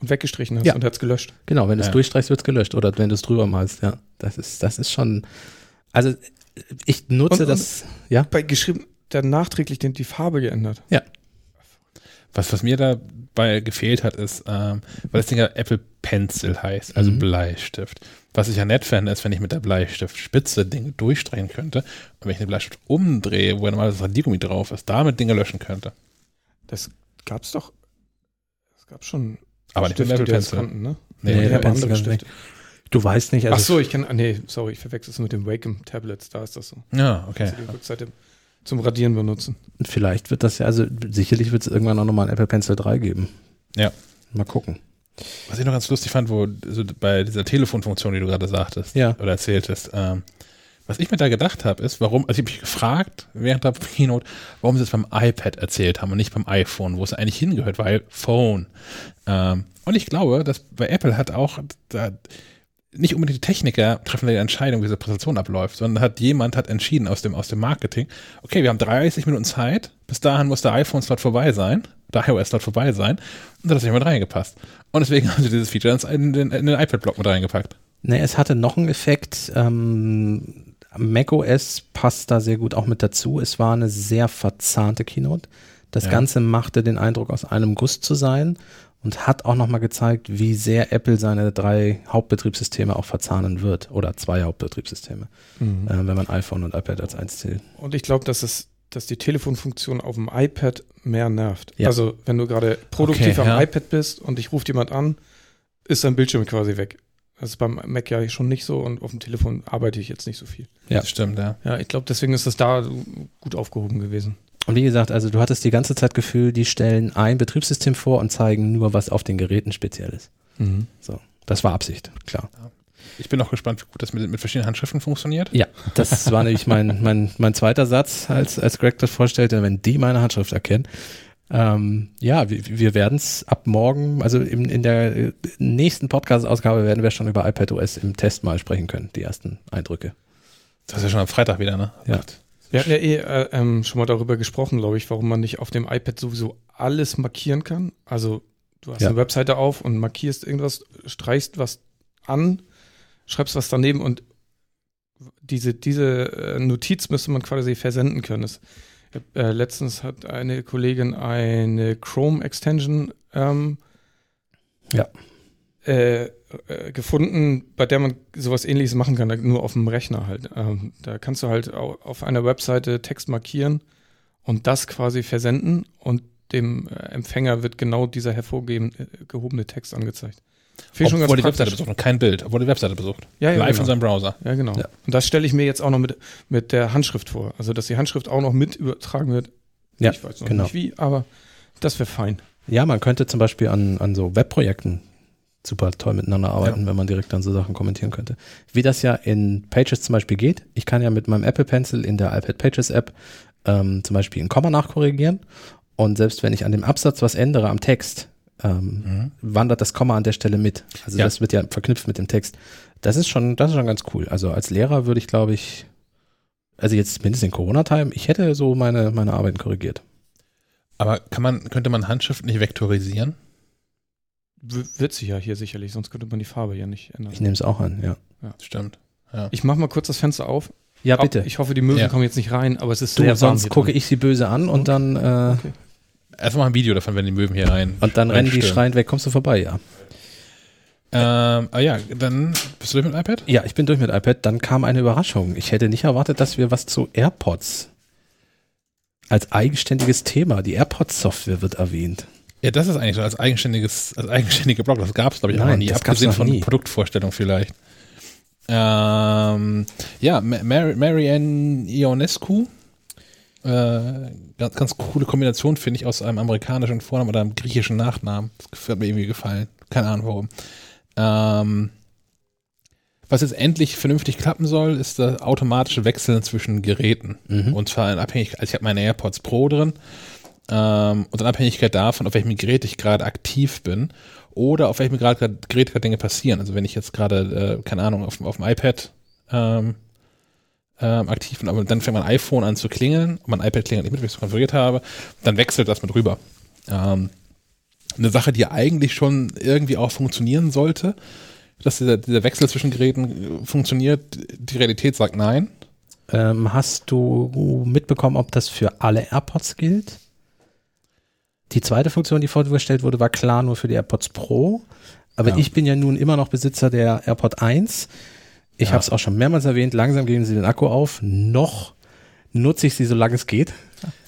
und weggestrichen hast ja. und hat es gelöscht. Genau, wenn du es ja. durchstreichst, wird es gelöscht oder wenn du es drüber malst, ja. Das ist, das ist schon, also ich nutze und, das, und ja. Bei geschrieben, dann nachträglich die Farbe geändert. Ja. Was, was mir dabei gefehlt hat, ist, ähm, weil das Ding ja Apple Pencil heißt, also mhm. Bleistift. Was ich ja nett fände, ist, wenn ich mit der Bleistiftspitze Dinge durchstreichen könnte und wenn ich den Bleistift umdrehe, wo normalerweise Radiergummi drauf ist, damit Dinge löschen könnte. Das gab's doch. Das gab schon. Aber nicht mit Apple Pencil. Konnten, ne? Nee, nee, nee Pencil andere Du weißt nicht. Also Ach so, ich kann, nee, sorry, ich verwechsel es mit dem Wacom Tablets, da ist das so. Ja, okay. Also die Rückseite zum Radieren benutzen. Vielleicht wird das ja, also sicherlich wird es irgendwann auch nochmal ein Apple Pencil 3 geben. Ja. Mal gucken. Was ich noch ganz lustig fand, wo so bei dieser Telefonfunktion, die du gerade sagtest ja. oder erzähltest, ähm, was ich mir da gedacht habe, ist, warum, also ich habe mich gefragt während der Keynote, warum sie es beim iPad erzählt haben und nicht beim iPhone, wo es eigentlich hingehört, weil Phone. Ähm, und ich glaube, dass bei Apple hat auch da, nicht unbedingt die Techniker treffen die Entscheidung, wie diese Präsentation abläuft, sondern hat jemand hat entschieden aus dem, aus dem Marketing, okay, wir haben 30 Minuten Zeit, bis dahin muss der iPhone-Slot vorbei sein, der iOS-Slot vorbei sein, und da hat sich mit reingepasst. Und deswegen haben sie dieses Feature in den, in den iPad-Block mit reingepackt. Ne, es hatte noch einen Effekt, ähm, macOS passt da sehr gut auch mit dazu. Es war eine sehr verzahnte Keynote. Das ja. Ganze machte den Eindruck, aus einem Guss zu sein und hat auch nochmal gezeigt, wie sehr Apple seine drei Hauptbetriebssysteme auch verzahnen wird oder zwei Hauptbetriebssysteme, mhm. äh, wenn man iPhone und iPad als eins zählt. Und ich glaube, dass es dass die Telefonfunktion auf dem iPad mehr nervt. Ja. Also wenn du gerade produktiv okay, am ja. iPad bist und dich ruft jemand an, ist dein Bildschirm quasi weg. Das ist beim Mac ja schon nicht so und auf dem Telefon arbeite ich jetzt nicht so viel. Ja, das stimmt, ja. Ja, ich glaube, deswegen ist das da gut aufgehoben gewesen. Und wie gesagt, also du hattest die ganze Zeit Gefühl, die stellen ein Betriebssystem vor und zeigen nur, was auf den Geräten speziell ist. Mhm. So, das war Absicht, klar. Ich bin auch gespannt, wie gut das mit, mit verschiedenen Handschriften funktioniert. Ja, das war nämlich mein, mein, mein zweiter Satz, als, als Greg das vorstellte, wenn die meine Handschrift erkennen. Ähm, ja, wir, wir werden es ab morgen, also in, in der nächsten Podcast-Ausgabe werden wir schon über iPadOS im Test mal sprechen können, die ersten Eindrücke. Das ist ja schon am Freitag wieder, ne? Ja. Wir hatten ja eh äh, ähm, schon mal darüber gesprochen, glaube ich, warum man nicht auf dem iPad sowieso alles markieren kann. Also du hast ja. eine Webseite auf und markierst irgendwas, streichst was an, schreibst was daneben und diese, diese äh, Notiz müsste man quasi versenden können. Das, äh, letztens hat eine Kollegin eine Chrome-Extension ähm, ja. Äh, äh, gefunden, bei der man sowas ähnliches machen kann, nur auf dem Rechner halt. Ähm, da kannst du halt auf einer Webseite Text markieren und das quasi versenden und dem äh, Empfänger wird genau dieser hervorgehobene Text angezeigt. Finde obwohl die Webseite besucht und kein Bild, obwohl die Webseite besucht. Ja, ja, Live genau. in seinem Browser. Ja, genau. Ja. Und das stelle ich mir jetzt auch noch mit, mit der Handschrift vor. Also, dass die Handschrift auch noch mit übertragen wird. Ja, ich weiß noch genau. nicht wie, aber das wäre fein. Ja, man könnte zum Beispiel an, an so Webprojekten super toll miteinander arbeiten, ja. wenn man direkt dann so Sachen kommentieren könnte. Wie das ja in Pages zum Beispiel geht. Ich kann ja mit meinem Apple Pencil in der iPad Pages App ähm, zum Beispiel ein Komma nachkorrigieren. Und selbst wenn ich an dem Absatz was ändere am Text, ähm, mhm. wandert das Komma an der Stelle mit. Also ja. das wird ja verknüpft mit dem Text. Das ist schon, das ist schon ganz cool. Also als Lehrer würde ich, glaube ich, also jetzt mindestens in Corona-Time, ich hätte so meine, meine Arbeiten korrigiert. Aber kann man, könnte man Handschrift nicht vektorisieren? Wird sie ja hier sicherlich, sonst könnte man die Farbe ja nicht ändern. Ich nehme es auch an, ja. ja. Stimmt. Ja. Ich mache mal kurz das Fenster auf. Ja, bitte. Ich hoffe, die Möwen ja. kommen jetzt nicht rein, aber es ist du, sehr warm. Sonst gucke ich sie böse an und dann. Äh, okay. Erstmal ein Video davon, wenn die Möwen hier rein. Und dann rennen die schreiend weg. Kommst du vorbei, ja. Ähm, ah ja, dann bist du durch mit iPad? Ja, ich bin durch mit iPad. Dann kam eine Überraschung. Ich hätte nicht erwartet, dass wir was zu AirPods als eigenständiges Thema, die AirPods-Software wird erwähnt. Ja, das ist eigentlich so als eigenständiges, als eigenständiger Blog. Das gab es, glaube ich, Nein, auch noch nie. Abgesehen von nie. Produktvorstellung vielleicht. Ähm, ja, Mar Marianne Ionescu. Äh, ganz, ganz coole Kombination, finde ich, aus einem amerikanischen Vornamen oder einem griechischen Nachnamen. Das hat mir irgendwie gefallen. Keine Ahnung warum. Ähm, was jetzt endlich vernünftig klappen soll, ist das automatische Wechseln zwischen Geräten. Mhm. Und zwar in Abhängigkeit, also ich habe meine AirPods Pro drin ähm, und in Abhängigkeit davon, auf welchem Gerät ich gerade aktiv bin oder auf welchem Gerät gerade Dinge passieren. Also wenn ich jetzt gerade, äh, keine Ahnung, auf, auf dem iPad ähm, ähm, aktiv bin, aber dann fängt mein iPhone an zu klingeln mein iPad klingelt nicht mit, weil ich es konfiguriert habe, dann wechselt das mit rüber. Ähm, eine Sache, die eigentlich schon irgendwie auch funktionieren sollte, dass dieser, dieser Wechsel zwischen Geräten funktioniert, die Realität sagt nein. Ähm, hast du mitbekommen, ob das für alle AirPods gilt? Die zweite Funktion, die vorgestellt wurde, war klar nur für die AirPods Pro. Aber ja. ich bin ja nun immer noch Besitzer der AirPod 1. Ich ja. habe es auch schon mehrmals erwähnt, langsam geben sie den Akku auf. Noch nutze ich sie, solange es geht.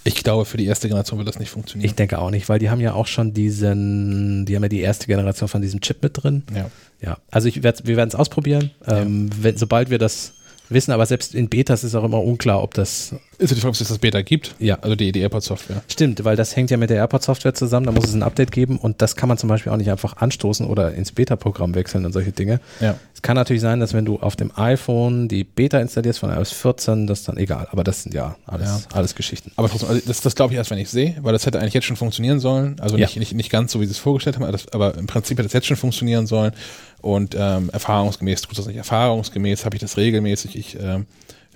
Ich glaube, für die erste Generation wird das nicht funktionieren. Ich denke auch nicht, weil die haben ja auch schon diesen, die haben ja die erste Generation von diesem Chip mit drin. Ja. Ja. Also ich werd, wir werden es ausprobieren. Ähm, wenn, sobald wir das wissen, aber selbst in Betas ist auch immer unklar, ob das. Ist ja die Frage, ob es das Beta gibt? Ja. Also die, die AirPod-Software. Stimmt, weil das hängt ja mit der AirPod-Software zusammen, da muss es ein Update geben und das kann man zum Beispiel auch nicht einfach anstoßen oder ins Beta-Programm wechseln und solche Dinge. Ja. Es kann natürlich sein, dass wenn du auf dem iPhone die Beta installierst von iOS 14, das ist dann egal. Aber das sind ja alles, ja. alles Geschichten. Aber trotzdem, also das, das glaube ich erst, wenn ich sehe, weil das hätte eigentlich jetzt schon funktionieren sollen. Also nicht, ja. nicht, nicht ganz so, wie sie es vorgestellt haben, aber, das, aber im Prinzip hätte es jetzt schon funktionieren sollen. Und ähm, erfahrungsgemäß tut das nicht. Erfahrungsgemäß habe ich das regelmäßig. Ich ähm,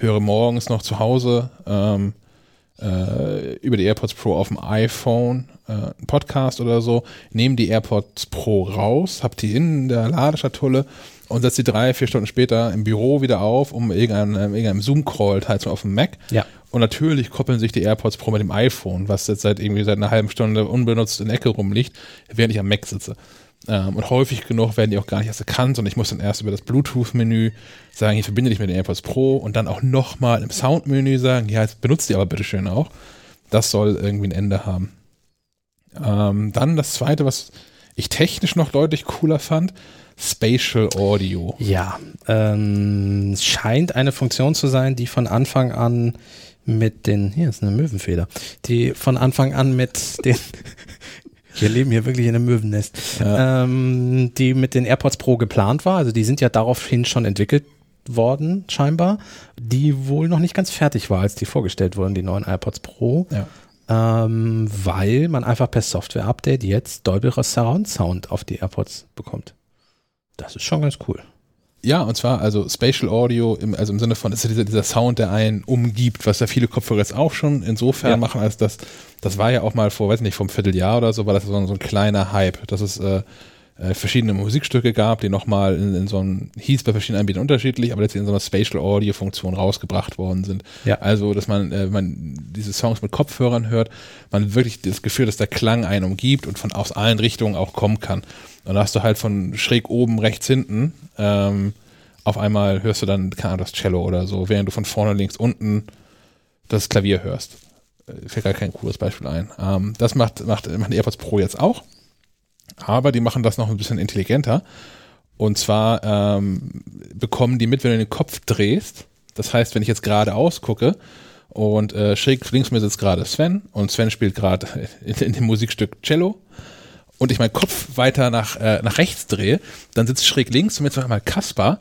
höre morgens noch zu Hause ähm, äh, über die AirPods Pro auf dem iPhone äh, einen Podcast oder so, nehme die AirPods Pro raus, habe die in der Ladeschatulle und setze die drei, vier Stunden später im Büro wieder auf, um irgendeinem, irgendeinem Zoom-Call teilzunehmen auf dem Mac. Ja. Und natürlich koppeln sich die AirPods Pro mit dem iPhone, was jetzt seit irgendwie seit einer halben Stunde unbenutzt in der Ecke rumliegt, während ich am Mac sitze. Ähm, und häufig genug werden die auch gar nicht erst erkannt und ich muss dann erst über das Bluetooth-Menü sagen, ich verbinde dich mit den AirPods Pro und dann auch nochmal im Sound-Menü sagen, ja, jetzt benutzt die aber bitteschön auch. Das soll irgendwie ein Ende haben. Ähm, dann das zweite, was ich technisch noch deutlich cooler fand, Spatial Audio. Ja, ähm, scheint eine Funktion zu sein, die von Anfang an mit den, hier ist eine Möwenfeder, die von Anfang an mit den wir leben hier wirklich in einem Möwennest. Ja. Ähm, die mit den AirPods Pro geplant war. Also die sind ja daraufhin schon entwickelt worden, scheinbar. Die wohl noch nicht ganz fertig war, als die vorgestellt wurden, die neuen AirPods Pro. Ja. Ähm, weil man einfach per Software-Update jetzt Dolby Surround Sound auf die AirPods bekommt. Das ist schon ganz cool. Ja, und zwar also Spatial Audio, im, also im Sinne von, das ist ja dieser, dieser Sound, der einen umgibt, was ja viele Kopfhörer jetzt auch schon insofern ja. machen, als das, das war ja auch mal vor, weiß nicht, vom Vierteljahr oder so, war das so ein, so ein kleiner Hype, dass es äh, äh, verschiedene Musikstücke gab, die nochmal in, in so einem, hieß bei verschiedenen Anbietern unterschiedlich, aber letztlich in so einer Spatial Audio Funktion rausgebracht worden sind. Ja. Also, dass man, äh, man diese Songs mit Kopfhörern hört, man wirklich das Gefühl, dass der Klang einen umgibt und von aus allen Richtungen auch kommen kann. Und da hast du halt von schräg oben rechts hinten, ähm, auf einmal hörst du dann, keine Ahnung, das Cello oder so, während du von vorne links unten das Klavier hörst. Äh, fällt gar kein cooles Beispiel ein. Ähm, das macht, macht, macht AirPods Pro jetzt auch. Aber die machen das noch ein bisschen intelligenter. Und zwar ähm, bekommen die mit, wenn du den Kopf drehst. Das heißt, wenn ich jetzt gerade ausgucke und äh, schräg links mir sitzt gerade Sven und Sven spielt gerade in, in, dem Musikstück Cello und ich meinen Kopf weiter nach, äh, nach rechts drehe, dann sitzt schräg links und jetzt noch einmal Kaspar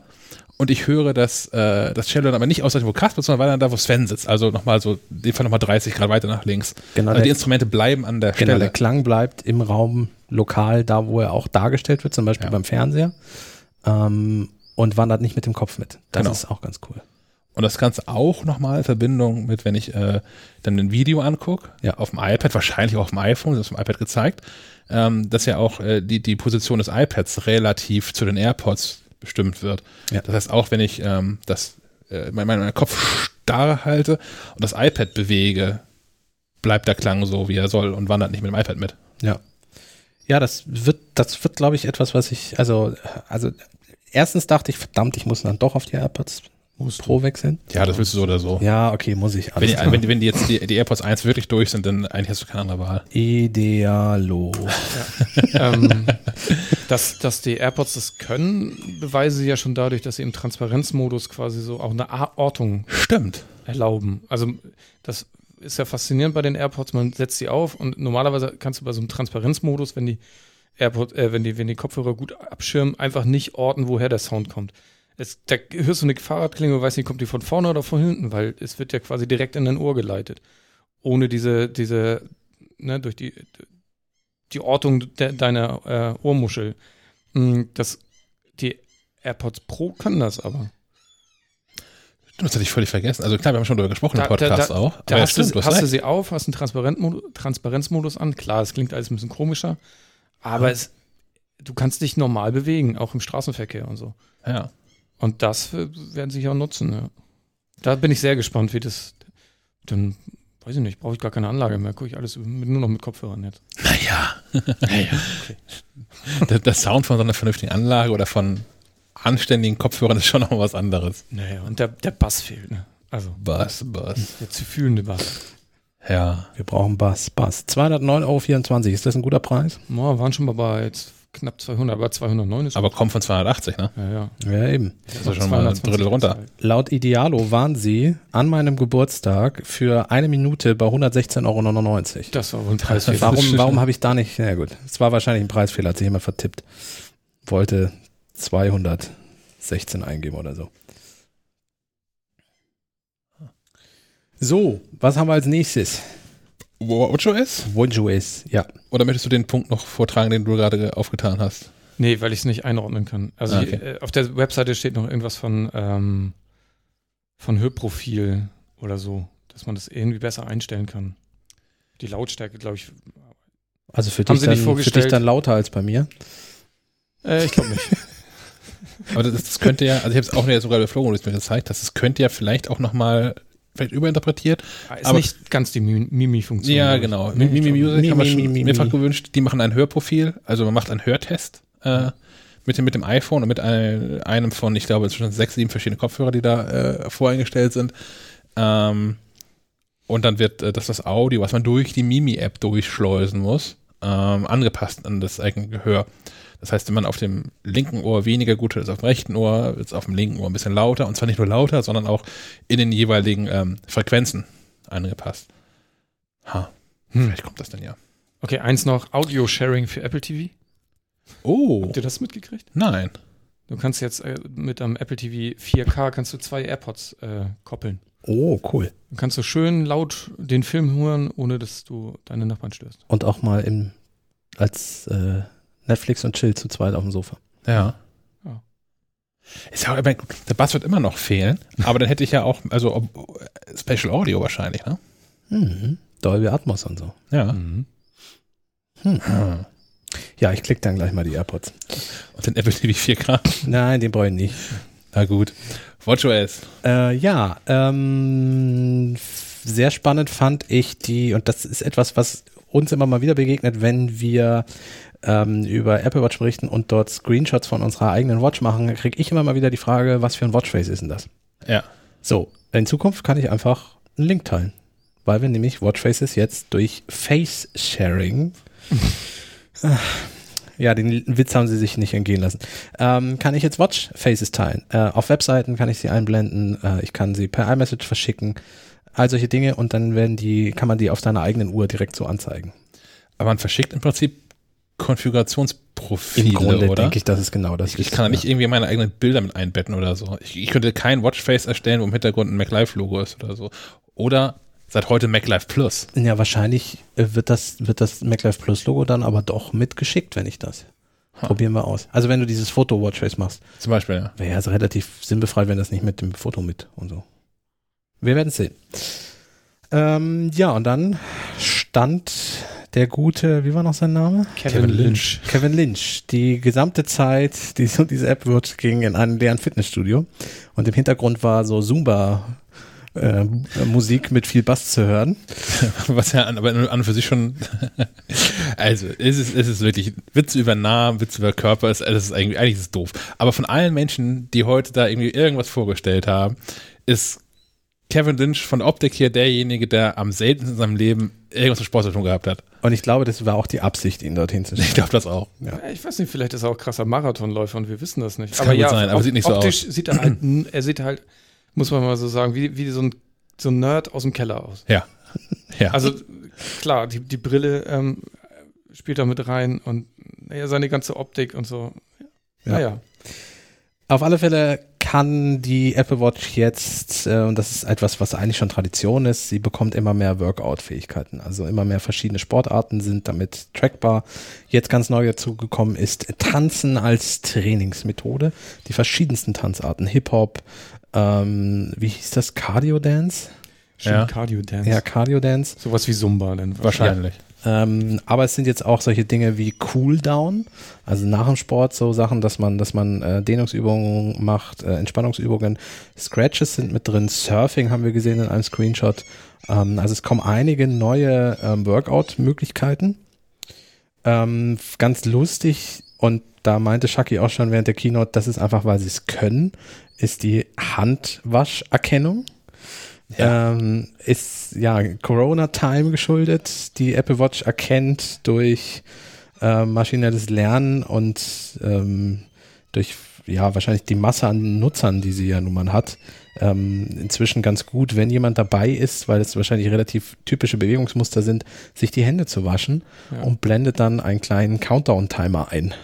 und ich höre, dass äh, das Cello dann aber nicht aus, wo Kaspar sondern weiter da, wo Sven sitzt. Also nochmal so, in dem Fall nochmal 30 Grad weiter nach links. Genau. Also die Instrumente bleiben an der genau, Stelle. Der Klang bleibt im Raum lokal, da wo er auch dargestellt wird, zum Beispiel ja. beim Fernseher. Ähm, und wandert nicht mit dem Kopf mit. Das genau. ist auch ganz cool. Und das Ganze auch nochmal in Verbindung mit, wenn ich äh, dann ein Video angucke, ja. auf dem iPad, wahrscheinlich auch auf dem iPhone, das ist auf dem iPad gezeigt, ähm, dass ja auch äh, die, die Position des iPads relativ zu den AirPods bestimmt wird. Ja. Das heißt, auch wenn ich ähm, das, äh, meinen mein Kopf starr halte und das iPad bewege, bleibt der Klang so, wie er soll und wandert nicht mit dem iPad mit. Ja. Ja, das wird, das wird, glaube ich, etwas, was ich, also, also, erstens dachte ich, verdammt, ich muss dann doch auf die AirPods Musst Pro wechseln? Ja, das willst du so oder so. Ja, okay, muss ich. Wenn die, wenn, wenn, die jetzt die, die, AirPods 1 wirklich durch sind, dann eigentlich hast du keine andere Wahl. Idealo. Ja. ähm, dass, dass die AirPods das können, beweisen sie ja schon dadurch, dass sie im Transparenzmodus quasi so auch eine Ortung Stimmt. erlauben. Also das ist ja faszinierend bei den AirPods, man setzt sie auf und normalerweise kannst du bei so einem Transparenzmodus, wenn die AirPod, äh, wenn die, wenn die Kopfhörer gut abschirmen, einfach nicht orten, woher der Sound kommt. Es, da hörst du eine Fahrradklinge und weißt nicht, kommt die von vorne oder von hinten, weil es wird ja quasi direkt in dein Ohr geleitet. Ohne diese, diese, ne, durch die, die Ortung de, deiner äh, Ohrmuschel. Hm, das, die AirPods Pro können das aber. Das hatte ich völlig vergessen. Also klar, wir haben schon darüber gesprochen da, im Podcast da, da, auch. Da hast, stimmt, du, hast du sie auf, hast einen Transparenzmodus, Transparenzmodus an. Klar, es klingt alles ein bisschen komischer, aber es, du kannst dich normal bewegen, auch im Straßenverkehr und so. Ja. Und das werden sie auch nutzen. Ja. Da bin ich sehr gespannt, wie das. Dann, weiß ich nicht, brauche ich gar keine Anlage mehr. Gucke ich alles nur noch mit Kopfhörern jetzt. Naja. naja. Okay. Der, der, Sound von so einer vernünftigen Anlage oder von anständigen Kopfhörern ist schon noch was anderes. Naja, und der, der Bass fehlt. Ne? Also, Bass, Bass. Der zu fühlende Bass. Ja. Wir brauchen Bass, Bass. 209,24 Euro, ist das ein guter Preis? Ja, waren schon mal bei jetzt knapp 200, aber 209 ist. Aber kommt von 280, ne? Ja, ja. Ja, eben. Das ist schon mal ein Drittel runter. Laut Idealo waren sie an meinem Geburtstag für eine Minute bei 116,99 Euro. Das war wohl ein Preisfehler. Warum, warum habe ich da nicht, na gut, es war wahrscheinlich ein Preisfehler, hat sich jemand vertippt. Wollte 216 eingeben oder so. So, was haben wir als nächstes? WatchOS? WatchOS, ja. Oder möchtest du den Punkt noch vortragen, den du gerade aufgetan hast? Nee, weil ich es nicht einordnen kann. Also ah, okay. hier, äh, auf der Webseite steht noch irgendwas von, ähm, von Hörprofil oder so, dass man das irgendwie besser einstellen kann. Die Lautstärke, glaube ich. Also für dich, dann, für dich dann lauter als bei mir? Äh, ich glaube nicht. Aber das, das, könnte ja, also ich habe es auch mir sogar bei Flow-Modus mir gezeigt, dass es könnte ja vielleicht auch nochmal vielleicht überinterpretiert. Ist aber nicht ganz die Mimi-Funktion. Ja, genau. Mimi Music haben wir schon mehrfach gewünscht. Die machen ein Hörprofil, also man macht einen Hörtest äh, mit, dem, mit dem iPhone und mit einem, einem von, ich glaube, zwischen sechs, sieben verschiedene Kopfhörer, die da äh, voreingestellt sind. Ähm, und dann wird äh, das, das Audio, was man durch die Mimi-App durchschleusen muss, ähm, angepasst an das eigene Gehör. Das heißt, wenn man auf dem linken Ohr weniger gut hört als auf dem rechten Ohr, wird es auf dem linken Ohr ein bisschen lauter. Und zwar nicht nur lauter, sondern auch in den jeweiligen ähm, Frequenzen angepasst. Ha, hm. vielleicht kommt das dann ja. Okay, eins noch: Audio-Sharing für Apple TV. Oh. Habt ihr das mitgekriegt? Nein. Du kannst jetzt äh, mit einem Apple TV 4K kannst du zwei AirPods äh, koppeln. Oh, cool. Dann kannst du schön laut den Film hören, ohne dass du deine Nachbarn störst. Und auch mal im, als äh, Netflix und chill zu zweit auf dem Sofa. Ja. ja. Ist ja, der Bass wird immer noch fehlen, aber dann hätte ich ja auch, also Special Audio wahrscheinlich, ne? Mhm. Dolby Atmos und so. Ja. Mhm. Hm. Hm. Ja, ich klicke dann gleich mal die AirPods. Und den Apple TV 4K? Nein, den brauche ich nicht. Na gut. WatchOS. Äh, ja, ähm, sehr spannend fand ich die, und das ist etwas, was uns immer mal wieder begegnet, wenn wir ähm, über Apple Watch berichten und dort Screenshots von unserer eigenen Watch machen, kriege ich immer mal wieder die Frage, was für ein Watchface ist denn das? Ja. So, in Zukunft kann ich einfach einen Link teilen, weil wir nämlich Watchfaces jetzt durch Face Sharing Ja, den Witz haben sie sich nicht entgehen lassen. Ähm, kann ich jetzt Watchfaces teilen? Äh, auf Webseiten kann ich sie einblenden, äh, ich kann sie per iMessage verschicken, all solche Dinge und dann werden die, kann man die auf deiner eigenen Uhr direkt so anzeigen. Aber man verschickt im Prinzip Konfigurationsprofile, Im Grunde oder? denke ich, das ist genau das. Ich, ich kann da nicht irgendwie meine eigenen Bilder mit einbetten oder so. Ich, ich könnte kein Watchface erstellen, wo im Hintergrund ein MacLife-Logo ist oder so. Oder seit heute MacLife Plus. Ja, wahrscheinlich äh, wird das, wird das MacLife Plus Logo dann aber doch mitgeschickt, wenn ich das. Ha. Probieren wir aus. Also wenn du dieses Foto-Watchface machst. Zum Beispiel, ja. Wäre ja also relativ sinnbefreit, wenn das nicht mit dem Foto mit und so. Wir werden sehen. Ähm, ja, und dann stand der gute, wie war noch sein Name? Kevin, Kevin Lynch. Kevin Lynch. Die gesamte Zeit, die so diese App wird, ging in einem leeren Fitnessstudio. Und im Hintergrund war so Zumba äh, Musik mit viel Bass zu hören. Was ja an, aber an und für sich schon Also, es ist, es ist wirklich Witz über Namen, Witz über Körper, es, es ist eigentlich, eigentlich ist es doof. Aber von allen Menschen, die heute da irgendwie irgendwas vorgestellt haben, ist Kevin Lynch von Optik hier derjenige, der am seltensten in seinem Leben irgendwas mit Sport zu tun gehabt hat. Und ich glaube, das war auch die Absicht, ihn dorthin zu stellen. Ich glaube das auch. Ja. Ich weiß nicht, vielleicht ist er auch krasser Marathonläufer und wir wissen das nicht. Das aber ja, sein, aber sieht nicht so aus. sieht er halt, er sieht halt, muss man mal so sagen, wie, wie so, ein, so ein Nerd aus dem Keller aus. Ja. ja. Also klar, die, die Brille ähm, spielt da mit rein und naja, seine ganze Optik und so. Ja. Naja. Auf alle Fälle kann die Apple Watch jetzt, äh, und das ist etwas, was eigentlich schon Tradition ist, sie bekommt immer mehr Workout-Fähigkeiten. Also immer mehr verschiedene Sportarten sind damit trackbar. Jetzt ganz neu dazu gekommen ist Tanzen als Trainingsmethode. Die verschiedensten Tanzarten, Hip-Hop, ähm, wie hieß das, Cardio Dance? ja. Cardio Dance. Ja, Cardio Dance. Sowas wie Zumba dann wahrscheinlich. Ja. Ähm, aber es sind jetzt auch solche Dinge wie Cooldown, also nach dem Sport so Sachen, dass man, dass man äh, Dehnungsübungen macht, äh, Entspannungsübungen. Scratches sind mit drin, Surfing haben wir gesehen in einem Screenshot. Ähm, also es kommen einige neue ähm, Workout-Möglichkeiten. Ähm, ganz lustig und da meinte Shaki auch schon während der Keynote, das ist einfach, weil sie es können, ist die Handwascherkennung. Ja. Ähm, ist ja Corona-Time geschuldet, die Apple Watch erkennt durch äh, maschinelles Lernen und ähm, durch ja wahrscheinlich die Masse an Nutzern, die sie ja nun mal hat, ähm, inzwischen ganz gut, wenn jemand dabei ist, weil es wahrscheinlich relativ typische Bewegungsmuster sind, sich die Hände zu waschen ja. und blendet dann einen kleinen Countdown-Timer ein.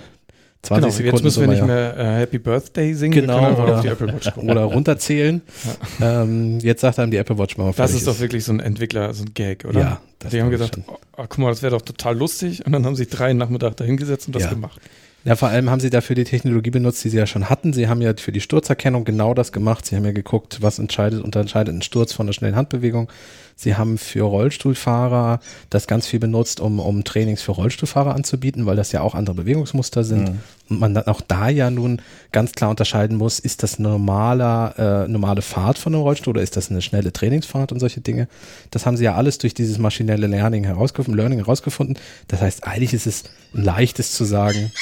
20 genau, Sekunden. Jetzt müssen wir nicht mehr äh, Happy Birthday singen, genau, oder, auf die Apple Watch oder runterzählen. Ja. Ähm, jetzt sagt einem die Apple Watch mal Das ist doch wirklich so ein Entwickler, so ein Gag, oder? Ja. Die haben gesagt, oh, oh, guck mal, das wäre doch total lustig. Und dann haben sie drei Nachmittag dahingesetzt und das ja. gemacht. Ja, vor allem haben sie dafür die Technologie benutzt, die sie ja schon hatten. Sie haben ja für die Sturzerkennung genau das gemacht. Sie haben ja geguckt, was entscheidet, unterscheidet einen Sturz von einer schnellen Handbewegung. Sie haben für Rollstuhlfahrer das ganz viel benutzt, um, um Trainings für Rollstuhlfahrer anzubieten, weil das ja auch andere Bewegungsmuster sind. Mhm. Und man dann auch da ja nun ganz klar unterscheiden muss, ist das normaler, äh, normale Fahrt von einem Rollstuhl oder ist das eine schnelle Trainingsfahrt und solche Dinge. Das haben sie ja alles durch dieses maschinelle Learning herausgefunden, Learning herausgefunden. Das heißt, eigentlich ist es ein leichtes zu sagen,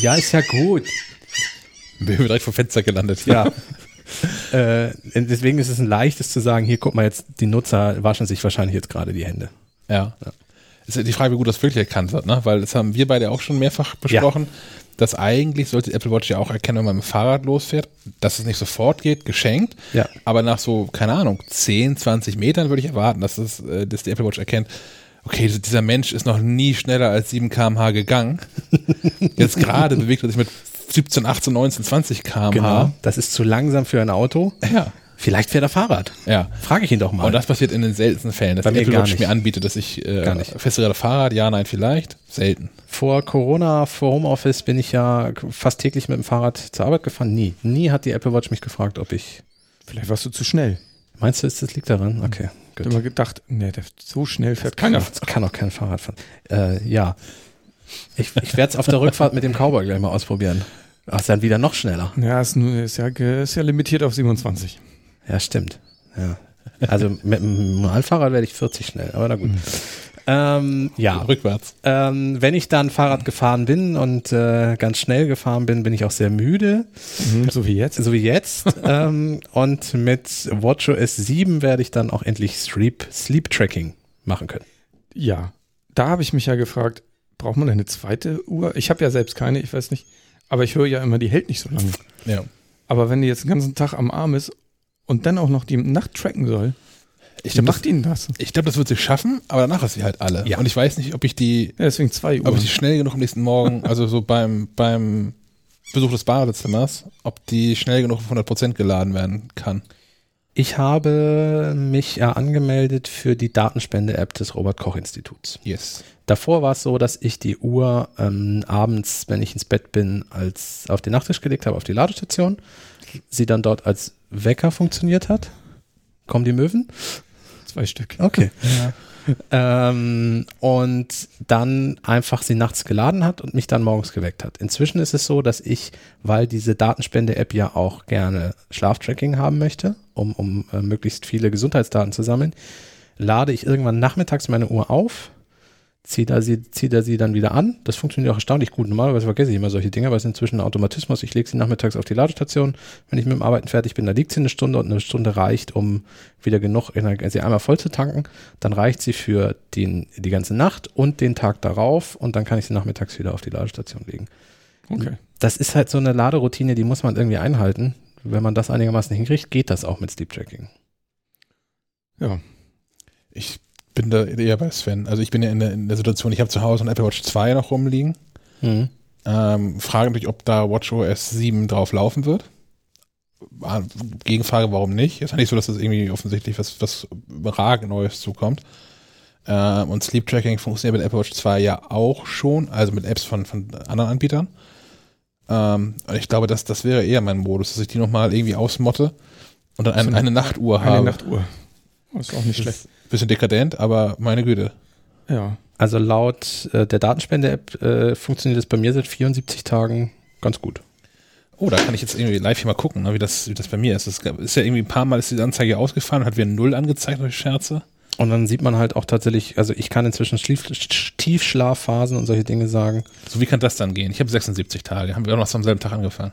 ja, ist ja gut. Bin direkt vom Fenster gelandet. Ja. äh, deswegen ist es ein leichtes zu sagen, hier guck mal jetzt, die Nutzer waschen sich wahrscheinlich jetzt gerade die Hände. Ja. ja. Ist ja die Frage, wie gut das wirklich erkannt wird, ne? Weil das haben wir beide auch schon mehrfach besprochen, ja. dass eigentlich sollte die Apple Watch ja auch erkennen, wenn man mit dem Fahrrad losfährt, dass es nicht sofort geht, geschenkt. Ja. Aber nach so, keine Ahnung, 10, 20 Metern würde ich erwarten, dass, das, äh, dass die Apple Watch erkennt, okay, dieser Mensch ist noch nie schneller als 7 km/h gegangen. Jetzt gerade bewegt er sich mit 17, 18, 19, 20 km/h. Genau, das ist zu langsam für ein Auto. Ja. Vielleicht fährt er Fahrrad. Ja. Frage ich ihn doch mal. Und das passiert in den seltensten Fällen, dass Bei Apple Watch mir anbietet, dass ich äh, gar nicht. feste Fahrrad, ja, nein, vielleicht. Selten. Vor Corona, vor Homeoffice bin ich ja fast täglich mit dem Fahrrad zur Arbeit gefahren. Nie. Nie hat die Apple Watch mich gefragt, ob ich. Vielleicht warst du zu schnell. Meinst du, das liegt daran? Okay. Ich habe immer gedacht, nee, so schnell fährt keiner. Das kann auch kein Fahrrad fahren. Äh, ja. Ich, ich werde es auf der Rückfahrt mit dem Cowboy gleich mal ausprobieren. Ach, ist dann wieder noch schneller. Ja, ist, ist, ja, ist ja limitiert auf 27. Ja, stimmt. Ja. Also mit dem Normalfahrrad werde ich 40 schnell, aber na gut. Ähm, ja. Rückwärts. Ähm, wenn ich dann Fahrrad gefahren bin und äh, ganz schnell gefahren bin, bin ich auch sehr müde. Mhm, so wie jetzt. So wie jetzt. ähm, und mit WatchOS 7 werde ich dann auch endlich Sleep, Sleep Tracking machen können. Ja. Da habe ich mich ja gefragt, braucht man eine zweite Uhr? Ich habe ja selbst keine, ich weiß nicht. Aber ich höre ja immer, die hält nicht so lange. Ja. Aber wenn die jetzt den ganzen Tag am Arm ist und dann auch noch die Nacht tracken soll, ich glaub, macht das, ihnen das? Ich glaube, das wird sie schaffen, aber danach ist sie halt alle. Ja. Und ich weiß nicht, ob ich die. Ja, deswegen zwei Uhr. Ob ich die schnell genug am nächsten Morgen, also so beim, beim Besuch des Badezimmers, ob die schnell genug auf 100% geladen werden kann. Ich habe mich ja angemeldet für die Datenspende-App des Robert-Koch-Instituts. Yes. Davor war es so, dass ich die Uhr ähm, abends, wenn ich ins Bett bin, als auf den Nachttisch gelegt habe, auf die Ladestation. Sie dann dort als Wecker funktioniert hat. Kommen die Möwen? Zwei Stück. Okay. Ja. Ähm, und dann einfach sie nachts geladen hat und mich dann morgens geweckt hat. Inzwischen ist es so, dass ich, weil diese Datenspende-App ja auch gerne Schlaftracking haben möchte, um, um äh, möglichst viele Gesundheitsdaten zu sammeln, lade ich irgendwann nachmittags meine Uhr auf, zieht er, sie, zieht er sie dann wieder an. Das funktioniert auch erstaunlich gut. Normalerweise vergesse ich immer solche Dinge, weil es inzwischen ein Automatismus. Ich lege sie nachmittags auf die Ladestation. Wenn ich mit dem Arbeiten fertig bin, dann liegt sie eine Stunde und eine Stunde reicht, um wieder genug Energie, sie einmal voll zu tanken. Dann reicht sie für den, die ganze Nacht und den Tag darauf und dann kann ich sie nachmittags wieder auf die Ladestation legen. Okay. Das ist halt so eine Laderoutine, die muss man irgendwie einhalten. Wenn man das einigermaßen hinkriegt, geht das auch mit Sleep Tracking. Ja. Ich bin da eher bei Sven. Also ich bin ja in der, in der Situation, ich habe zu Hause ein Apple Watch 2 noch rumliegen. Mhm. Ähm, frage mich, ob da WatchOS 7 drauf laufen wird. Ah, Gegenfrage, warum nicht? Ist ja nicht so, dass das irgendwie offensichtlich was, was überragend Neues zukommt. Ähm, und Sleep Tracking funktioniert mit Apple Watch 2 ja auch schon, also mit Apps von, von anderen Anbietern. Ähm, ich glaube, das, das wäre eher mein Modus, dass ich die nochmal irgendwie ausmotte und dann eine, eine Nachtuhr eine habe. Eine Nachtuhr. Das ist auch nicht schlecht. Bisschen dekadent, aber meine Güte. Ja. Also laut äh, der Datenspende-App äh, funktioniert das bei mir seit 74 Tagen ganz gut. Oh, da kann ich jetzt irgendwie live hier mal gucken, ne, wie, das, wie das bei mir ist. Das ist ja irgendwie ein paar Mal ist die Anzeige ausgefallen, hat wieder Null angezeigt durch Scherze. Und dann sieht man halt auch tatsächlich, also ich kann inzwischen Schlief, Tiefschlafphasen und solche Dinge sagen. So, wie kann das dann gehen? Ich habe 76 Tage. Haben wir auch noch am selben Tag angefangen?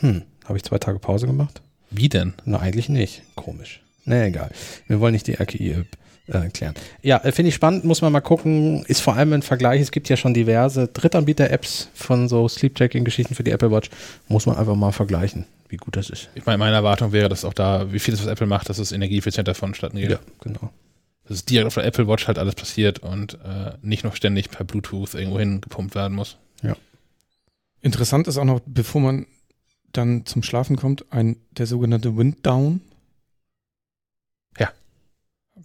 Hm, habe ich zwei Tage Pause gemacht? Wie denn? Na, eigentlich nicht. Komisch. Na, egal. Wir wollen nicht die RKI äh, erklären. Ja, äh, finde ich spannend, muss man mal gucken. Ist vor allem ein Vergleich. Es gibt ja schon diverse Drittanbieter-Apps von so Sleep-Tracking-Geschichten für die Apple Watch. Muss man einfach mal vergleichen, wie gut das ist. Ich meine, meine Erwartung wäre, dass auch da, wie vieles, was Apple macht, dass es energieeffizienter vonstatten geht. Ja, genau. Dass es direkt auf der Apple Watch halt alles passiert und äh, nicht noch ständig per Bluetooth irgendwo hin gepumpt werden muss. Ja. Interessant ist auch noch, bevor man dann zum Schlafen kommt, ein, der sogenannte Wind Down.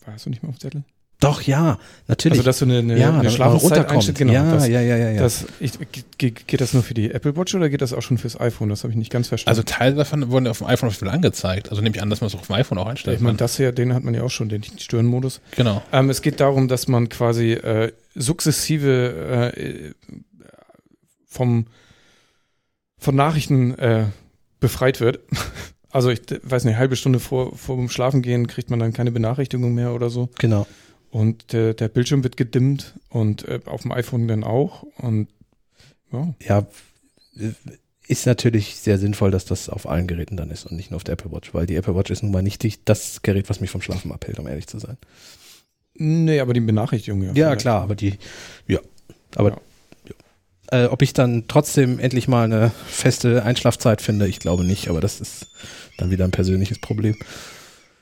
Warst du nicht mehr auf dem Zettel? Doch, ja, natürlich. Also, dass du eine, eine, ja, eine Schlafenszeit einstellst, genau. Ja, das, ja, ja, ja. ja. Das, ich, geht, geht das nur für die Apple Watch oder geht das auch schon fürs iPhone? Das habe ich nicht ganz verstanden. Also Teile davon wurden auf dem iPhone auf angezeigt. Also nehme ich an, dass man es auf dem iPhone auch einstellt. Ich meine, das hier, den hat man ja auch schon, den Störenmodus. Genau. Ähm, es geht darum, dass man quasi äh, sukzessive äh, vom von Nachrichten äh, befreit wird. Also ich weiß nicht, eine halbe Stunde vor, vor dem Schlafengehen kriegt man dann keine Benachrichtigung mehr oder so. Genau. Und der, der Bildschirm wird gedimmt und äh, auf dem iPhone dann auch. Und ja. ja, ist natürlich sehr sinnvoll, dass das auf allen Geräten dann ist und nicht nur auf der Apple Watch, weil die Apple Watch ist nun mal nicht die, das Gerät, was mich vom Schlafen abhält, um ehrlich zu sein. Nee, aber die Benachrichtigung ja. Ja, klar, aber die, ja, aber ja. Äh, ob ich dann trotzdem endlich mal eine feste Einschlafzeit finde, ich glaube nicht, aber das ist dann wieder ein persönliches Problem.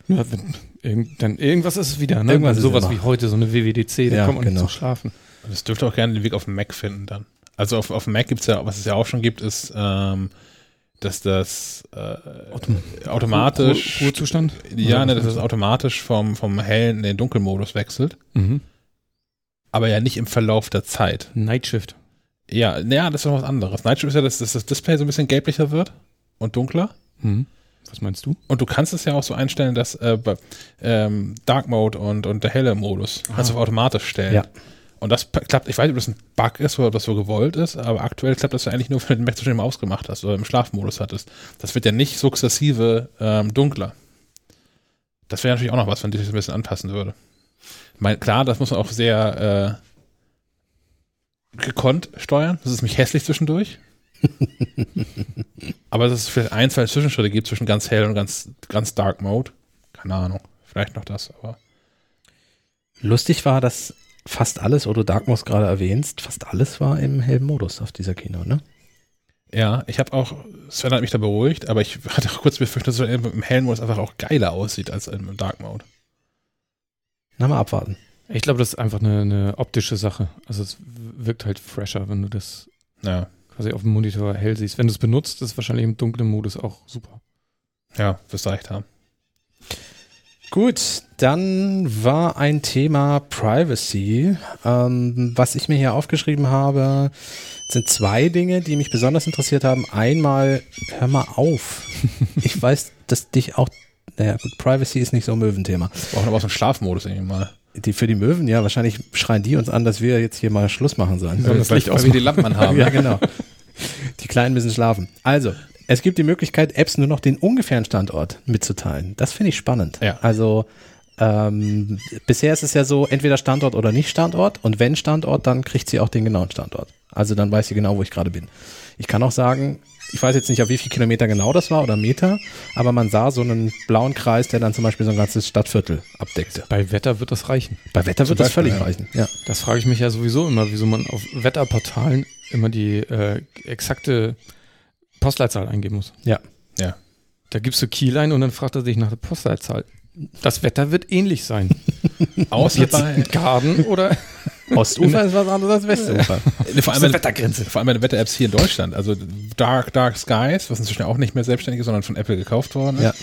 Ja, wenn, irgend, dann irgendwas ist es wieder, ne? Irgendwas sowas wie heute, so eine WWDC, da ja, kommt man genau. nicht zum Schlafen. Das dürfte auch gerne den Weg auf dem Mac finden dann. Also auf, auf dem Mac gibt es ja, was es ja auch schon gibt, ist, ähm, dass das äh, Autom automatisch Ruhezustand? Ja, ne, dass das automatisch vom, vom hellen in den Dunkelmodus wechselt. Mhm. Aber ja nicht im Verlauf der Zeit. Nightshift. Ja, naja, das ist noch was anderes. Nightshift ist ja, dass, dass das Display so ein bisschen gelblicher wird und dunkler. Mhm. Was meinst du? Und du kannst es ja auch so einstellen, dass äh, ähm, Dark Mode und, und der helle Modus Aha. kannst du auf automatisch stellen. Ja. Und das klappt, ich weiß nicht, ob das ein Bug ist oder ob das so gewollt ist, aber aktuell klappt das ja eigentlich nur, wenn du den Mac zwischen ausgemacht hast oder im Schlafmodus hattest. Das wird ja nicht sukzessive ähm, dunkler. Das wäre natürlich auch noch was, wenn dich das ein bisschen anpassen würde. Mein, klar, das muss man auch sehr äh, gekonnt steuern. Das ist mich hässlich zwischendurch. Aber dass es vielleicht ein, zwei Zwischenschritte gibt zwischen ganz hell und ganz, ganz dark Mode. Keine Ahnung. Vielleicht noch das, aber. Lustig war, dass fast alles, oder Dark Mode gerade erwähnst, fast alles war im hellen Modus auf dieser Kino, ne? Ja, ich habe auch, Sven hat mich da beruhigt, aber ich hatte auch kurz befürchtet, dass es im hellen Modus einfach auch geiler aussieht als im Dark Mode. Na, mal abwarten. Ich glaube, das ist einfach eine, eine optische Sache. Also es wirkt halt fresher, wenn du das ja quasi auf dem Monitor hell siehst. Wenn du es benutzt, ist es wahrscheinlich im dunklen Modus auch super. Ja, wirst du recht haben. Gut, dann war ein Thema Privacy. Ähm, was ich mir hier aufgeschrieben habe, sind zwei Dinge, die mich besonders interessiert haben. Einmal, hör mal auf. ich weiß, dass dich auch, naja, gut, Privacy ist nicht so ein Möwenthema. Wir brauchen aber auch so einen Schlafmodus irgendwie mal. Die für die Möwen, ja, wahrscheinlich schreien die uns an, dass wir jetzt hier mal Schluss machen sollen. Sollen das Licht aus, wie die Lampen haben. ja, genau. Die Kleinen müssen schlafen. Also, es gibt die Möglichkeit, Apps nur noch den ungefähren Standort mitzuteilen. Das finde ich spannend. Ja. Also, Ähm, bisher ist es ja so, entweder Standort oder nicht Standort. Und wenn Standort, dann kriegt sie auch den genauen Standort. Also dann weiß sie genau, wo ich gerade bin. Ich kann auch sagen, ich weiß jetzt nicht, auf wie viele Kilometer genau das war oder Meter, aber man sah so einen blauen Kreis, der dann zum Beispiel so ein ganzes Stadtviertel abdeckte. Bei Wetter wird das reichen. Bei Wetter wird das völlig ja. reichen, ja. Das frage ich mich ja sowieso immer, wieso man auf Wetterportalen immer die äh, exakte Postleitzahl eingeben muss. Ja. Ja. Da gibst du Kiel ein und dann fragt er sich nach der Postleitzahl. Das Wetter wird ähnlich sein. Außer bei Garden oder Ostufer ist was anderes als Westufer. vor allem, Wettergrenze. Vor allem bei den Wetter-Apps hier in Deutschland. Also Dark, Dark Skies, was inzwischen auch nicht mehr selbstständig ist, sondern von Apple gekauft worden ist. Ja.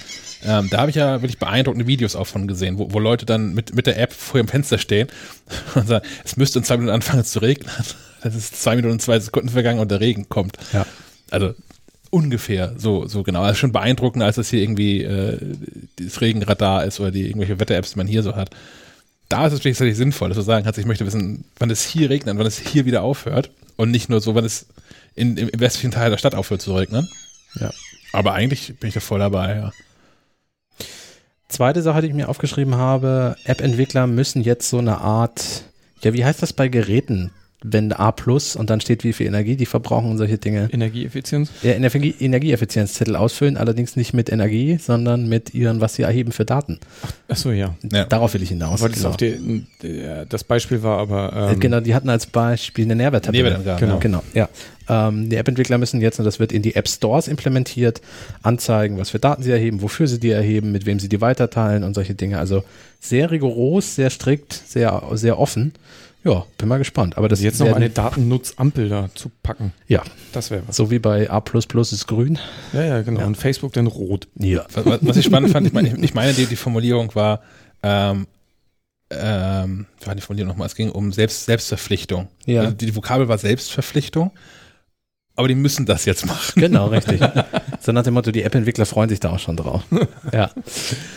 Ähm, da habe ich ja wirklich beeindruckende Videos auch von gesehen, wo, wo Leute dann mit, mit der App vor ihrem Fenster stehen und sagen, es müsste in zwei Minuten anfangen zu regnen. Das ist zwei Minuten und zwei Sekunden vergangen und der Regen kommt. Ja. Also ungefähr so, so genau. Also schon beeindruckender, als das hier irgendwie äh, das Regenradar ist oder die irgendwelche Wetter-Apps, die man hier so hat da ist es wirklich tatsächlich sinnvoll, dass du sagen kannst, ich möchte wissen, wann es hier regnet, wann es hier wieder aufhört und nicht nur so, wann es in, im westlichen Teil der Stadt aufhört zu regnen. Ja. Aber eigentlich bin ich da voll dabei, ja. Zweite Sache, die ich mir aufgeschrieben habe, App-Entwickler müssen jetzt so eine Art, ja, wie heißt das bei Geräten? Wenn A plus und dann steht, wie viel Energie die verbrauchen und solche Dinge. Energieeffizienz? Ja, Energie, Energieeffizienzzettel ausfüllen, allerdings nicht mit Energie, sondern mit ihren, was sie erheben für Daten. Ach, ach so, ja. ja. Darauf will ich hinaus. Genau. Die, das Beispiel war aber. Ähm genau, die hatten als Beispiel eine Nährwerttabelle. Nährwertangabe. Genau, genau, ja. Ähm, die App-Entwickler müssen jetzt, und das wird in die App Stores implementiert, anzeigen, was für Daten sie erheben, wofür sie die erheben, mit wem sie die weiterteilen und solche Dinge. Also sehr rigoros, sehr strikt, sehr, sehr offen. Ja, bin mal gespannt. Aber das jetzt noch eine Datennutzampel da zu packen. Ja. Das wäre was. So wie bei A ist grün. Ja, ja, genau. Ja. Und Facebook dann rot. Ja. Was, was ich spannend fand, ich meine, ich meine die, die Formulierung war, ähm, ähm, war die Formulierung nochmal, es ging um Selbst, Selbstverpflichtung. Ja. Also die Vokabel war Selbstverpflichtung aber die müssen das jetzt machen. Genau, richtig. so nach dem Motto, die App-Entwickler freuen sich da auch schon drauf. ja.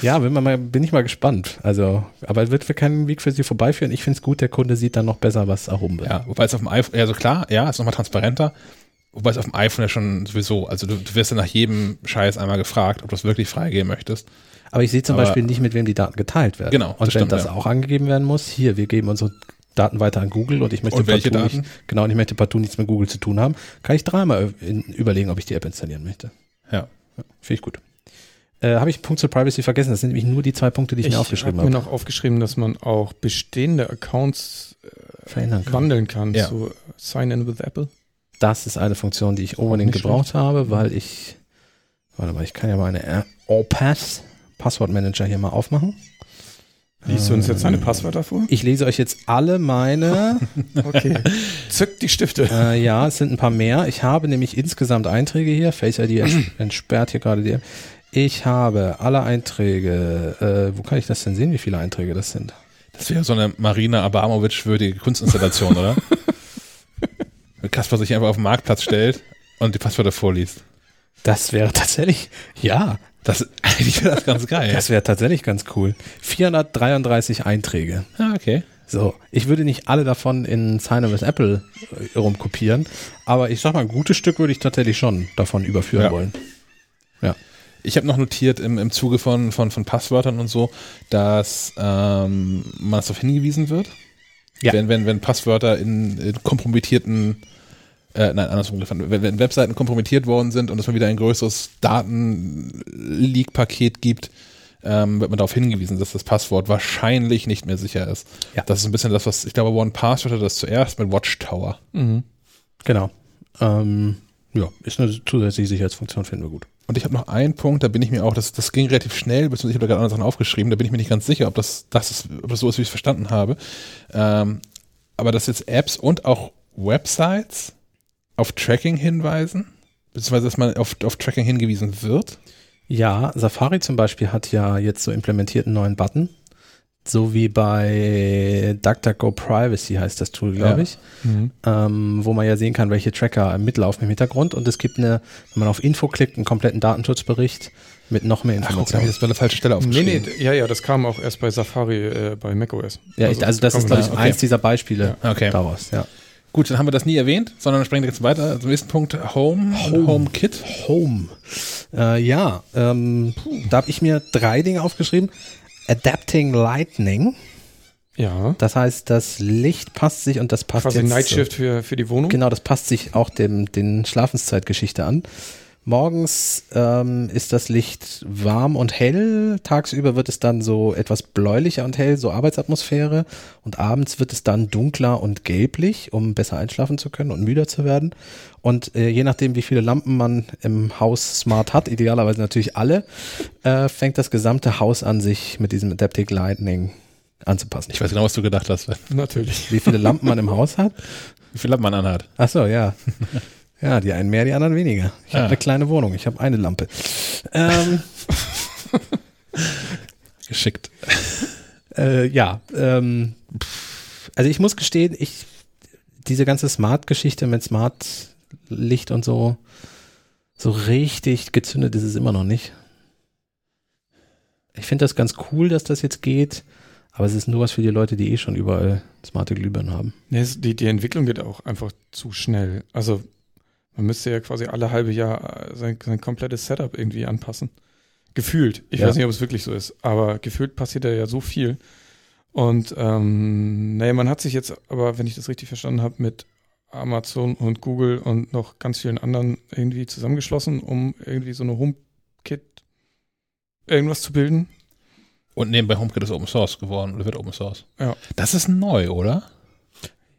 Ja, bin, mal, bin ich mal gespannt. Also, aber es wird für keinen Weg für sie vorbeiführen. Ich finde es gut, der Kunde sieht dann noch besser, was erhoben wird. Ja, wobei es auf dem iPhone, ja, so klar, ja, ist nochmal transparenter. Wobei es auf dem iPhone ja schon sowieso, also du, du wirst ja nach jedem Scheiß einmal gefragt, ob du es wirklich freigeben möchtest. Aber ich sehe zum aber Beispiel nicht, mit wem die Daten geteilt werden. Genau. Und wenn stimmt, das ja. auch angegeben werden muss, hier, wir geben unsere Daten weiter an Google und ich möchte und partout? Nicht, genau, und ich möchte partout nichts mit Google zu tun haben, kann ich dreimal überlegen, ob ich die App installieren möchte. Ja. ja Finde ich gut. Äh, habe ich einen Punkt zur Privacy vergessen? Das sind nämlich nur die zwei Punkte, die ich, ich mir aufgeschrieben habe. Ich habe mir noch aufgeschrieben, dass man auch bestehende Accounts äh, verändern kann. wandeln kann ja. zu Sign in with Apple. Das ist eine Funktion, die ich unbedingt gebraucht schlecht. habe, weil ich, warte mal, ich kann ja meine All-Pass Passwortmanager hier mal aufmachen. Liest du uns jetzt deine Passwörter vor? Ich lese euch jetzt alle meine. okay. Zückt die Stifte. Äh, ja, es sind ein paar mehr. Ich habe nämlich insgesamt Einträge hier. Face ID entsperrt hier gerade die. Ich habe alle Einträge. Äh, wo kann ich das denn sehen, wie viele Einträge das sind? Das wäre so eine Marina Abramovic-würdige Kunstinstallation, oder? Wenn Kasper sich einfach auf den Marktplatz stellt und die Passwörter vorliest. Das wäre tatsächlich, ja, das, eigentlich wäre das ganz geil. Das wäre tatsächlich ganz cool. 433 Einträge. Ah, okay. So, ich würde nicht alle davon in Sign with Apple äh, rumkopieren, aber ich sag mal, ein gutes Stück würde ich tatsächlich schon davon überführen ja. wollen. Ja. Ich habe noch notiert im, im Zuge von, von, von Passwörtern und so, dass ähm, man darauf hingewiesen wird. Ja. Wenn, wenn, wenn Passwörter in, in kompromittierten äh, nein, andersrum, wenn, wenn Webseiten kompromittiert worden sind und es mal wieder ein größeres Daten-Leak-Paket gibt, ähm, wird man darauf hingewiesen, dass das Passwort wahrscheinlich nicht mehr sicher ist. Ja. Das ist ein bisschen das, was, ich glaube, OnePassword hatte das zuerst mit Watchtower. Mhm. Genau. Ähm, ja, ist eine zusätzliche Sicherheitsfunktion, finden wir gut. Und ich habe noch einen Punkt, da bin ich mir auch, das, das ging relativ schnell, beziehungsweise ich habe da gerade andere Sachen aufgeschrieben, da bin ich mir nicht ganz sicher, ob das, das ist, ob das so ist, wie ich es verstanden habe. Ähm, aber dass jetzt Apps und auch Websites auf Tracking hinweisen? Beziehungsweise, dass man auf, auf Tracking hingewiesen wird? Ja, Safari zum Beispiel hat ja jetzt so implementiert einen neuen Button. So wie bei DuckDuckGo Privacy heißt das Tool, glaube ja. ich. Mhm. Ähm, wo man ja sehen kann, welche Tracker mitlaufen im Hintergrund. Und es gibt eine, wenn man auf Info klickt, einen kompletten Datenschutzbericht mit noch mehr Informationen. Ach, ich das bei der falschen Stelle aufgeschrieben. Nee, nee, ja, ja, das kam auch erst bei Safari äh, bei macOS. Ja, also, also das ist, glaube ich, okay. eins dieser Beispiele ja. okay. daraus, ja. Gut, dann haben wir das nie erwähnt, sondern springen jetzt weiter zum nächsten Punkt. Home, Home, Home Kit. Home. Äh, ja, ähm, da habe ich mir drei Dinge aufgeschrieben. Adapting Lightning. Ja. Das heißt, das Licht passt sich und das passt Quasi jetzt. Nightshift für, für die Wohnung. Genau, das passt sich auch dem, den Schlafenszeitgeschichte an. Morgens ähm, ist das Licht warm und hell, tagsüber wird es dann so etwas bläulicher und hell, so Arbeitsatmosphäre und abends wird es dann dunkler und gelblich, um besser einschlafen zu können und müder zu werden. Und äh, je nachdem, wie viele Lampen man im Haus smart hat, idealerweise natürlich alle, äh, fängt das gesamte Haus an, sich mit diesem Adaptive Lightning anzupassen. Ich weiß genau, was du gedacht hast. Natürlich. Wie viele Lampen man im Haus hat? Wie viele Lampen man anhat. Ach so, ja. Ja, die einen mehr, die anderen weniger. Ich ja. habe eine kleine Wohnung, ich habe eine Lampe. Ähm, Geschickt. Äh, ja, ähm, also ich muss gestehen, ich diese ganze Smart-Geschichte mit Smart-Licht und so, so richtig gezündet ist es immer noch nicht. Ich finde das ganz cool, dass das jetzt geht, aber es ist nur was für die Leute, die eh schon überall smarte Glühbirnen haben. Nee, die, die Entwicklung geht auch einfach zu schnell. Also man müsste ja quasi alle halbe Jahr äh, sein, sein komplettes Setup irgendwie anpassen. Gefühlt. Ich ja. weiß nicht, ob es wirklich so ist, aber gefühlt passiert da ja so viel. Und ähm, naja, man hat sich jetzt aber, wenn ich das richtig verstanden habe, mit Amazon und Google und noch ganz vielen anderen irgendwie zusammengeschlossen, um irgendwie so eine HomeKit irgendwas zu bilden. Und nebenbei HomeKit ist Open Source geworden oder wird Open Source. Ja. Das ist neu, oder?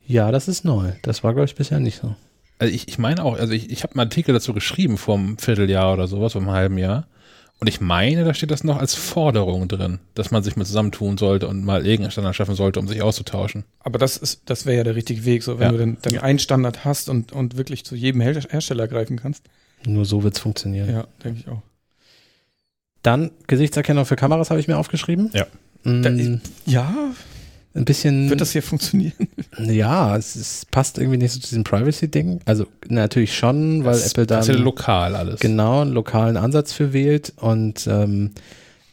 Ja, das ist neu. Das war, glaube ich, bisher nicht so. Also ich, ich meine auch, also ich, ich habe einen Artikel dazu geschrieben vor einem Vierteljahr oder sowas, vor einem halben Jahr. Und ich meine, da steht das noch als Forderung drin, dass man sich mal zusammentun sollte und mal irgendeinen Standard schaffen sollte, um sich auszutauschen. Aber das ist, das wäre ja der richtige Weg, so wenn ja. du dann, dann einen Standard hast und, und wirklich zu jedem Hersteller greifen kannst. Nur so wird es funktionieren. Ja, denke ich auch. Dann Gesichtserkennung für Kameras habe ich mir aufgeschrieben. Ja. Mm, ja, ein bisschen. Wird das hier funktionieren? Ja, es, es passt irgendwie nicht so zu diesem Privacy-Ding. Also natürlich schon, weil das Apple da. Das ist ja lokal alles. Genau, einen lokalen Ansatz für wählt und ähm,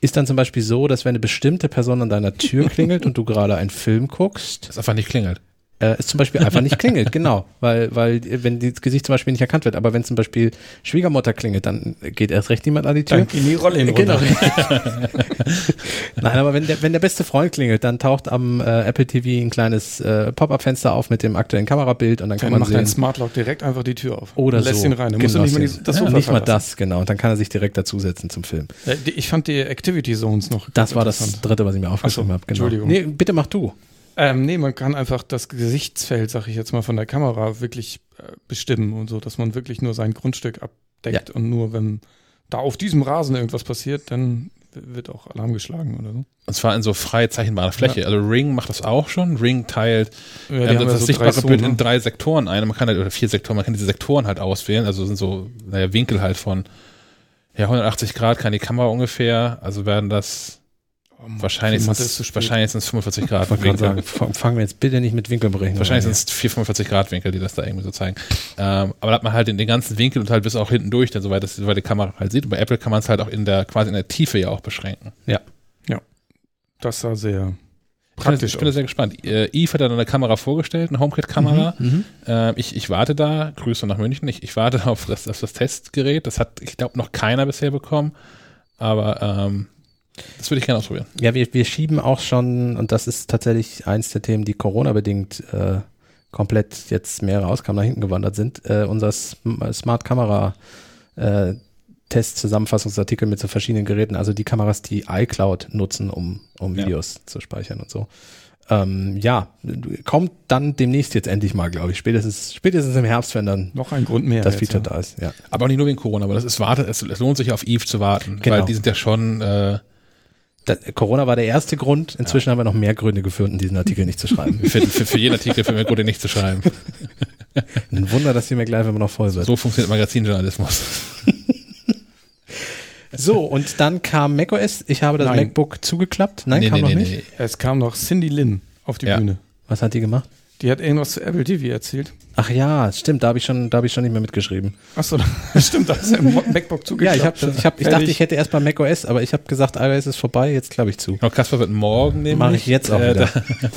ist dann zum Beispiel so, dass wenn eine bestimmte Person an deiner Tür klingelt und du gerade einen Film guckst. Das einfach nicht klingelt äh, es zum Beispiel einfach nicht klingelt, genau, weil, weil wenn das Gesicht zum Beispiel nicht erkannt wird, aber wenn zum Beispiel Schwiegermutter klingelt, dann geht erst recht niemand an die Tür. Dann in die Rolle in genau. Nein, aber wenn der, wenn der beste Freund klingelt, dann taucht am äh, Apple TV ein kleines äh, Pop-up-Fenster auf mit dem aktuellen Kamerabild und dann kann man macht sehen. macht Smart Lock direkt einfach die Tür auf. Oder lässt so. ihn rein. Dann genau musst du nicht, mal die, das ja, nicht mal das, genau. Und dann kann er sich direkt dazusetzen zum Film. Ich fand die Activity Zones noch. Das war das dritte, was ich mir aufgeschrieben so, habe. Genau. Entschuldigung. Nee, bitte mach du. Ähm, nee, man kann einfach das Gesichtsfeld, sag ich jetzt mal, von der Kamera wirklich äh, bestimmen und so, dass man wirklich nur sein Grundstück abdeckt ja. und nur wenn da auf diesem Rasen irgendwas passiert, dann wird auch Alarm geschlagen oder so. Und zwar in so frei zeichenbarer Fläche. Ja. Also Ring macht das auch schon. Ring teilt ja, ähm, das, das so sichtbare Bild in drei Sektoren ein. Man kann halt, oder vier Sektoren, man kann diese Sektoren halt auswählen. Also sind so, naja, Winkel halt von ja, 180 Grad kann die Kamera ungefähr. Also werden das wahrscheinlich sind es wahrscheinlich 45 Grad Winkel. Sagen, fangen wir jetzt bitte nicht mit Winkelberechnung Wahrscheinlich sind es 4, 45 Grad Winkel, die das da irgendwie so zeigen. Ähm, aber da hat man halt den, den, ganzen Winkel und halt bis auch hinten durch, dann soweit das soweit die Kamera halt sieht. Und bei Apple kann man es halt auch in der quasi in der Tiefe ja auch beschränken. Ja. Ja. Das sah sehr praktisch. Ich bin, bin sehr gespannt. Äh, Eve hat dann eine Kamera vorgestellt, eine HomeKit-Kamera. Mhm, äh, ich, ich warte da, Grüße nach München. Ich, ich warte auf das, auf das Testgerät. Das hat, ich glaube, noch keiner bisher bekommen. Aber ähm, das würde ich gerne ausprobieren. Ja, wir, wir schieben auch schon, und das ist tatsächlich eins der Themen, die Corona-bedingt äh, komplett jetzt mehrere Ausgaben nach hinten gewandert sind, äh, unser Smart Kamera äh, Test-Zusammenfassungsartikel mit so verschiedenen Geräten, also die Kameras, die iCloud nutzen, um, um Videos ja. zu speichern und so. Ähm, ja, kommt dann demnächst jetzt endlich mal, glaube ich. Spätestens, spätestens im Herbst, wenn dann noch ein Grund mehr das Feature ja. da ist. Ja. Aber auch nicht nur wegen Corona, aber das ist warte, es, es lohnt sich auf Eve zu warten, genau. weil die sind ja schon äh, das, Corona war der erste Grund. Inzwischen ja. haben wir noch mehr Gründe gefunden, diesen Artikel nicht zu schreiben. für, für, für jeden Artikel für mehr Gründe nicht zu schreiben. Ein Wunder, dass die mir gleich immer noch voll wird. So funktioniert Magazinjournalismus. So, und dann kam macOS. Ich habe das Nein. MacBook zugeklappt. Nein, nee, kam nee, noch nee, nicht. Es kam noch Cindy Lin auf die ja. Bühne. Was hat die gemacht? Die hat irgendwas zu Apple TV erzählt. Ach ja, stimmt, da habe ich schon, da habe ich schon nicht mehr mitgeschrieben. Achso, stimmt, da ist ja MacBook zugeklappt. Ja, ich, hab, ich, hab, ich dachte, ich hätte erst mal macOS, aber ich habe gesagt, iOS ist vorbei, jetzt glaube ich zu. Genau, Kasper wird morgen nehmen. Mache ich jetzt auch äh, wieder.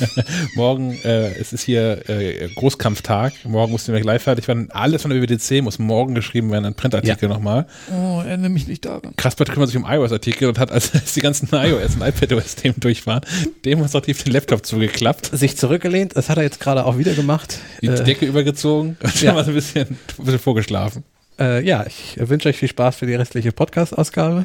morgen, äh, es ist hier äh, Großkampftag, morgen mussten wir gleich fertig werden. Alles von der WWDC muss morgen geschrieben werden, ein Printartikel ja. nochmal. Oh, erinnere mich nicht daran. Kasper kümmert sich um iOS-Artikel und hat, als die ganzen iOS und iPadOS-Themen durch waren, demonstrativ den Laptop zugeklappt. Sich zurückgelehnt, das hat er jetzt gerade auch wieder gemacht. Die äh, Decke übergezogen und ja. mal so ein bisschen, ein bisschen vorgeschlafen. Äh, ja, ich wünsche euch viel Spaß für die restliche Podcast-Ausgabe.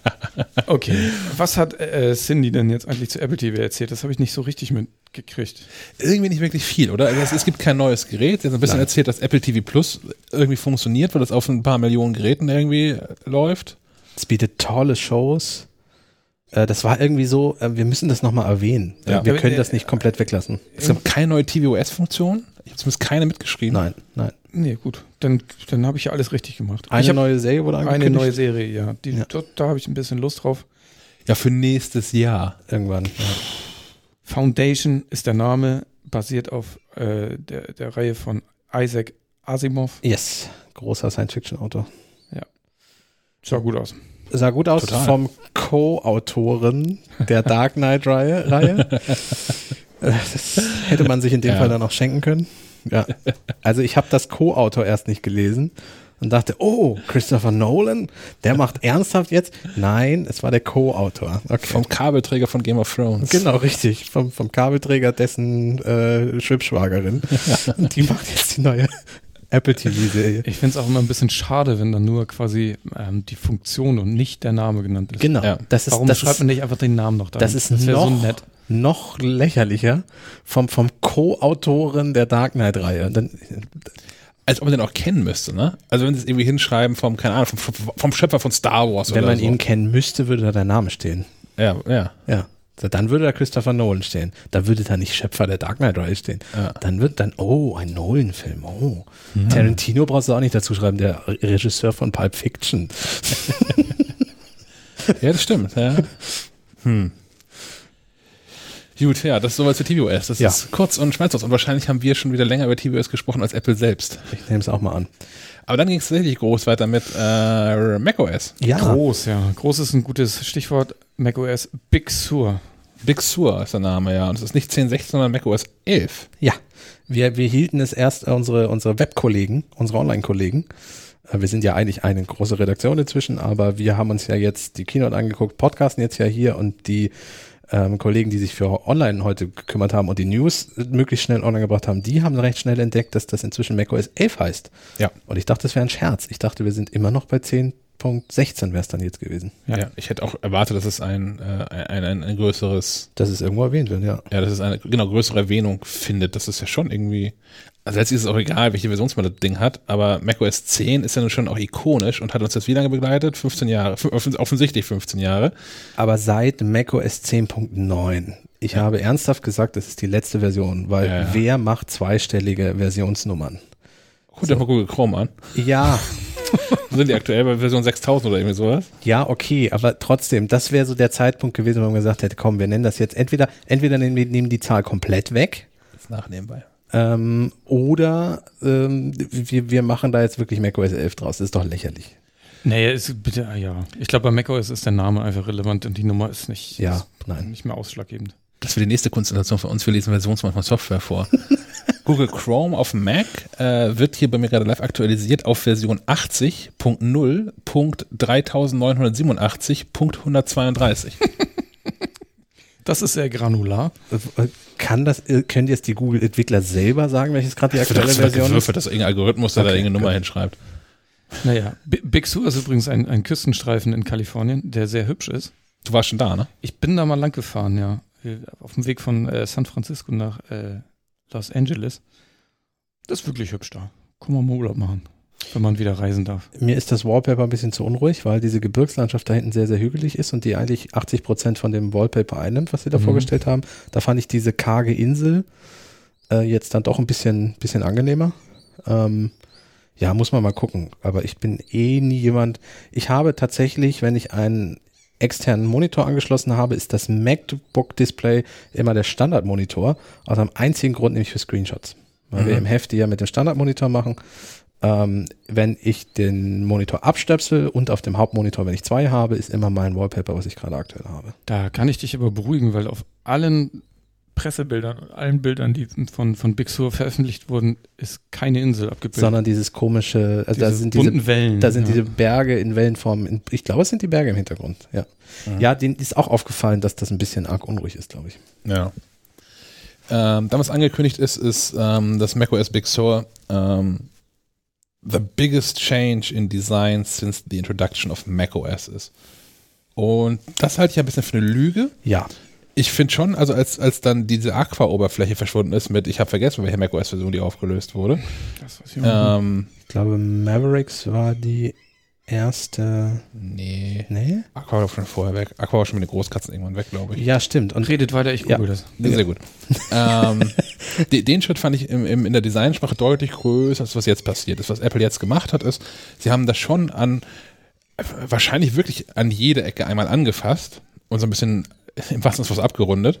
okay. Was hat äh, Cindy denn jetzt eigentlich zu Apple TV erzählt? Das habe ich nicht so richtig mitgekriegt. Irgendwie nicht wirklich viel, oder? Also es, es, gibt kein neues Gerät. Sie hat ein bisschen Nein. erzählt, dass Apple TV Plus irgendwie funktioniert, weil das auf ein paar Millionen Geräten irgendwie läuft. Es bietet tolle Shows. Äh, das war irgendwie so, äh, wir müssen das nochmal erwähnen. Ja. Wir können das nicht komplett weglassen. Es gibt keine neue tvOS-Funktion. Ich habe zumindest keine mitgeschrieben. Nein, nein. Nee, gut. Dann, dann habe ich ja alles richtig gemacht. Eine neue Serie wurde angekündigt? Eine neue Serie, ja. Die, ja. Da, da habe ich ein bisschen Lust drauf. Ja, für nächstes Jahr. Irgendwann. Ja. Foundation ist der Name, basiert auf äh, der, der Reihe von Isaac Asimov. Yes, großer Science-Fiction-Autor. Ja. Sah gut aus. Sah gut aus Total. vom Co-Autoren der Dark Knight-Reihe. Das hätte man sich in dem ja. Fall dann auch schenken können. Ja. Also ich habe das Co-Autor erst nicht gelesen und dachte, oh, Christopher Nolan, der macht ernsthaft jetzt? Nein, es war der Co-Autor. Okay. Vom Kabelträger von Game of Thrones. Genau, richtig. Vom, vom Kabelträger dessen äh, Schwibschwagerin. Ja. Und die macht jetzt die neue Apple TV-Serie. Ich finde es auch immer ein bisschen schade, wenn dann nur quasi ähm, die Funktion und nicht der Name genannt ist. Genau. Ja. Das ist, Warum das schreibt ist, man nicht einfach den Namen noch da? Das ist das noch, so nett noch lächerlicher vom, vom Co-Autoren der Dark Knight-Reihe. Als ob man den auch kennen müsste, ne? Also wenn sie es irgendwie hinschreiben vom, keine Ahnung, vom, vom Schöpfer von Star Wars wenn oder so. Wenn man ihn kennen müsste, würde da der Name stehen. Ja, ja. Ja. Dann würde da Christopher Nolan stehen. Da würde da nicht Schöpfer der Dark Knight Rise stehen. Ja. Dann wird dann, oh, ein Nolan-Film. Oh. Mhm. Tarantino brauchst du auch nicht dazu schreiben, der Regisseur von Pulp Fiction. ja, das stimmt, ja. Hm. Gut, ja, das ist soweit zu tvOS. Das ja. ist kurz und schmerzlos. Und wahrscheinlich haben wir schon wieder länger über tvOS gesprochen als Apple selbst. Ich nehme es auch mal an. Aber dann ging es tatsächlich groß weiter mit äh, macOS. Ja. Groß, ja. Groß ist ein gutes Stichwort. macOS Big Sur. Big Sur ist der Name, ja. Und es ist nicht 10.16, sondern macOS 11. Ja. Wir, wir hielten es erst, unsere, unsere Webkollegen, unsere Online-Kollegen, äh, wir sind ja eigentlich eine große Redaktion inzwischen, aber wir haben uns ja jetzt die Keynote angeguckt, podcasten jetzt ja hier und die ähm, Kollegen, die sich für Online heute gekümmert haben und die News möglichst schnell online gebracht haben, die haben recht schnell entdeckt, dass das inzwischen macOS 11 heißt. Ja. Und ich dachte, das wäre ein Scherz. Ich dachte, wir sind immer noch bei 10.16 wäre es dann jetzt gewesen. Ja. ja. ich hätte auch erwartet, dass es ein, äh, ein, ein, ein, größeres. Dass es irgendwo erwähnt wird, ja. Ja, dass es eine genau größere Erwähnung findet. Das ist ja schon irgendwie also letztlich ist es auch egal, welche Versionsmodell das Ding hat, aber macOS 10 ist ja nun schon auch ikonisch und hat uns jetzt wie lange begleitet? 15 Jahre, offensichtlich 15 Jahre. Aber seit macOS 10.9. Ich ja. habe ernsthaft gesagt, das ist die letzte Version, weil ja, ja. wer macht zweistellige Versionsnummern? Guck dir so. mal Google Chrome an. Ja. Sind die aktuell bei Version 6000 oder irgendwie sowas? Ja, okay, aber trotzdem, das wäre so der Zeitpunkt gewesen, wo man gesagt hätte, komm, wir nennen das jetzt entweder, entweder nehmen wir nehmen die Zahl komplett weg. Das nachnehmen wir. Ähm, oder ähm, wir, wir machen da jetzt wirklich macOS 11 draus. Das ist doch lächerlich. Nee, ist, bitte, ah, ja. Ich glaube, bei macOS ist der Name einfach relevant und die Nummer ist nicht, ja, ist nein. nicht mehr ausschlaggebend. Das wäre die nächste Konstellation für uns. Wir lesen Versionsmann von Software vor. Google Chrome auf Mac äh, wird hier bei mir gerade live aktualisiert auf Version 80.0.3987.132. Das ist sehr granular. Äh, kann das, äh, können jetzt die Google-Entwickler selber sagen, welches gerade die aktuelle das Version gewürfelt, ist? dass irgendein Algorithmus okay, da irgendeine Nummer hinschreibt. Naja, Big Sur ist übrigens ein, ein Küstenstreifen in Kalifornien, der sehr hübsch ist. Du warst schon da, ne? Ich bin da mal lang gefahren, ja. Auf dem Weg von äh, San Francisco nach äh, Los Angeles. Das ist wirklich hübsch da. Komm mal Urlaub machen. Wenn man wieder reisen darf. Mir ist das Wallpaper ein bisschen zu unruhig, weil diese Gebirgslandschaft da hinten sehr, sehr hügelig ist und die eigentlich 80 Prozent von dem Wallpaper einnimmt, was sie da mhm. vorgestellt haben. Da fand ich diese karge Insel äh, jetzt dann doch ein bisschen, bisschen angenehmer. Ähm, ja, muss man mal gucken. Aber ich bin eh nie jemand. Ich habe tatsächlich, wenn ich einen externen Monitor angeschlossen habe, ist das MacBook Display immer der Standardmonitor. Aus einem einzigen Grund, nämlich für Screenshots weil mhm. wir im Hefte ja mit dem Standardmonitor machen. Ähm, wenn ich den Monitor abstöpsel und auf dem Hauptmonitor, wenn ich zwei habe, ist immer mein Wallpaper, was ich gerade aktuell habe. Da kann ich dich aber beruhigen, weil auf allen Pressebildern und allen Bildern, die von, von Big Sur veröffentlicht wurden, ist keine Insel abgebildet. Sondern dieses komische, also diese da sind diese Wellen. Da sind ja. diese Berge in Wellenform. In, ich glaube, es sind die Berge im Hintergrund. Ja, mhm. ja, denen ist auch aufgefallen, dass das ein bisschen arg unruhig ist, glaube ich. Ja. Ähm, damals angekündigt ist, ist ähm, dass macOS Big Sur ähm, the biggest change in design since the introduction of macOS ist. Und das halte ich ein bisschen für eine Lüge. Ja ich finde schon, also als, als dann diese Aqua-Oberfläche verschwunden ist mit, ich habe vergessen, welche macOS-Version die aufgelöst wurde. Das weiß ich, ähm, ich glaube, Mavericks war die erste. Nee. Nee? Aqua war schon vorher weg. Aqua war schon mit den Großkatzen irgendwann weg, glaube ich. Ja, stimmt. Und redet weiter, ich google ja. das. Sehr ja. gut. ähm, den, Schritt fand ich im, im, in der Designsprache deutlich größer, als was jetzt passiert ist. Was Apple jetzt gemacht hat, ist, sie haben das schon an, wahrscheinlich wirklich an jede Ecke einmal angefasst und so ein bisschen im wahrsten Sinne was abgerundet.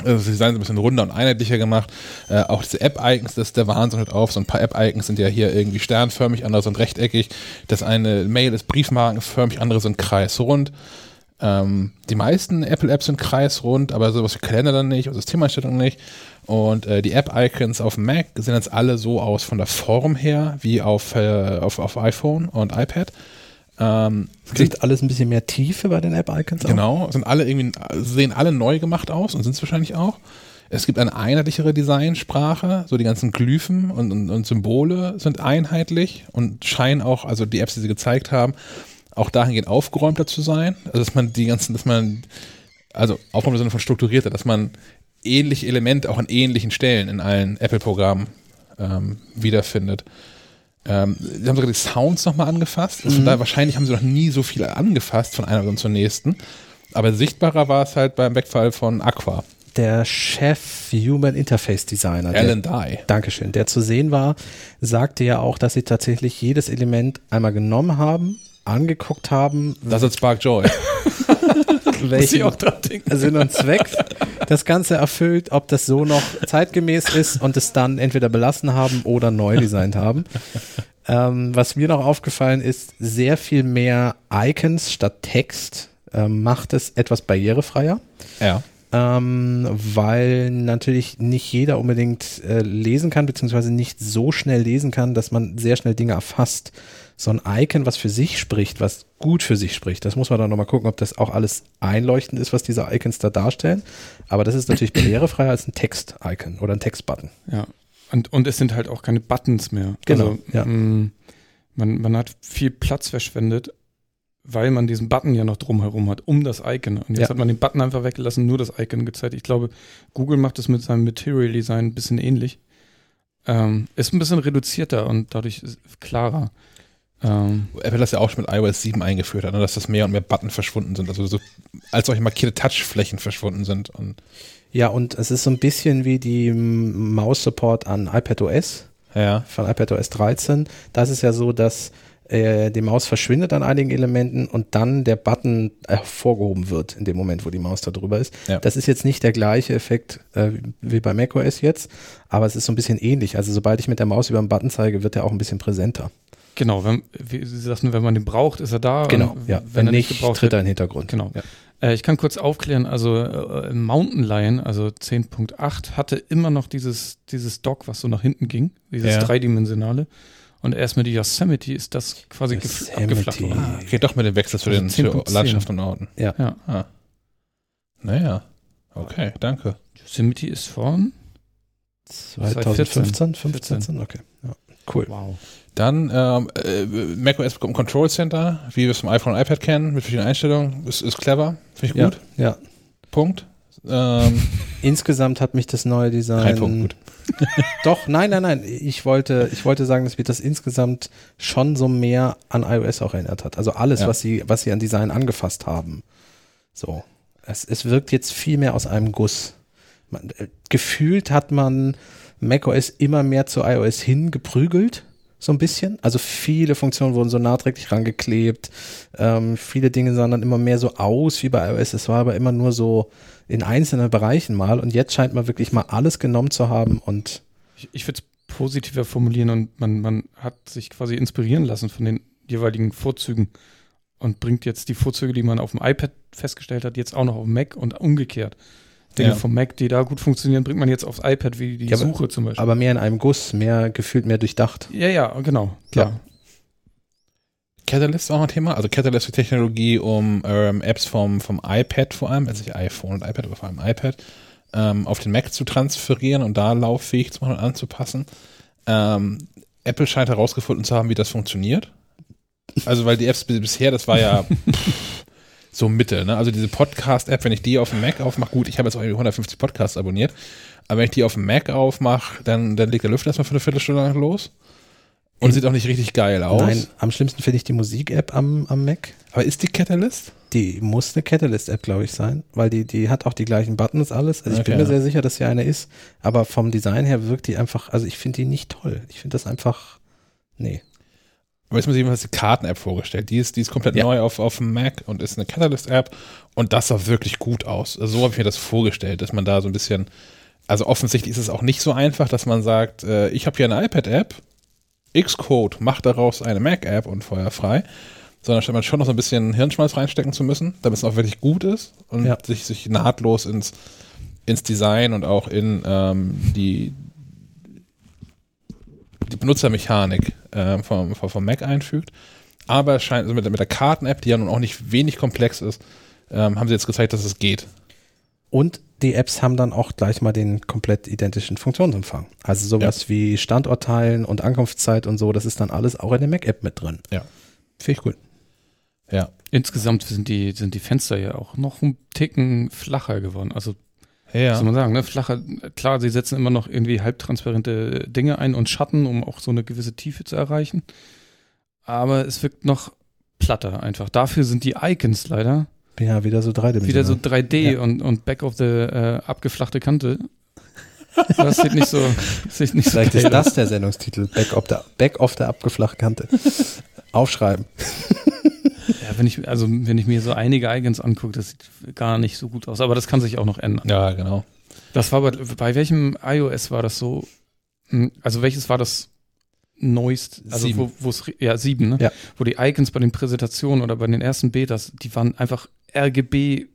Also das Design ist ein bisschen runder und einheitlicher gemacht. Äh, auch diese App-Icons, das ist der Wahnsinn halt auf. So ein paar App-Icons sind ja hier irgendwie sternförmig, andere sind rechteckig. Das eine Mail ist briefmarkenförmig, andere sind kreisrund. Ähm, die meisten Apple-Apps sind kreisrund, aber sowas wie Kalender dann nicht und Systemeinstellungen nicht. Und äh, die App-Icons auf Mac sehen jetzt alle so aus von der Form her wie auf, äh, auf, auf iPhone und iPad. Ähm, Kriegt alles ein bisschen mehr Tiefe bei den App-Icons Genau, sind alle irgendwie, sehen alle neu gemacht aus und sind es wahrscheinlich auch. Es gibt eine einheitlichere Designsprache, so die ganzen Glyphen und, und, und, Symbole sind einheitlich und scheinen auch, also die Apps, die sie gezeigt haben, auch dahingehend aufgeräumter zu sein. Also dass man die ganzen, dass man, also aufgeräumt im Sinne von strukturierter, dass man ähnliche Elemente auch an ähnlichen Stellen in allen Apple-Programmen ähm, wiederfindet. Ähm, sie haben sogar die Sounds nochmal angefasst. Also mhm. daher wahrscheinlich haben sie noch nie so viel angefasst von einer Person zur nächsten. Aber sichtbarer war es halt beim Wegfall von Aqua. Der Chef Human Interface Designer. Alan Dye. Dankeschön. Der zu sehen war, sagte ja auch, dass sie tatsächlich jedes Element einmal genommen haben, angeguckt haben. Das ist Spark Joy. welchen Sinn und Zweck das Ganze erfüllt, ob das so noch zeitgemäß ist und es dann entweder belassen haben oder neu designt haben. Ähm, was mir noch aufgefallen ist, sehr viel mehr Icons statt Text ähm, macht es etwas barrierefreier. Ja. Ähm, weil natürlich nicht jeder unbedingt äh, lesen kann, beziehungsweise nicht so schnell lesen kann, dass man sehr schnell Dinge erfasst so ein Icon, was für sich spricht, was gut für sich spricht. Das muss man dann nochmal gucken, ob das auch alles einleuchtend ist, was diese Icons da darstellen. Aber das ist natürlich barrierefreier als ein Text-Icon oder ein Text-Button. Ja. Und, und es sind halt auch keine Buttons mehr. Genau. Also, ja. Mm, man, man hat viel Platz verschwendet, weil man diesen Button ja noch drumherum hat, um das Icon. Und jetzt ja. hat man den Button einfach weggelassen, nur das Icon gezeigt. Ich glaube, Google macht das mit seinem Material Design ein bisschen ähnlich. Ähm, ist ein bisschen reduzierter und dadurch klarer. Ähm, Apple das ja auch schon mit iOS 7 eingeführt hat, ne, dass das mehr und mehr Button verschwunden sind, also so als solche markierte Touchflächen verschwunden sind. Und ja, und es ist so ein bisschen wie die Maus-Support an iPadOS ja. von iPadOS 13. Da ist es ja so, dass äh, die Maus verschwindet an einigen Elementen und dann der Button hervorgehoben wird in dem Moment, wo die Maus da drüber ist. Ja. Das ist jetzt nicht der gleiche Effekt äh, wie bei macOS jetzt, aber es ist so ein bisschen ähnlich. Also sobald ich mit der Maus über den Button zeige, wird er auch ein bisschen präsenter. Genau, wenn, wie Sie sagten, wenn man den braucht, ist er da. Genau, ja. Wenn, wenn er nicht, gebraucht tritt er in den Hintergrund. Genau. Ja. Äh, ich kann kurz aufklären, also äh, Mountain Lion, also 10.8, hatte immer noch dieses, dieses Dock, was so nach hinten ging, dieses ja. dreidimensionale. Und erst mit Yosemite ist das quasi abgeflacht worden. Ah, geht doch mit dem Wechsel zu also den Landschaft und Orten. Ja. ja. Ah. Naja, okay, danke. Yosemite ist von 2015, 15, 15, okay. Cool. Wow. Dann ähm, äh, macOS bekommt ein Control Center, wie wir es vom iPhone und iPad kennen, mit verschiedenen Einstellungen. Ist, ist clever, finde ich gut. Ja. ja. Punkt. Ähm, Insgesamt hat mich das neue Design. Kein Punkt, gut. Doch, nein, nein, nein. Ich wollte, ich wollte sagen, dass mich das insgesamt schon so mehr an iOS auch erinnert hat. Also alles, ja. was sie, was sie an Design angefasst haben. So. Es, es wirkt jetzt viel mehr aus einem Guss. Man, äh, gefühlt hat man macOS immer mehr zu iOS hingeprügelt so ein bisschen. Also viele Funktionen wurden so nachträglich rangeklebt. Ähm, viele Dinge sahen dann immer mehr so aus wie bei iOS. Es war aber immer nur so in einzelnen Bereichen mal. Und jetzt scheint man wirklich mal alles genommen zu haben und Ich, ich würde es positiver formulieren und man, man hat sich quasi inspirieren lassen von den jeweiligen Vorzügen und bringt jetzt die Vorzüge, die man auf dem iPad festgestellt hat, jetzt auch noch auf dem Mac und umgekehrt. Dinge ja. vom Mac, die da gut funktionieren, bringt man jetzt aufs iPad, wie die ja, Suche zum Beispiel. Aber mehr in einem Guss, mehr gefühlt, mehr durchdacht. Ja, ja, genau, klar. Ja. Catalyst ist auch ein Thema. Also Catalyst ist Technologie, um ähm, Apps vom, vom iPad vor allem, also nicht iPhone und iPad, aber vor allem iPad, ähm, auf den Mac zu transferieren und da lauffähig zu machen und anzupassen. Ähm, Apple scheint herausgefunden zu haben, wie das funktioniert. Also, weil die Apps bisher, das war ja pff, so Mittel, ne? Also diese Podcast-App, wenn ich die auf dem Mac aufmache, gut, ich habe jetzt auch irgendwie 150 Podcasts abonniert, aber wenn ich die auf dem Mac aufmache, dann, dann legt der Lüfter erstmal für eine Viertelstunde lang los. Und sieht auch nicht richtig geil aus. Nein, am schlimmsten finde ich die Musik-App am, am Mac. Aber ist die Catalyst? Die muss eine Catalyst-App, glaube ich, sein, weil die, die hat auch die gleichen Buttons, alles. Also okay. ich bin mir sehr sicher, dass sie eine ist, aber vom Design her wirkt die einfach, also ich finde die nicht toll. Ich finde das einfach, nee. Aber jetzt muss ich jedenfalls die Karten-App vorgestellt. Die ist, die ist komplett ja. neu auf, auf dem Mac und ist eine Catalyst-App und das sah wirklich gut aus. Also so habe ich mir das vorgestellt, dass man da so ein bisschen, also offensichtlich ist es auch nicht so einfach, dass man sagt, äh, ich habe hier eine iPad-App, Xcode macht daraus eine Mac-App und feuerfrei, sondern statt man schon noch so ein bisschen Hirnschmalz reinstecken zu müssen, damit es auch wirklich gut ist und ja. sich, sich nahtlos ins, ins Design und auch in ähm, die, die Benutzermechanik äh, vom, vom Mac einfügt. Aber es scheint also mit, mit der Karten-App, die ja nun auch nicht wenig komplex ist, ähm, haben sie jetzt gezeigt, dass es geht. Und die Apps haben dann auch gleich mal den komplett identischen Funktionsumfang. Also sowas ja. wie Standortteilen und Ankunftszeit und so, das ist dann alles auch in der Mac-App mit drin. Ja. Finde ich gut. Ja. Insgesamt sind die, sind die Fenster ja auch noch ein Ticken flacher geworden. Also, ja. soll man sagen, ne? Flacher, klar, sie setzen immer noch irgendwie halbtransparente Dinge ein und Schatten, um auch so eine gewisse Tiefe zu erreichen. Aber es wirkt noch platter einfach. Dafür sind die Icons leider ja, wieder so dreidimensional. Wieder so 3D ja. und, und back of the äh, abgeflachte Kante. Das sieht nicht so. Sieht nicht Vielleicht so ist das der Sendungstitel. Back of the, back of the abgeflachte Kante. Aufschreiben. Ja, wenn ich, also wenn ich mir so einige Icons angucke, das sieht gar nicht so gut aus. Aber das kann sich auch noch ändern. Ja, genau. Das war bei, bei welchem iOS war das so? Hm, also welches war das neuest, also sieben. wo es ja sieben, ne? Ja. Wo die Icons bei den Präsentationen oder bei den ersten Betas, die waren einfach RGB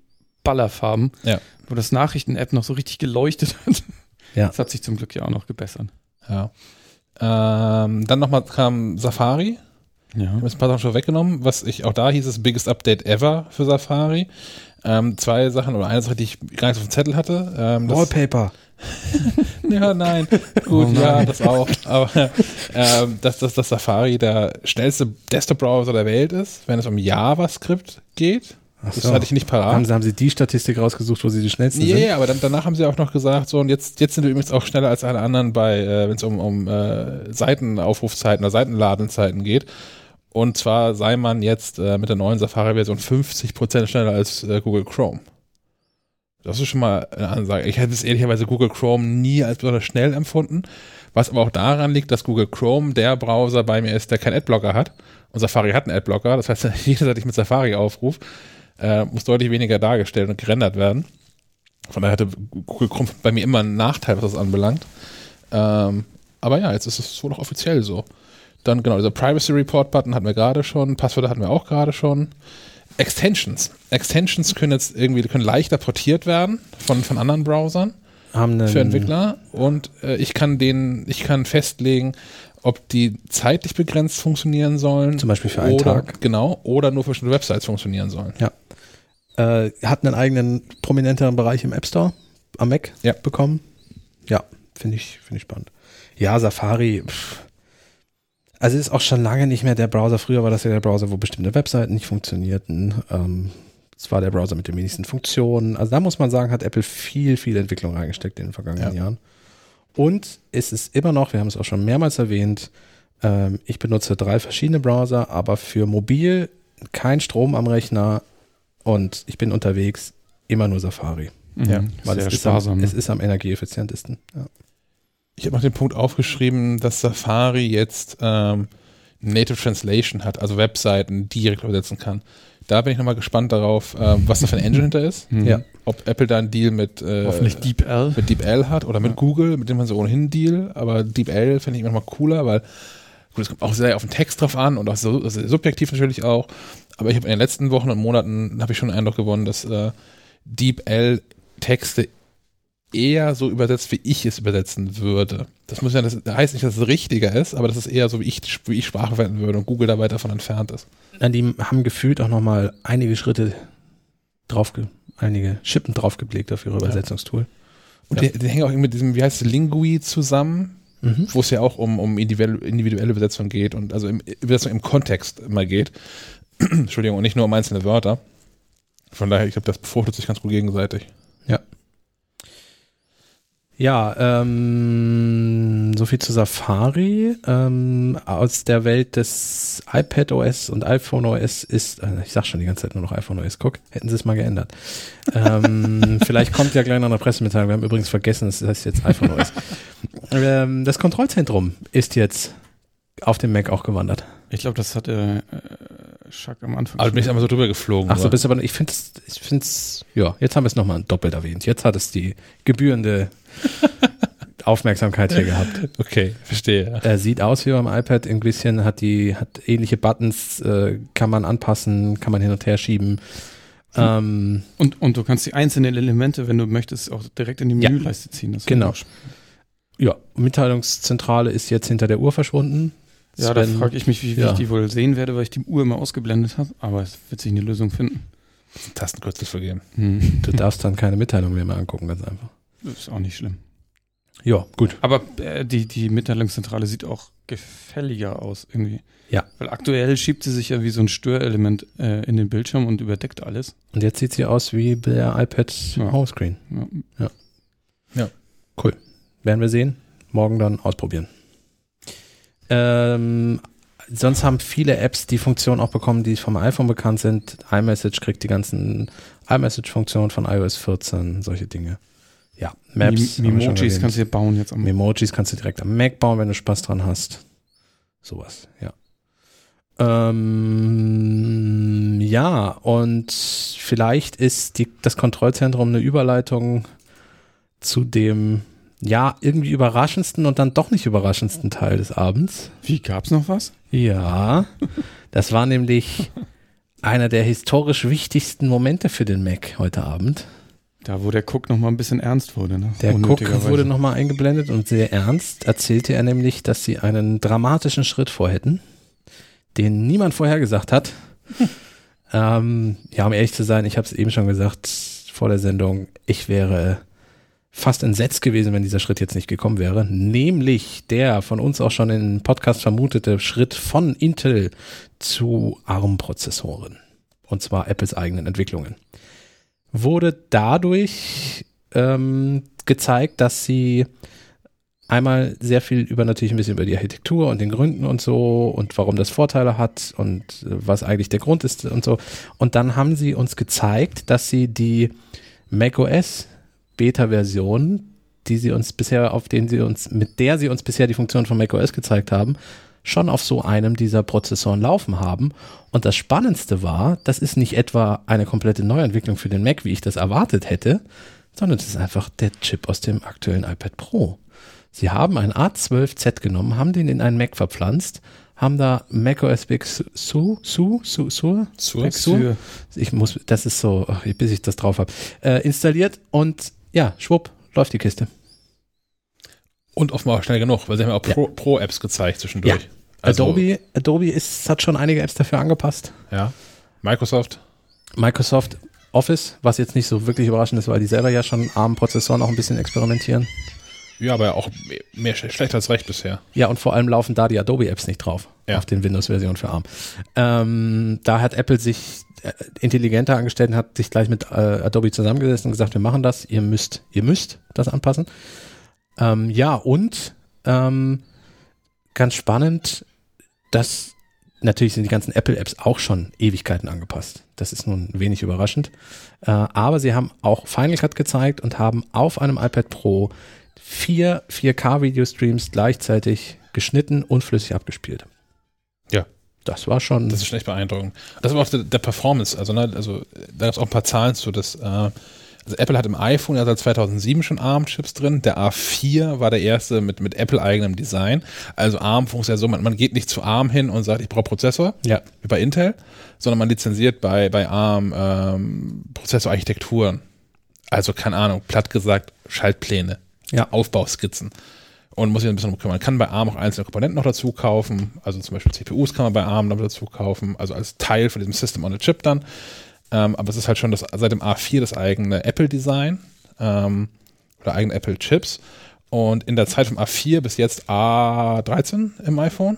Ballerfarben, ja. wo das Nachrichten-App noch so richtig geleuchtet hat. Ja. Das hat sich zum Glück ja auch noch gebessert. Ja. Ähm, dann nochmal kam Safari. Ja. Ich habe ein paar Sachen schon weggenommen. Was ich, auch da hieß es Biggest Update ever für Safari. Ähm, zwei Sachen oder eine Sache, die ich gar nicht auf dem Zettel hatte. Ähm, Wallpaper. ja, nein. Gut, oh nein. ja, das auch. Aber ähm, dass, dass das Safari der schnellste Desktop-Browser der Welt ist, wenn es um JavaScript geht. Ach das hatte ich nicht parat. Haben sie, haben sie die Statistik rausgesucht, wo sie die schnellsten yeah, sind? Ja, aber dann, danach haben sie auch noch gesagt, so und jetzt, jetzt sind wir übrigens auch schneller als alle anderen bei, äh, wenn es um, um äh, Seitenaufrufzeiten oder Seitenladenzeiten geht. Und zwar sei man jetzt äh, mit der neuen Safari-Version 50% schneller als äh, Google Chrome. Das ist schon mal eine Ansage. Ich hätte es ehrlicherweise Google Chrome nie als besonders schnell empfunden, was aber auch daran liegt, dass Google Chrome der Browser bei mir ist, der keinen Adblocker hat. Und Safari hat einen Adblocker. Das heißt, jederzeit ich mit Safari aufrufe, äh, muss deutlich weniger dargestellt und gerendert werden. Von daher hatte Google Chrome bei mir immer einen Nachteil, was das anbelangt. Ähm, aber ja, jetzt ist es wohl noch offiziell so. Dann genau, dieser Privacy Report Button hatten wir gerade schon, Passwörter hatten wir auch gerade schon. Extensions. Extensions können jetzt irgendwie können leichter portiert werden von, von anderen Browsern für Entwickler und äh, ich kann den, ich kann festlegen, ob die zeitlich begrenzt funktionieren sollen. Zum Beispiel für einen oder, Tag. Genau, oder nur für bestimmte Websites funktionieren sollen. Ja. Äh, hat einen eigenen prominenteren Bereich im App Store am Mac ja. bekommen. Ja, finde ich, finde ich spannend. Ja, Safari. Pff. Also ist auch schon lange nicht mehr der Browser. Früher war das ja der Browser, wo bestimmte Webseiten nicht funktionierten. Ähm, es war der Browser mit den wenigsten Funktionen. Also da muss man sagen, hat Apple viel, viel Entwicklung reingesteckt in den vergangenen ja. Jahren. Und es ist immer noch, wir haben es auch schon mehrmals erwähnt, ähm, ich benutze drei verschiedene Browser, aber für mobil kein Strom am Rechner und ich bin unterwegs immer nur Safari. Ja, weil es ist, sparsam, am, ne? es ist am energieeffizientesten. Ja. Ich habe noch den Punkt aufgeschrieben, dass Safari jetzt ähm, Native Translation hat, also Webseiten direkt übersetzen kann. Da bin ich nochmal gespannt darauf, äh, was da für ein Engine hinter ist. Mhm. Ja. Ob Apple da einen Deal mit, äh, Hoffentlich DeepL. mit DeepL hat oder mit ja. Google, mit dem man so ohnehin einen Deal. Aber DeepL finde ich nochmal cooler, weil gut, es kommt auch sehr auf den Text drauf an und auch so, also subjektiv natürlich auch. Aber ich habe in den letzten Wochen und Monaten habe ich schon den Eindruck gewonnen, dass äh, DeepL Texte eher so übersetzt, wie ich es übersetzen würde. Das muss ja, das heißt nicht, dass es richtiger ist, aber das ist eher so, wie ich, wie ich Sprache verwenden würde und Google da weit davon entfernt ist. Ja, die haben gefühlt auch nochmal einige Schritte drauf, einige Schippen draufgeblickt auf ihre Übersetzungstool. Und ja. die, die, hängen auch mit diesem, wie heißt es, Lingui zusammen, mhm. wo es ja auch um, um individuelle, individuelle Übersetzung geht und also im, Übersetzung im Kontext immer geht. Entschuldigung, und nicht nur um einzelne Wörter. Von daher, ich glaube, das befruchtet sich ganz gut gegenseitig. Ja. Ja, ähm, so viel zu Safari. Ähm, aus der Welt des iPad OS und iPhone OS ist, äh, ich sag schon die ganze Zeit nur noch iPhone OS, guck, hätten sie es mal geändert. ähm, vielleicht kommt ja gleich noch eine Pressemitteilung. Wir haben übrigens vergessen, das heißt jetzt iPhone OS. ähm, das Kontrollzentrum ist jetzt auf dem Mac auch gewandert. Ich glaube, das hat äh, Schack am Anfang. Also bin ich einmal so drüber geflogen. Ach so, bist aber, ich finde es, ich finde es, ja, jetzt haben wir es nochmal doppelt erwähnt. Jetzt hat es die gebührende Aufmerksamkeit hier gehabt. Okay, verstehe. Er sieht aus wie beim iPad, ein bisschen hat die, hat ähnliche Buttons, äh, kann man anpassen, kann man hin und her schieben. Hm. Ähm, und, und du kannst die einzelnen Elemente, wenn du möchtest, auch direkt in die Menüleiste ja, ziehen. Das genau. Ja, Mitteilungszentrale ist jetzt hinter der Uhr verschwunden. Ja, Sven, da frage ich mich, wie, wie ja. ich die wohl sehen werde, weil ich die Uhr immer ausgeblendet habe. Aber es wird sich eine Lösung finden. Tastenkürzel vergeben. Hm. Du darfst dann keine Mitteilung mehr, mehr angucken, ganz einfach. Das ist auch nicht schlimm. Ja, gut. Aber äh, die, die Mitteilungszentrale sieht auch gefälliger aus irgendwie. Ja. Weil aktuell schiebt sie sich ja wie so ein Störelement äh, in den Bildschirm und überdeckt alles. Und jetzt sieht sie aus wie der iPad ja. Homescreen. Ja. ja. Ja. Cool. Werden wir sehen. Morgen dann ausprobieren. Ähm, sonst haben viele Apps die Funktion auch bekommen, die vom iPhone bekannt sind. iMessage kriegt die ganzen iMessage-Funktionen von iOS 14, solche Dinge. Ja, Maps. Memojis kannst du dir bauen jetzt am Memojis kannst du direkt am Mac bauen, wenn du Spaß dran hast. Sowas, ja. Ähm, ja, und vielleicht ist die, das Kontrollzentrum eine Überleitung zu dem, ja, irgendwie überraschendsten und dann doch nicht überraschendsten Teil des Abends. Wie, gab's noch was? Ja, das war nämlich einer der historisch wichtigsten Momente für den Mac heute Abend. Da, wo der Cook nochmal ein bisschen ernst wurde. Ne? Der Cook wurde nochmal eingeblendet und sehr ernst erzählte er nämlich, dass sie einen dramatischen Schritt vorhätten, den niemand vorhergesagt hat. ähm, ja, um ehrlich zu sein, ich habe es eben schon gesagt vor der Sendung, ich wäre fast entsetzt gewesen, wenn dieser Schritt jetzt nicht gekommen wäre. Nämlich der von uns auch schon im Podcast vermutete Schritt von Intel zu ARM-Prozessoren. Und zwar Apples eigenen Entwicklungen wurde dadurch ähm, gezeigt, dass sie einmal sehr viel über natürlich ein bisschen über die Architektur und den Gründen und so und warum das Vorteile hat und äh, was eigentlich der Grund ist und so. Und dann haben sie uns gezeigt, dass sie die macOS Beta-Version, die sie uns bisher, auf den sie uns, mit der sie uns bisher die Funktion von macOS gezeigt haben, schon auf so einem dieser Prozessoren laufen haben. Und das Spannendste war, das ist nicht etwa eine komplette Neuentwicklung für den Mac, wie ich das erwartet hätte, sondern es ist einfach der Chip aus dem aktuellen iPad Pro. Sie haben einen A12Z genommen, haben den in einen Mac verpflanzt, haben da macOS Big Sur, Sur, Sur, Sur, Sur, Sur. Ich muss, das ist so, ach, bis ich das drauf habe, äh, installiert und ja, schwupp, läuft die Kiste. Und offenbar schnell genug, weil sie haben ja auch Pro-Apps Pro gezeigt zwischendurch. Ja. Also, Adobe, Adobe ist, hat schon einige Apps dafür angepasst. Ja. Microsoft. Microsoft Office, was jetzt nicht so wirklich überraschend ist, weil die selber ja schon ARM-Prozessoren auch ein bisschen experimentieren. Ja, aber auch mehr schlecht als recht bisher. Ja, und vor allem laufen da die Adobe-Apps nicht drauf. Ja. Auf den Windows-Versionen für ARM. Ähm, da hat Apple sich intelligenter angestellt und hat sich gleich mit äh, Adobe zusammengesetzt und gesagt, wir machen das, ihr müsst, ihr müsst das anpassen. Ähm, ja, und ähm, ganz spannend, dass natürlich sind die ganzen Apple-Apps auch schon Ewigkeiten angepasst. Das ist nun wenig überraschend. Äh, aber sie haben auch Final Cut gezeigt und haben auf einem iPad Pro vier 4K-Video-Streams gleichzeitig geschnitten und flüssig abgespielt. Das war schon. Das ist schon echt beeindruckend. Das war auch der, der Performance. Also, ne, also da gab es auch ein paar Zahlen zu. Das, äh, also Apple hat im iPhone ja seit 2007 schon ARM-Chips drin. Der A4 war der erste mit, mit Apple-eigenem Design. Also ARM funktioniert ja so, man, man geht nicht zu ARM hin und sagt, ich brauche Prozessor, ja. wie bei Intel, sondern man lizenziert bei, bei ARM ähm, Prozessorarchitekturen. Also, keine Ahnung, platt gesagt, Schaltpläne, ja. Aufbauskizzen und muss sich ein bisschen umkümmern. Man kann bei ARM auch einzelne Komponenten noch dazu kaufen, also zum Beispiel CPUs kann man bei ARM noch dazu kaufen, also als Teil von diesem System on a Chip dann. Ähm, aber es ist halt schon das, seit dem A4 das eigene Apple-Design ähm, oder eigene Apple-Chips. Und in der Zeit vom A4 bis jetzt A13 im iPhone.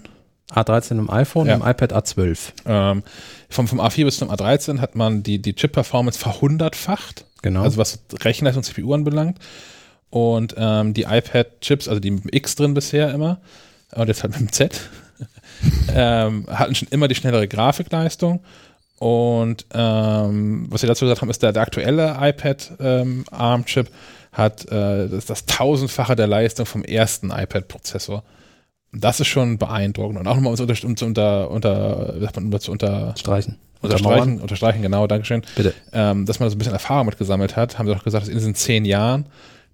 A13 im iPhone, ja. im iPad A12. Ähm, vom, vom A4 bis zum A13 hat man die, die Chip-Performance verhundertfacht. Genau. Also was Rechenleistung und CPU anbelangt. Und ähm, die iPad-Chips, also die mit dem X drin bisher immer, und jetzt halt mit dem Z, ähm, hatten schon immer die schnellere Grafikleistung. Und ähm, was sie dazu gesagt haben, ist, der, der aktuelle iPad ähm, hat äh, das, das tausendfache der Leistung vom ersten iPad-Prozessor. Das ist schon beeindruckend. Und auch nochmal um zu unter, unter, unter, wie sagt man, zu unterstreichen. Unterstreichen, unterstreichen, genau, Dankeschön. Bitte. Ähm, dass man so ein bisschen Erfahrung mit gesammelt hat, haben sie auch gesagt, dass in diesen zehn Jahren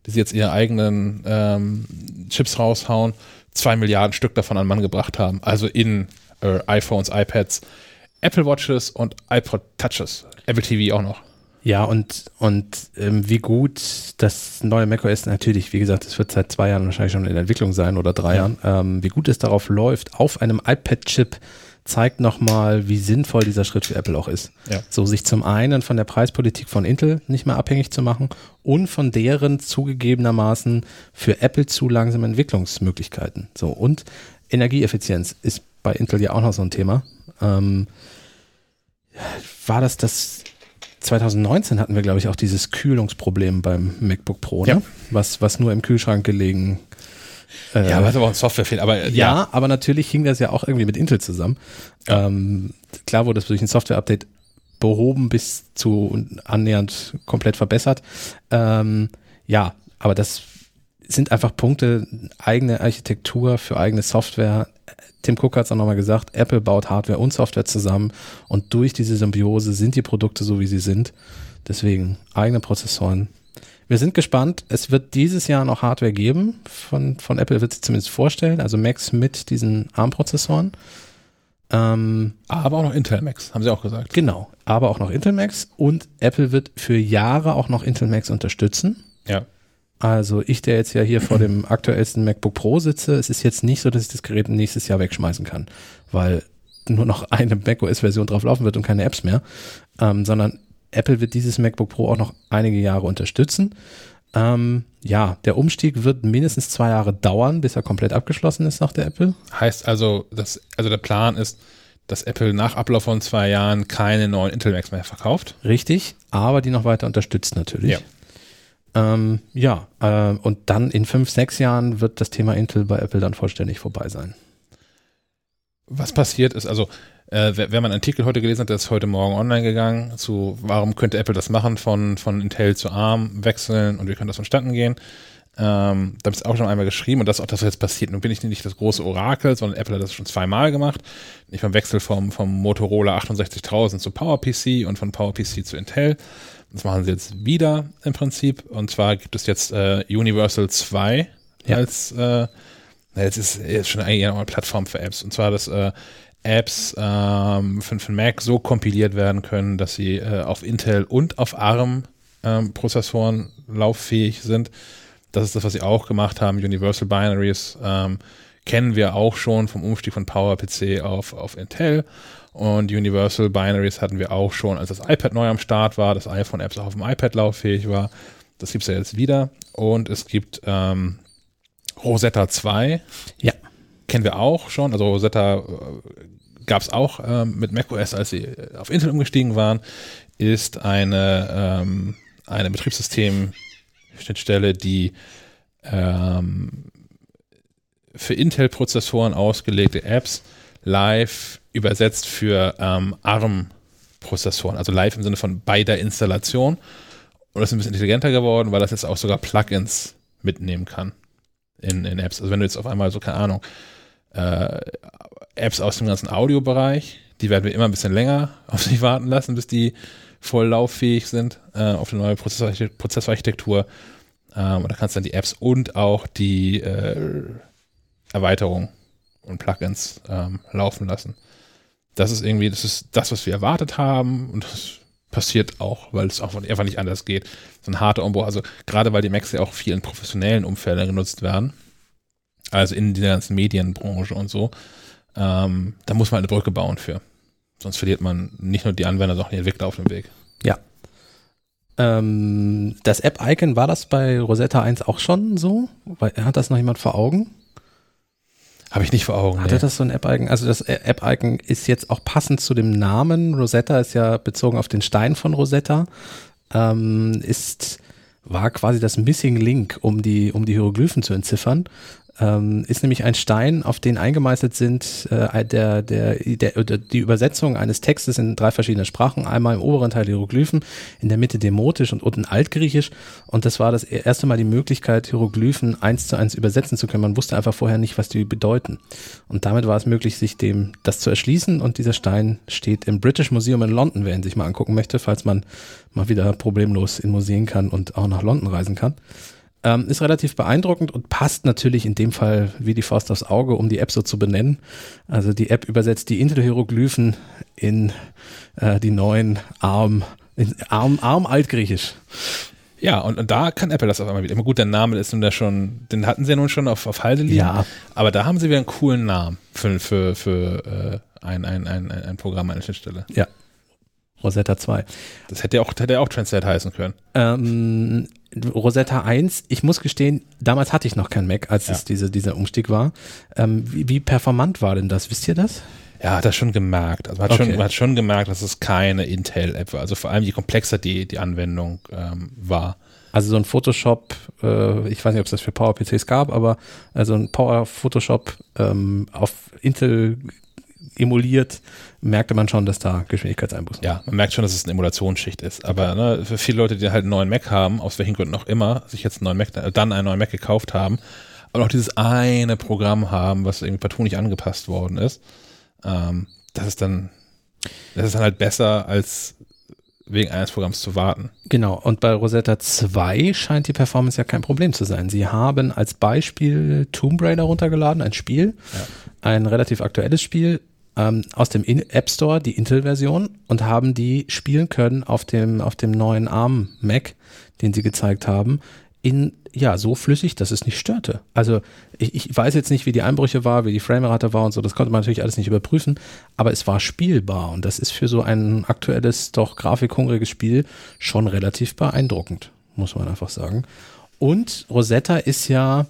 die sie jetzt ihre eigenen ähm, Chips raushauen, zwei Milliarden Stück davon an Mann gebracht haben. Also in äh, iPhones, iPads, Apple Watches und iPod Touches. Apple TV auch noch. Ja, und, und ähm, wie gut das neue macOS natürlich, wie gesagt, es wird seit zwei Jahren wahrscheinlich schon in Entwicklung sein oder drei ja. Jahren, ähm, wie gut es darauf läuft, auf einem iPad-Chip zeigt nochmal, wie sinnvoll dieser Schritt für Apple auch ist. Ja. So sich zum einen von der Preispolitik von Intel nicht mehr abhängig zu machen und von deren zugegebenermaßen für Apple zu langsamen Entwicklungsmöglichkeiten. So und Energieeffizienz ist bei Intel ja auch noch so ein Thema. Ähm, war das das 2019 hatten wir, glaube ich, auch dieses Kühlungsproblem beim MacBook Pro, ne? ja. was, was nur im Kühlschrank gelegen äh, ja, aber es auch ein Softwarefehler. Aber ja, ja, aber natürlich hing das ja auch irgendwie mit Intel zusammen. Ja. Ähm, klar wurde es durch ein Software-Update behoben bis zu annähernd komplett verbessert. Ähm, ja, aber das sind einfach Punkte, eigene Architektur für eigene Software. Tim Cook hat es auch nochmal gesagt, Apple baut Hardware und Software zusammen und durch diese Symbiose sind die Produkte so, wie sie sind. Deswegen eigene Prozessoren, wir sind gespannt. Es wird dieses Jahr noch Hardware geben. Von, von Apple wird sie zumindest vorstellen. Also Macs mit diesen ARM-Prozessoren. Ähm, aber auch noch Intel Macs, haben sie auch gesagt. Genau, aber auch noch Intel Macs. Und Apple wird für Jahre auch noch Intel Macs unterstützen. Ja. Also ich, der jetzt ja hier vor dem aktuellsten MacBook Pro sitze, es ist jetzt nicht so, dass ich das Gerät nächstes Jahr wegschmeißen kann, weil nur noch eine macOS-Version drauf laufen wird und keine Apps mehr, ähm, sondern Apple wird dieses MacBook Pro auch noch einige Jahre unterstützen. Ähm, ja, der Umstieg wird mindestens zwei Jahre dauern, bis er komplett abgeschlossen ist, sagt der Apple. Heißt also, dass, also der Plan ist, dass Apple nach Ablauf von zwei Jahren keine neuen Intel Macs mehr verkauft. Richtig, aber die noch weiter unterstützt natürlich. Ja. Ähm, ja, äh, und dann in fünf, sechs Jahren wird das Thema Intel bei Apple dann vollständig vorbei sein. Was passiert ist, also äh, wer, wer meinen Artikel heute gelesen hat, der ist heute Morgen online gegangen zu, warum könnte Apple das machen, von, von Intel zu ARM wechseln und wie könnte das vonstatten gehen. Ähm, da habe ich auch schon einmal geschrieben und das ist auch das, was jetzt passiert. Nun bin ich nicht das große Orakel, sondern Apple hat das schon zweimal gemacht. Nicht beim Wechsel vom, vom Motorola 68000 zu PowerPC und von PowerPC zu Intel. Das machen sie jetzt wieder im Prinzip. Und zwar gibt es jetzt äh, Universal 2 ja. als, äh, jetzt ist jetzt schon eigentlich eine Plattform für Apps. Und zwar das äh, Apps ähm, für, für Mac so kompiliert werden können, dass sie äh, auf Intel und auf ARM-Prozessoren ähm, lauffähig sind. Das ist das, was sie auch gemacht haben. Universal Binaries ähm, kennen wir auch schon vom Umstieg von PowerPC auf, auf Intel. Und Universal Binaries hatten wir auch schon, als das iPad neu am Start war, das iPhone-Apps auch auf dem iPad lauffähig war. Das gibt es ja jetzt wieder. Und es gibt ähm, Rosetta 2. Ja. Kennen wir auch schon. Also Rosetta äh, gab es auch ähm, mit macOS, als sie auf Intel umgestiegen waren, ist eine, ähm, eine Betriebssystem-Schnittstelle, die ähm, für Intel-Prozessoren ausgelegte Apps live übersetzt für ähm, ARM-Prozessoren, also live im Sinne von bei der Installation. Und das ist ein bisschen intelligenter geworden, weil das jetzt auch sogar Plugins mitnehmen kann in, in Apps. Also wenn du jetzt auf einmal so, keine Ahnung, äh, Apps aus dem ganzen Audiobereich. Die werden wir immer ein bisschen länger auf sich warten lassen, bis die voll lauffähig sind äh, auf eine neue Prozessorarchitektur. Ähm, und da kannst du dann die Apps und auch die äh, Erweiterung und Plugins ähm, laufen lassen. Das ist irgendwie, das ist das, was wir erwartet haben und das passiert auch, weil es auch einfach nicht anders geht. So ein harter Umbau, also gerade weil die Macs ja auch viel in professionellen Umfeldern genutzt werden, also in der ganzen Medienbranche und so, ähm, da muss man eine Brücke bauen für. Sonst verliert man nicht nur die Anwender, sondern auch die Entwickler auf dem Weg. Ja. Ähm, das App-Icon, war das bei Rosetta 1 auch schon so? Hat das noch jemand vor Augen? Habe ich nicht vor Augen. Hatte nee. das so ein App-Icon? Also das App-Icon ist jetzt auch passend zu dem Namen. Rosetta ist ja bezogen auf den Stein von Rosetta. Ähm, ist, war quasi das Missing Link, um die, um die Hieroglyphen zu entziffern ähm, ist nämlich ein Stein, auf den eingemeißelt sind äh, der, der, der, die Übersetzung eines Textes in drei verschiedene Sprachen. Einmal im oberen Teil Hieroglyphen, in der Mitte Demotisch und unten Altgriechisch. Und das war das erste Mal die Möglichkeit, Hieroglyphen eins zu eins übersetzen zu können. Man wusste einfach vorher nicht, was die bedeuten. Und damit war es möglich, sich dem das zu erschließen. Und dieser Stein steht im British Museum in London, wer ihn sich mal angucken möchte, falls man mal wieder problemlos in Museen kann und auch nach London reisen kann. Ähm, ist relativ beeindruckend und passt natürlich in dem Fall wie die Faust aufs Auge, um die App so zu benennen. Also die App übersetzt die Intel-Hieroglyphen in äh, die neuen Arm, in Arm, Arm Altgriechisch. Ja, und, und da kann Apple das auf einmal wieder. Immer gut, der Name ist nun da schon, den hatten sie ja nun schon auf, auf Halde liegen. Ja. Aber da haben sie wieder einen coolen Namen für, für, für äh, ein, ein, ein, ein Programm, eine Schnittstelle. Ja. Rosetta 2. Das hätte ja auch, hätte ja auch Translate heißen können. Ähm, Rosetta 1, ich muss gestehen, damals hatte ich noch kein Mac, als ja. es diese, dieser Umstieg war. Ähm, wie, wie, performant war denn das? Wisst ihr das? Ja, hat er schon gemerkt. Also man hat, okay. schon, man hat schon gemerkt, dass es keine Intel-App war. Also vor allem je komplexer die, die Anwendung ähm, war. Also so ein Photoshop, äh, ich weiß nicht, ob es das für Power-PCs gab, aber also ein Power-Photoshop ähm, auf Intel emuliert, merkte man schon, dass da Geschwindigkeitseinbußen Ja, man merkt schon, dass es eine Emulationsschicht ist. Aber ne, für viele Leute, die halt einen neuen Mac haben, aus welchen Gründen auch immer, sich jetzt einen neuen Mac, dann einen neuen Mac gekauft haben, aber auch dieses eine Programm haben, was irgendwie partout nicht angepasst worden ist, ähm, das ist dann, das ist dann halt besser als wegen eines Programms zu warten. Genau, und bei Rosetta 2 scheint die Performance ja kein Problem zu sein. Sie haben als Beispiel Tomb Raider runtergeladen, ein Spiel, ja. Ein relativ aktuelles Spiel, ähm, aus dem In App Store, die Intel-Version, und haben die spielen können auf dem, auf dem neuen ARM Mac, den sie gezeigt haben, in, ja, so flüssig, dass es nicht störte. Also ich, ich weiß jetzt nicht, wie die Einbrüche war, wie die Framerate war und so, das konnte man natürlich alles nicht überprüfen, aber es war spielbar und das ist für so ein aktuelles, doch grafikhungriges Spiel schon relativ beeindruckend, muss man einfach sagen. Und Rosetta ist ja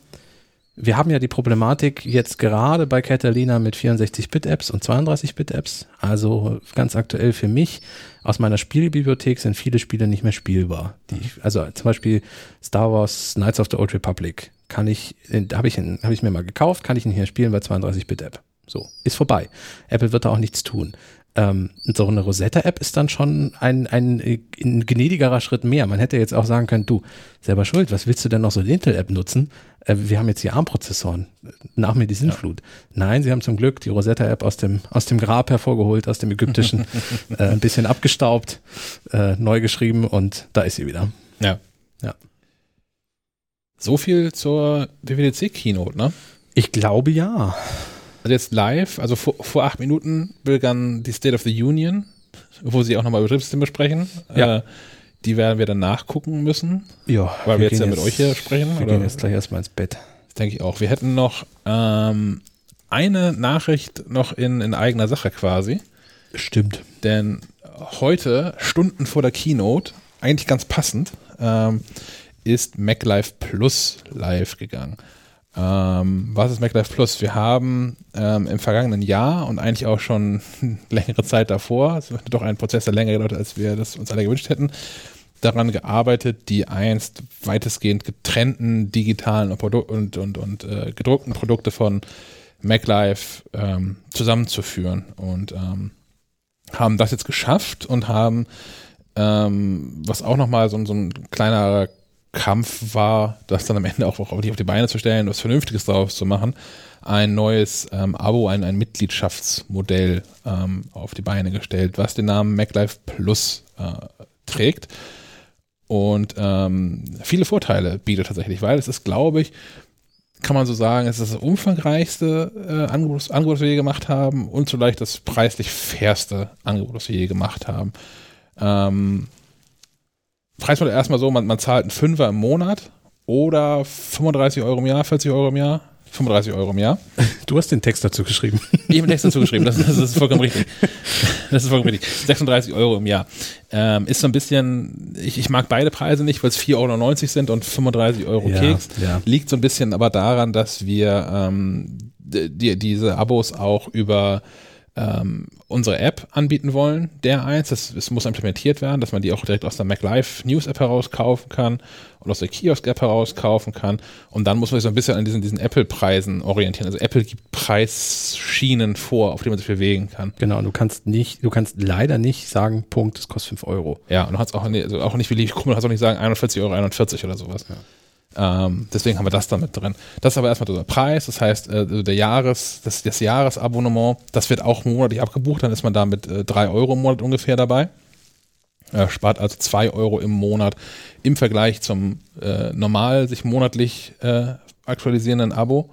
wir haben ja die Problematik jetzt gerade bei Catalina mit 64-Bit-Apps und 32-Bit-Apps. Also ganz aktuell für mich, aus meiner Spielbibliothek sind viele Spiele nicht mehr spielbar. Die, also zum Beispiel Star Wars Knights of the Old Republic kann ich, habe ich, hab ich mir mal gekauft, kann ich nicht mehr spielen bei 32-Bit-App. So, ist vorbei. Apple wird da auch nichts tun ähm, so eine Rosetta-App ist dann schon ein, ein, ein gnädigerer Schritt mehr. Man hätte jetzt auch sagen können, du, selber schuld, was willst du denn noch so eine Intel-App nutzen? Äh, wir haben jetzt hier ARM-Prozessoren. Nach mir die Sinnflut. Ja. Nein, sie haben zum Glück die Rosetta-App aus dem, aus dem Grab hervorgeholt, aus dem ägyptischen, äh, ein bisschen abgestaubt, äh, neu geschrieben und da ist sie wieder. Ja. Ja. So viel zur WWDC-Keynote, ne? Ich glaube ja. Also jetzt live, also vor, vor acht Minuten begann die State of the Union, wo sie auch nochmal Betriebssystem besprechen. Ja. Äh, die werden wir dann nachgucken müssen. Ja. Weil wir, wir jetzt ja mit euch hier sprechen. Wir oder? gehen jetzt gleich erstmal ins Bett. Das denke ich auch. Wir hätten noch ähm, eine Nachricht noch in, in eigener Sache quasi. Stimmt. Denn heute, Stunden vor der Keynote, eigentlich ganz passend, ähm, ist MacLife Plus live gegangen. Ähm, was ist MacLife Plus? Wir haben ähm, im vergangenen Jahr und eigentlich auch schon längere Zeit davor, es wird doch ein Prozess, der länger gedauert, als wir das uns alle gewünscht hätten, daran gearbeitet, die einst weitestgehend getrennten digitalen und, und, und, und äh, gedruckten Produkte von MacLife ähm, zusammenzuführen und ähm, haben das jetzt geschafft und haben, ähm, was auch nochmal so, so ein kleiner Kampf war, das dann am Ende auch auf die, auf die Beine zu stellen, was Vernünftiges daraus zu machen, ein neues ähm, Abo, ein, ein Mitgliedschaftsmodell ähm, auf die Beine gestellt, was den Namen MacLife Plus äh, trägt und ähm, viele Vorteile bietet tatsächlich, weil es ist, glaube ich, kann man so sagen, es ist das umfangreichste äh, Angebot, Angebot, das wir je gemacht haben und zugleich das preislich fairste Angebot, das wir je gemacht haben. Ähm, Preismodell erstmal so, man, man zahlt einen Fünfer im Monat oder 35 Euro im Jahr, 40 Euro im Jahr, 35 Euro im Jahr. Du hast den Text dazu geschrieben. Ich habe den Text dazu geschrieben, das, das, ist vollkommen richtig. Das ist vollkommen richtig. 36 Euro im Jahr. Ähm, ist so ein bisschen, ich, ich mag beide Preise nicht, weil es 4,90 Euro sind und 35 Euro ja, Keks. Ja. Liegt so ein bisschen aber daran, dass wir ähm, die, diese Abos auch über ähm, unsere App anbieten wollen, der eins. Das, das muss implementiert werden, dass man die auch direkt aus der MacLive News App heraus kaufen kann und aus der Kiosk App heraus kaufen kann. Und dann muss man sich so ein bisschen an diesen, diesen Apple-Preisen orientieren. Also Apple gibt Preisschienen vor, auf die man sich bewegen kann. Genau, und du kannst nicht, du kannst leider nicht sagen, Punkt, das kostet 5 Euro. Ja, und du kannst auch, nicht, also auch nicht wie Lieb Krummel, kannst auch nicht sagen 41 Euro, 41 oder sowas. Ja. Ähm, deswegen haben wir das da mit drin. Das ist aber erstmal der Preis, das heißt, äh, der Jahres, das, das Jahresabonnement, das wird auch monatlich abgebucht, dann ist man da mit äh, 3 Euro im Monat ungefähr dabei. Äh, spart also 2 Euro im Monat im Vergleich zum äh, normal sich monatlich äh, aktualisierenden Abo.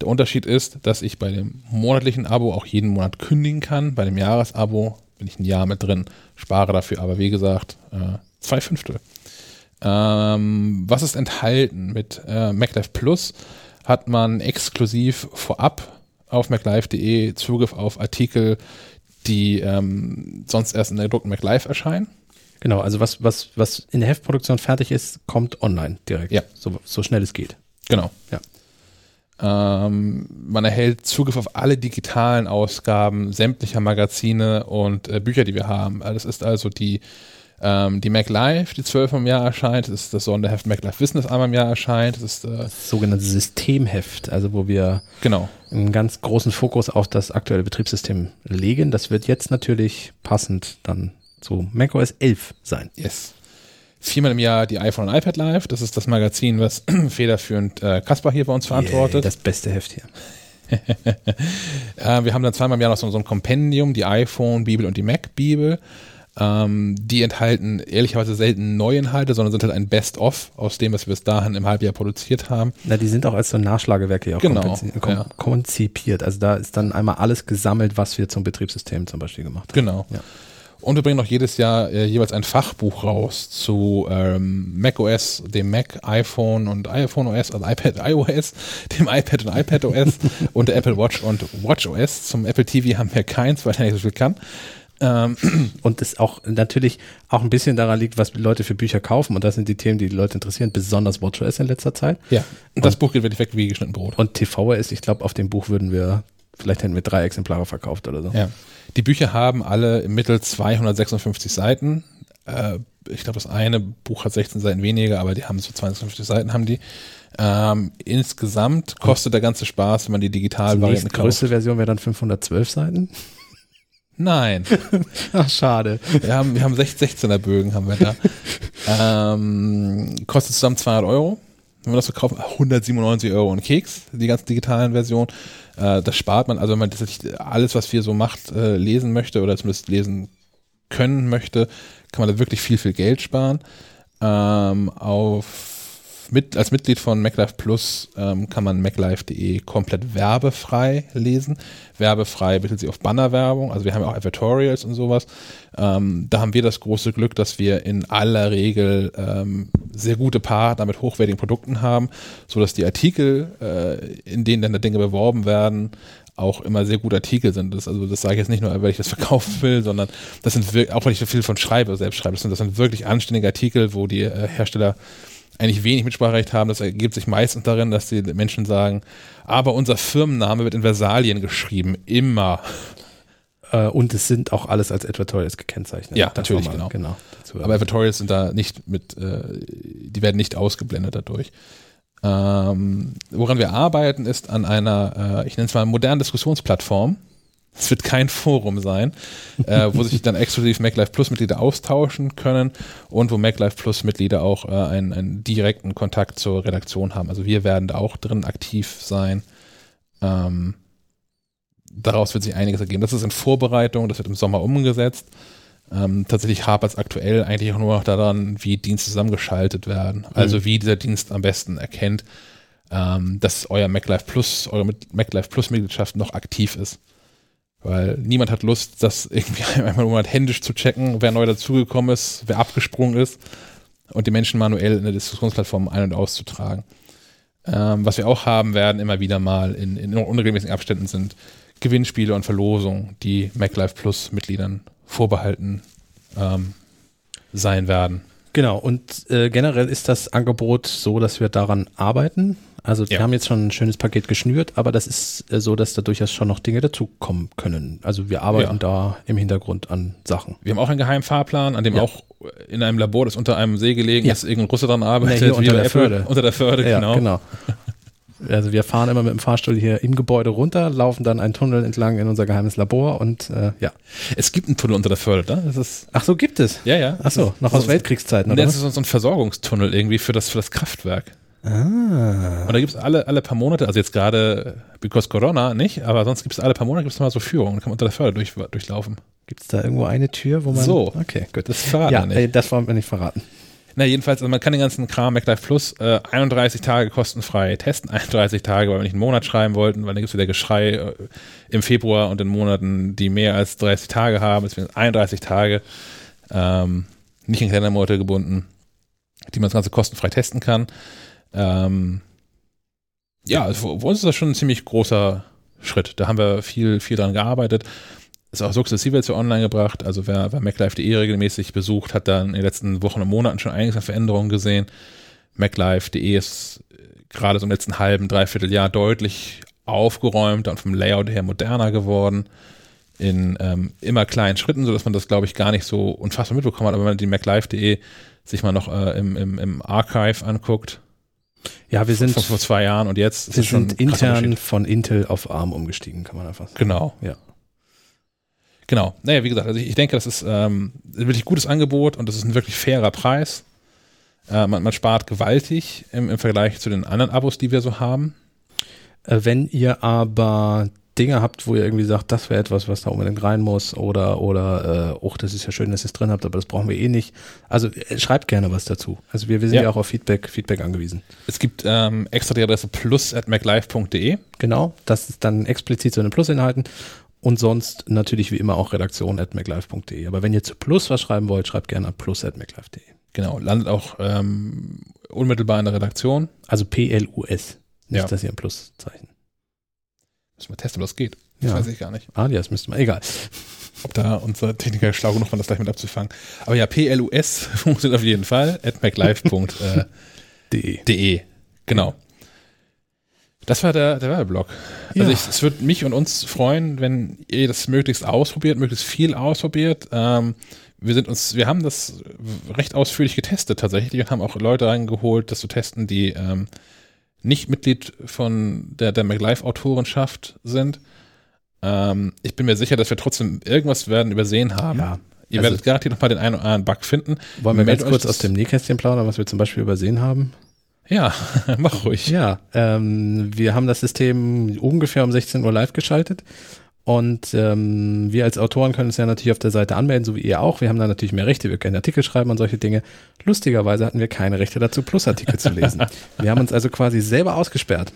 Der Unterschied ist, dass ich bei dem monatlichen Abo auch jeden Monat kündigen kann. Bei dem Jahresabo bin ich ein Jahr mit drin, spare dafür aber wie gesagt äh, zwei Fünftel. Ähm, was ist enthalten? Mit äh, MacLife Plus hat man exklusiv vorab auf MacLife.de Zugriff auf Artikel, die ähm, sonst erst in der gedruckten MacLife erscheinen. Genau, also was, was, was in der Heftproduktion fertig ist, kommt online direkt. Ja. So, so schnell es geht. Genau. Ja. Ähm, man erhält Zugriff auf alle digitalen Ausgaben sämtlicher Magazine und äh, Bücher, die wir haben. Das ist also die ähm, die Mac Live, die zwölfmal im Jahr erscheint, das ist das Sonderheft Mac Live Wissen, das einmal im Jahr erscheint. Das ist äh, das sogenannte Systemheft, also wo wir genau. einen ganz großen Fokus auf das aktuelle Betriebssystem legen. Das wird jetzt natürlich passend dann zu macOS 11 sein. Yes. Viermal im Jahr die iPhone und iPad Live. Das ist das Magazin, was federführend äh, Kaspar hier bei uns verantwortet. Yeah, das beste Heft hier. äh, wir haben dann zweimal im Jahr noch so, so ein Kompendium, die iPhone-Bibel und die Mac-Bibel. Ähm, die enthalten ehrlicherweise selten Neuinhalte, sondern sind halt ein Best-of aus dem, was wir bis dahin im Halbjahr produziert haben. Na, die sind auch als so Nachschlagewerke ja auch genau, kom ja. konzipiert. Also da ist dann einmal alles gesammelt, was wir zum Betriebssystem zum Beispiel gemacht haben. Genau. Ja. Und wir bringen noch jedes Jahr äh, jeweils ein Fachbuch raus zu ähm, Mac OS, dem Mac, iPhone und iPhone OS, also iPad iOS, dem iPad und iPad OS und der Apple Watch und Watch OS. Zum Apple TV haben wir keins, weil er nicht so viel kann. Ähm, und es auch natürlich auch ein bisschen daran liegt, was Leute für Bücher kaufen. Und das sind die Themen, die die Leute interessieren, besonders WatchOS in letzter Zeit. Ja. Und das Buch geht wirklich weg wie geschnitten Brot. Und TVOS, ich glaube, auf dem Buch würden wir, vielleicht hätten wir drei Exemplare verkauft oder so. Ja. Die Bücher haben alle im Mittel 256 Seiten. Äh, ich glaube, das eine Buch hat 16 Seiten weniger, aber die haben so 250 Seiten haben die. Ähm, insgesamt kostet der ganze Spaß, wenn man die Digitalvariante kauft. Die größte Version wäre dann 512 Seiten. Nein. Ach, schade. Wir haben, wir haben 16er Bögen haben wir da. ähm, kostet zusammen 200 Euro. Wenn wir das verkaufen, 197 Euro und Keks, die ganz digitalen Version. Äh, das spart man, also wenn man das alles, was wir so macht, äh, lesen möchte oder zumindest lesen können möchte, kann man da wirklich viel, viel Geld sparen. Ähm, auf mit, als Mitglied von MacLife Plus ähm, kann man maclife.de komplett werbefrei lesen. Werbefrei bittet sie auf Bannerwerbung. Also wir haben ja auch Advertorials und sowas. Ähm, da haben wir das große Glück, dass wir in aller Regel ähm, sehr gute Partner mit hochwertigen Produkten haben, sodass die Artikel, äh, in denen dann Dinge beworben werden, auch immer sehr gute Artikel sind. Das, also das sage ich jetzt nicht nur, weil ich das verkaufen will, sondern das sind wirklich, auch weil ich so viel von schreibe, selbst schreibe, das sind, das sind wirklich anständige Artikel, wo die äh, Hersteller eigentlich wenig Mitspracherecht haben. Das ergibt sich meistens darin, dass die Menschen sagen, aber unser Firmenname wird in Versalien geschrieben, immer. Äh, und es sind auch alles als Advertorials gekennzeichnet. Ja, natürlich, genau. genau aber Advertorials sind da nicht mit, äh, die werden nicht ausgeblendet dadurch. Ähm, woran wir arbeiten, ist an einer, äh, ich nenne es mal modernen Diskussionsplattform, Es wird kein Forum sein, äh, wo sich dann exklusiv MacLife Plus Mitglieder austauschen können und wo MacLife Plus Mitglieder auch äh, einen, einen, direkten Kontakt zur Redaktion haben. Also wir werden da auch drin aktiv sein. Ähm, daraus wird sich einiges ergeben. Das ist in Vorbereitung, das wird im Sommer umgesetzt. Ähm, tatsächlich hapert es aktuell eigentlich auch nur noch daran, wie Dienste zusammengeschaltet werden. Also mhm. wie dieser Dienst am besten erkennt, ähm, dass euer MacLife Plus, eure MacLife Plus Mitgliedschaft noch aktiv ist. Weil niemand hat Lust, das irgendwie einmal im Monat händisch zu checken, wer neu dazugekommen ist, wer abgesprungen ist und die Menschen manuell in der Diskussionsplattform ein- und auszutragen. Ähm, was wir auch haben werden, immer wieder mal in, in unregelmäßigen Abständen sind Gewinnspiele und Verlosungen, die MacLife Plus Mitgliedern vorbehalten ähm, sein werden. Genau, und äh, generell ist das Angebot so, dass wir daran arbeiten. Also wir ja. haben jetzt schon ein schönes Paket geschnürt, aber das ist äh, so, dass da durchaus schon noch Dinge dazukommen können. Also wir arbeiten ja. da im Hintergrund an Sachen. Wir haben auch einen geheimen Fahrplan, an dem ja. auch in einem Labor, das unter einem See gelegen ist, irgendein Russe dran arbeitet. Nee, unter der Förde. Unter der Förde, genau. genau. Also wir fahren immer mit dem Fahrstuhl hier im Gebäude runter, laufen dann einen Tunnel entlang in unser geheimes Labor und äh, ja. Es gibt einen Tunnel unter der Förde, ne? Das ist Ach so, gibt es? Ja, ja. Ach so, noch aus Weltkriegszeiten, oder? Das ist so ein Versorgungstunnel irgendwie für das, für das Kraftwerk. Ah. Und da gibt es alle, alle paar Monate, also jetzt gerade because Corona nicht, aber sonst gibt es alle paar Monate gibt's mal so Führungen, kann man unter der Förde durch, durchlaufen. Gibt es da irgendwo eine Tür, wo man. So. Okay, gut. Das verraten ja, nicht. das wollen wir nicht verraten. Na, jedenfalls, also man kann den ganzen Kram MacLife Plus äh, 31 Tage kostenfrei testen. 31 Tage, weil wir nicht einen Monat schreiben wollten, weil dann gibt es wieder Geschrei äh, im Februar und in Monaten, die mehr als 30 Tage haben. Deswegen 31 Tage, ähm, nicht in Kalendermonate gebunden, die man das Ganze kostenfrei testen kann. Ähm, ja, also für uns ist das schon ein ziemlich großer Schritt. Da haben wir viel, viel dran gearbeitet ist auch sukzessive jetzt online gebracht. Also wer, wer MacLife.de regelmäßig besucht, hat dann in den letzten Wochen und Monaten schon einiges an Veränderungen gesehen. MacLife.de ist äh, gerade so im letzten halben, dreiviertel Jahr deutlich aufgeräumter und vom Layout her moderner geworden. In ähm, immer kleinen Schritten, sodass man das, glaube ich, gar nicht so unfassbar mitbekommen hat. Aber wenn man die MacLife.de sich mal noch äh, im, im, im Archive anguckt, ja, wir sind vor, vor zwei Jahren und jetzt. Wir sind intern von Intel auf ARM umgestiegen, kann man einfach sagen. Genau. Ja. Genau. Naja, wie gesagt, also ich, ich denke, das ist ähm, ein wirklich gutes Angebot und das ist ein wirklich fairer Preis. Äh, man, man, spart gewaltig im, im, Vergleich zu den anderen Abos, die wir so haben. Äh, wenn ihr aber Dinge habt, wo ihr irgendwie sagt, das wäre etwas, was da unbedingt rein muss oder oder äh, oh, das ist ja schön, dass ihr es drin habt, aber das brauchen wir eh nicht. Also äh, schreibt gerne was dazu. Also wir, wir sind ja. ja auch auf Feedback, Feedback angewiesen. Es gibt ähm, extra die Adresse plus at maclife.de. Genau, das ist dann explizit so eine Plus-Inhalten und sonst natürlich wie immer auch redaktion at maclife.de. Aber wenn ihr zu Plus was schreiben wollt, schreibt gerne an plus at maclife.de. Genau, landet auch ähm, unmittelbar in der Redaktion. Also P-L-U-S. Nicht, ja. dass ihr ein Pluszeichen. Müssen wir testen, ob das geht. Das ja. weiß ich gar nicht. Alias müsste man, egal. Ob da unser Techniker schlau genug war, das gleich mit abzufangen. Aber ja, PLUS funktioniert auf jeden Fall. at maclife.de. De. Genau. Das war der, der Werbeblock. Also ja. Also ich, es würde mich und uns freuen, wenn ihr das möglichst ausprobiert, möglichst viel ausprobiert. Ähm, wir sind uns, wir haben das recht ausführlich getestet tatsächlich und haben auch Leute reingeholt, das zu testen, die ähm, nicht Mitglied von der, der MacLife-Autorenschaft sind. Ähm, ich bin mir sicher, dass wir trotzdem irgendwas werden übersehen haben. Ja. Ihr also, werdet garantiert noch mal den einen oder anderen Bug finden. Wollen wir ganz kurz aus dem Nähkästchen plaudern, was wir zum Beispiel übersehen haben? Ja, mach ruhig. Ja, ähm, wir haben das System ungefähr um 16 Uhr live geschaltet und ähm, wir als Autoren können uns ja natürlich auf der Seite anmelden, so wie ihr auch. Wir haben da natürlich mehr Rechte, wir können Artikel schreiben und solche Dinge. Lustigerweise hatten wir keine Rechte dazu, Plusartikel zu lesen. Wir haben uns also quasi selber ausgesperrt.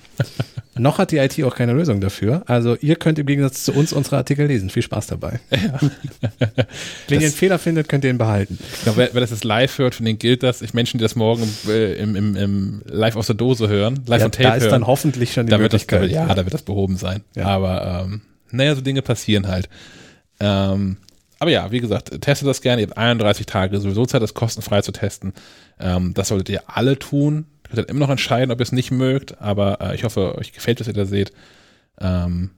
Noch hat die IT auch keine Lösung dafür. Also ihr könnt im Gegensatz zu uns unsere Artikel lesen. Viel Spaß dabei. Ja. Wenn ihr einen Fehler findet, könnt ihr ihn behalten. Genau, wer, wer, das jetzt live hört, von denen gilt das. Ich Menschen, die das morgen äh, im, im, im, Live aus der Dose hören, live ja, on Tape Da ist hören, dann hoffentlich schon die Möglichkeit. Das, ja, da wird das behoben sein. Ja. Aber ähm, naja, so Dinge passieren halt. Ähm, aber ja, wie gesagt, testet das gerne. Ihr habt 31 Tage sowieso Zeit, das kostenfrei zu testen. Ähm, das solltet ihr alle tun. Ihr könnt halt immer noch entscheiden, ob ihr es nicht mögt, aber äh, ich hoffe, euch gefällt, was ihr da seht. Ähm,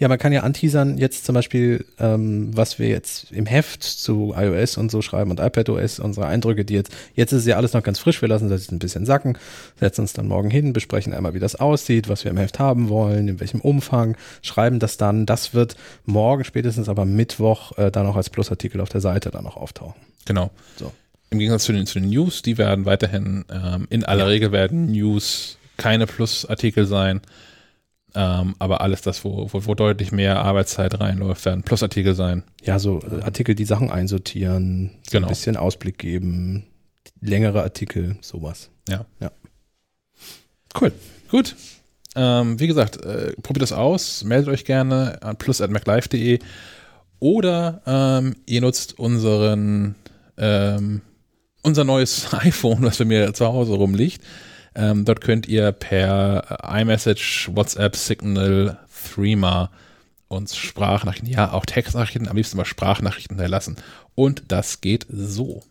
Ja, man kann ja anteasern, jetzt zum Beispiel, ähm, was wir jetzt im Heft zu iOS und so schreiben und iPadOS, unsere Eindrücke, die jetzt, jetzt ist ja alles noch ganz frisch, wir lassen das jetzt ein bisschen sacken, setzen uns dann morgen hin, besprechen einmal, wie das aussieht, was wir im Heft haben wollen, in welchem Umfang, schreiben das dann. Das wird morgen spätestens aber Mittwoch äh, dann auch als Plusartikel auf der Seite dann noch auftauchen. Genau. So. Im Gegensatz zu den, zu den News, die werden weiterhin, ähm, in aller ja. Regel werden News keine Plusartikel sein. Ähm, aber alles das, wo, wo, wo, deutlich mehr Arbeitszeit reinläuft, werden Plusartikel sein. Ja, so äh, Artikel, die Sachen einsortieren, so genau. ein bisschen Ausblick geben, längere Artikel, sowas. Ja. Ja. Cool. Gut. Ähm, wie gesagt, äh, probiert das aus, meldet euch gerne an plus.maclife.de oder ähm, ihr nutzt unseren ähm, unser neues iPhone, was bei mir zu Hause rumliegt. Ähm, dort könnt ihr per iMessage, WhatsApp, Signal, Threema uns Sprachnachrichten, ja auch Textnachrichten, am liebsten mal Sprachnachrichten hinterlassen. Und das geht so.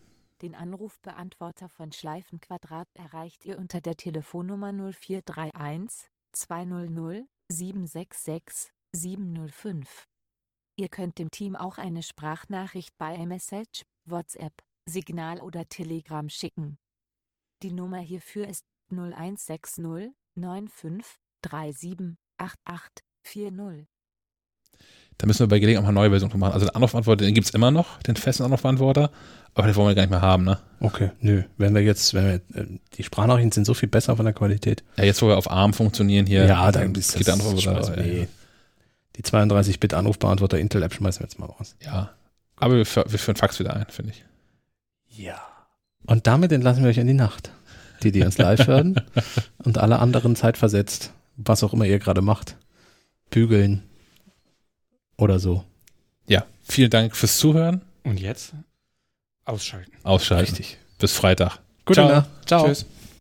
Den Anrufbeantworter von Schleifenquadrat erreicht ihr unter der Telefonnummer 0431 200 766 705. Ihr könnt dem Team auch eine Sprachnachricht bei iMessage, WhatsApp, Signal oder Telegram schicken. Die Nummer hierfür ist 0160 95 37 8840. Da müssen wir bei Gelegenheit auch mal neue Version machen. Also den Anrufbeantworter, den gibt es immer noch, den festen Anrufbeantworter, aber den wollen wir gar nicht mehr haben, ne? Okay, nö. Wenn wir jetzt, wenn wir, äh, die Sprachnachrichten sind so viel besser von der Qualität. Ja, jetzt wo wir auf ARM funktionieren hier, ja, dann ist geht der Anrufbeantworter. Nee. Die 32-Bit Anrufbeantworter Intel-App schmeißen wir jetzt mal raus. Ja, aber wir, wir führen Fax wieder ein, finde ich. Ja. Und damit entlassen wir euch in die Nacht. Die, die uns live hören und alle anderen zeitversetzt, was auch immer ihr gerade macht. Bügeln oder so. Ja, vielen Dank fürs Zuhören. Und jetzt ausschalten. Ausschalten. Richtig. Bis Freitag. Gute Ciao. Nacht. Ciao. Tschüss.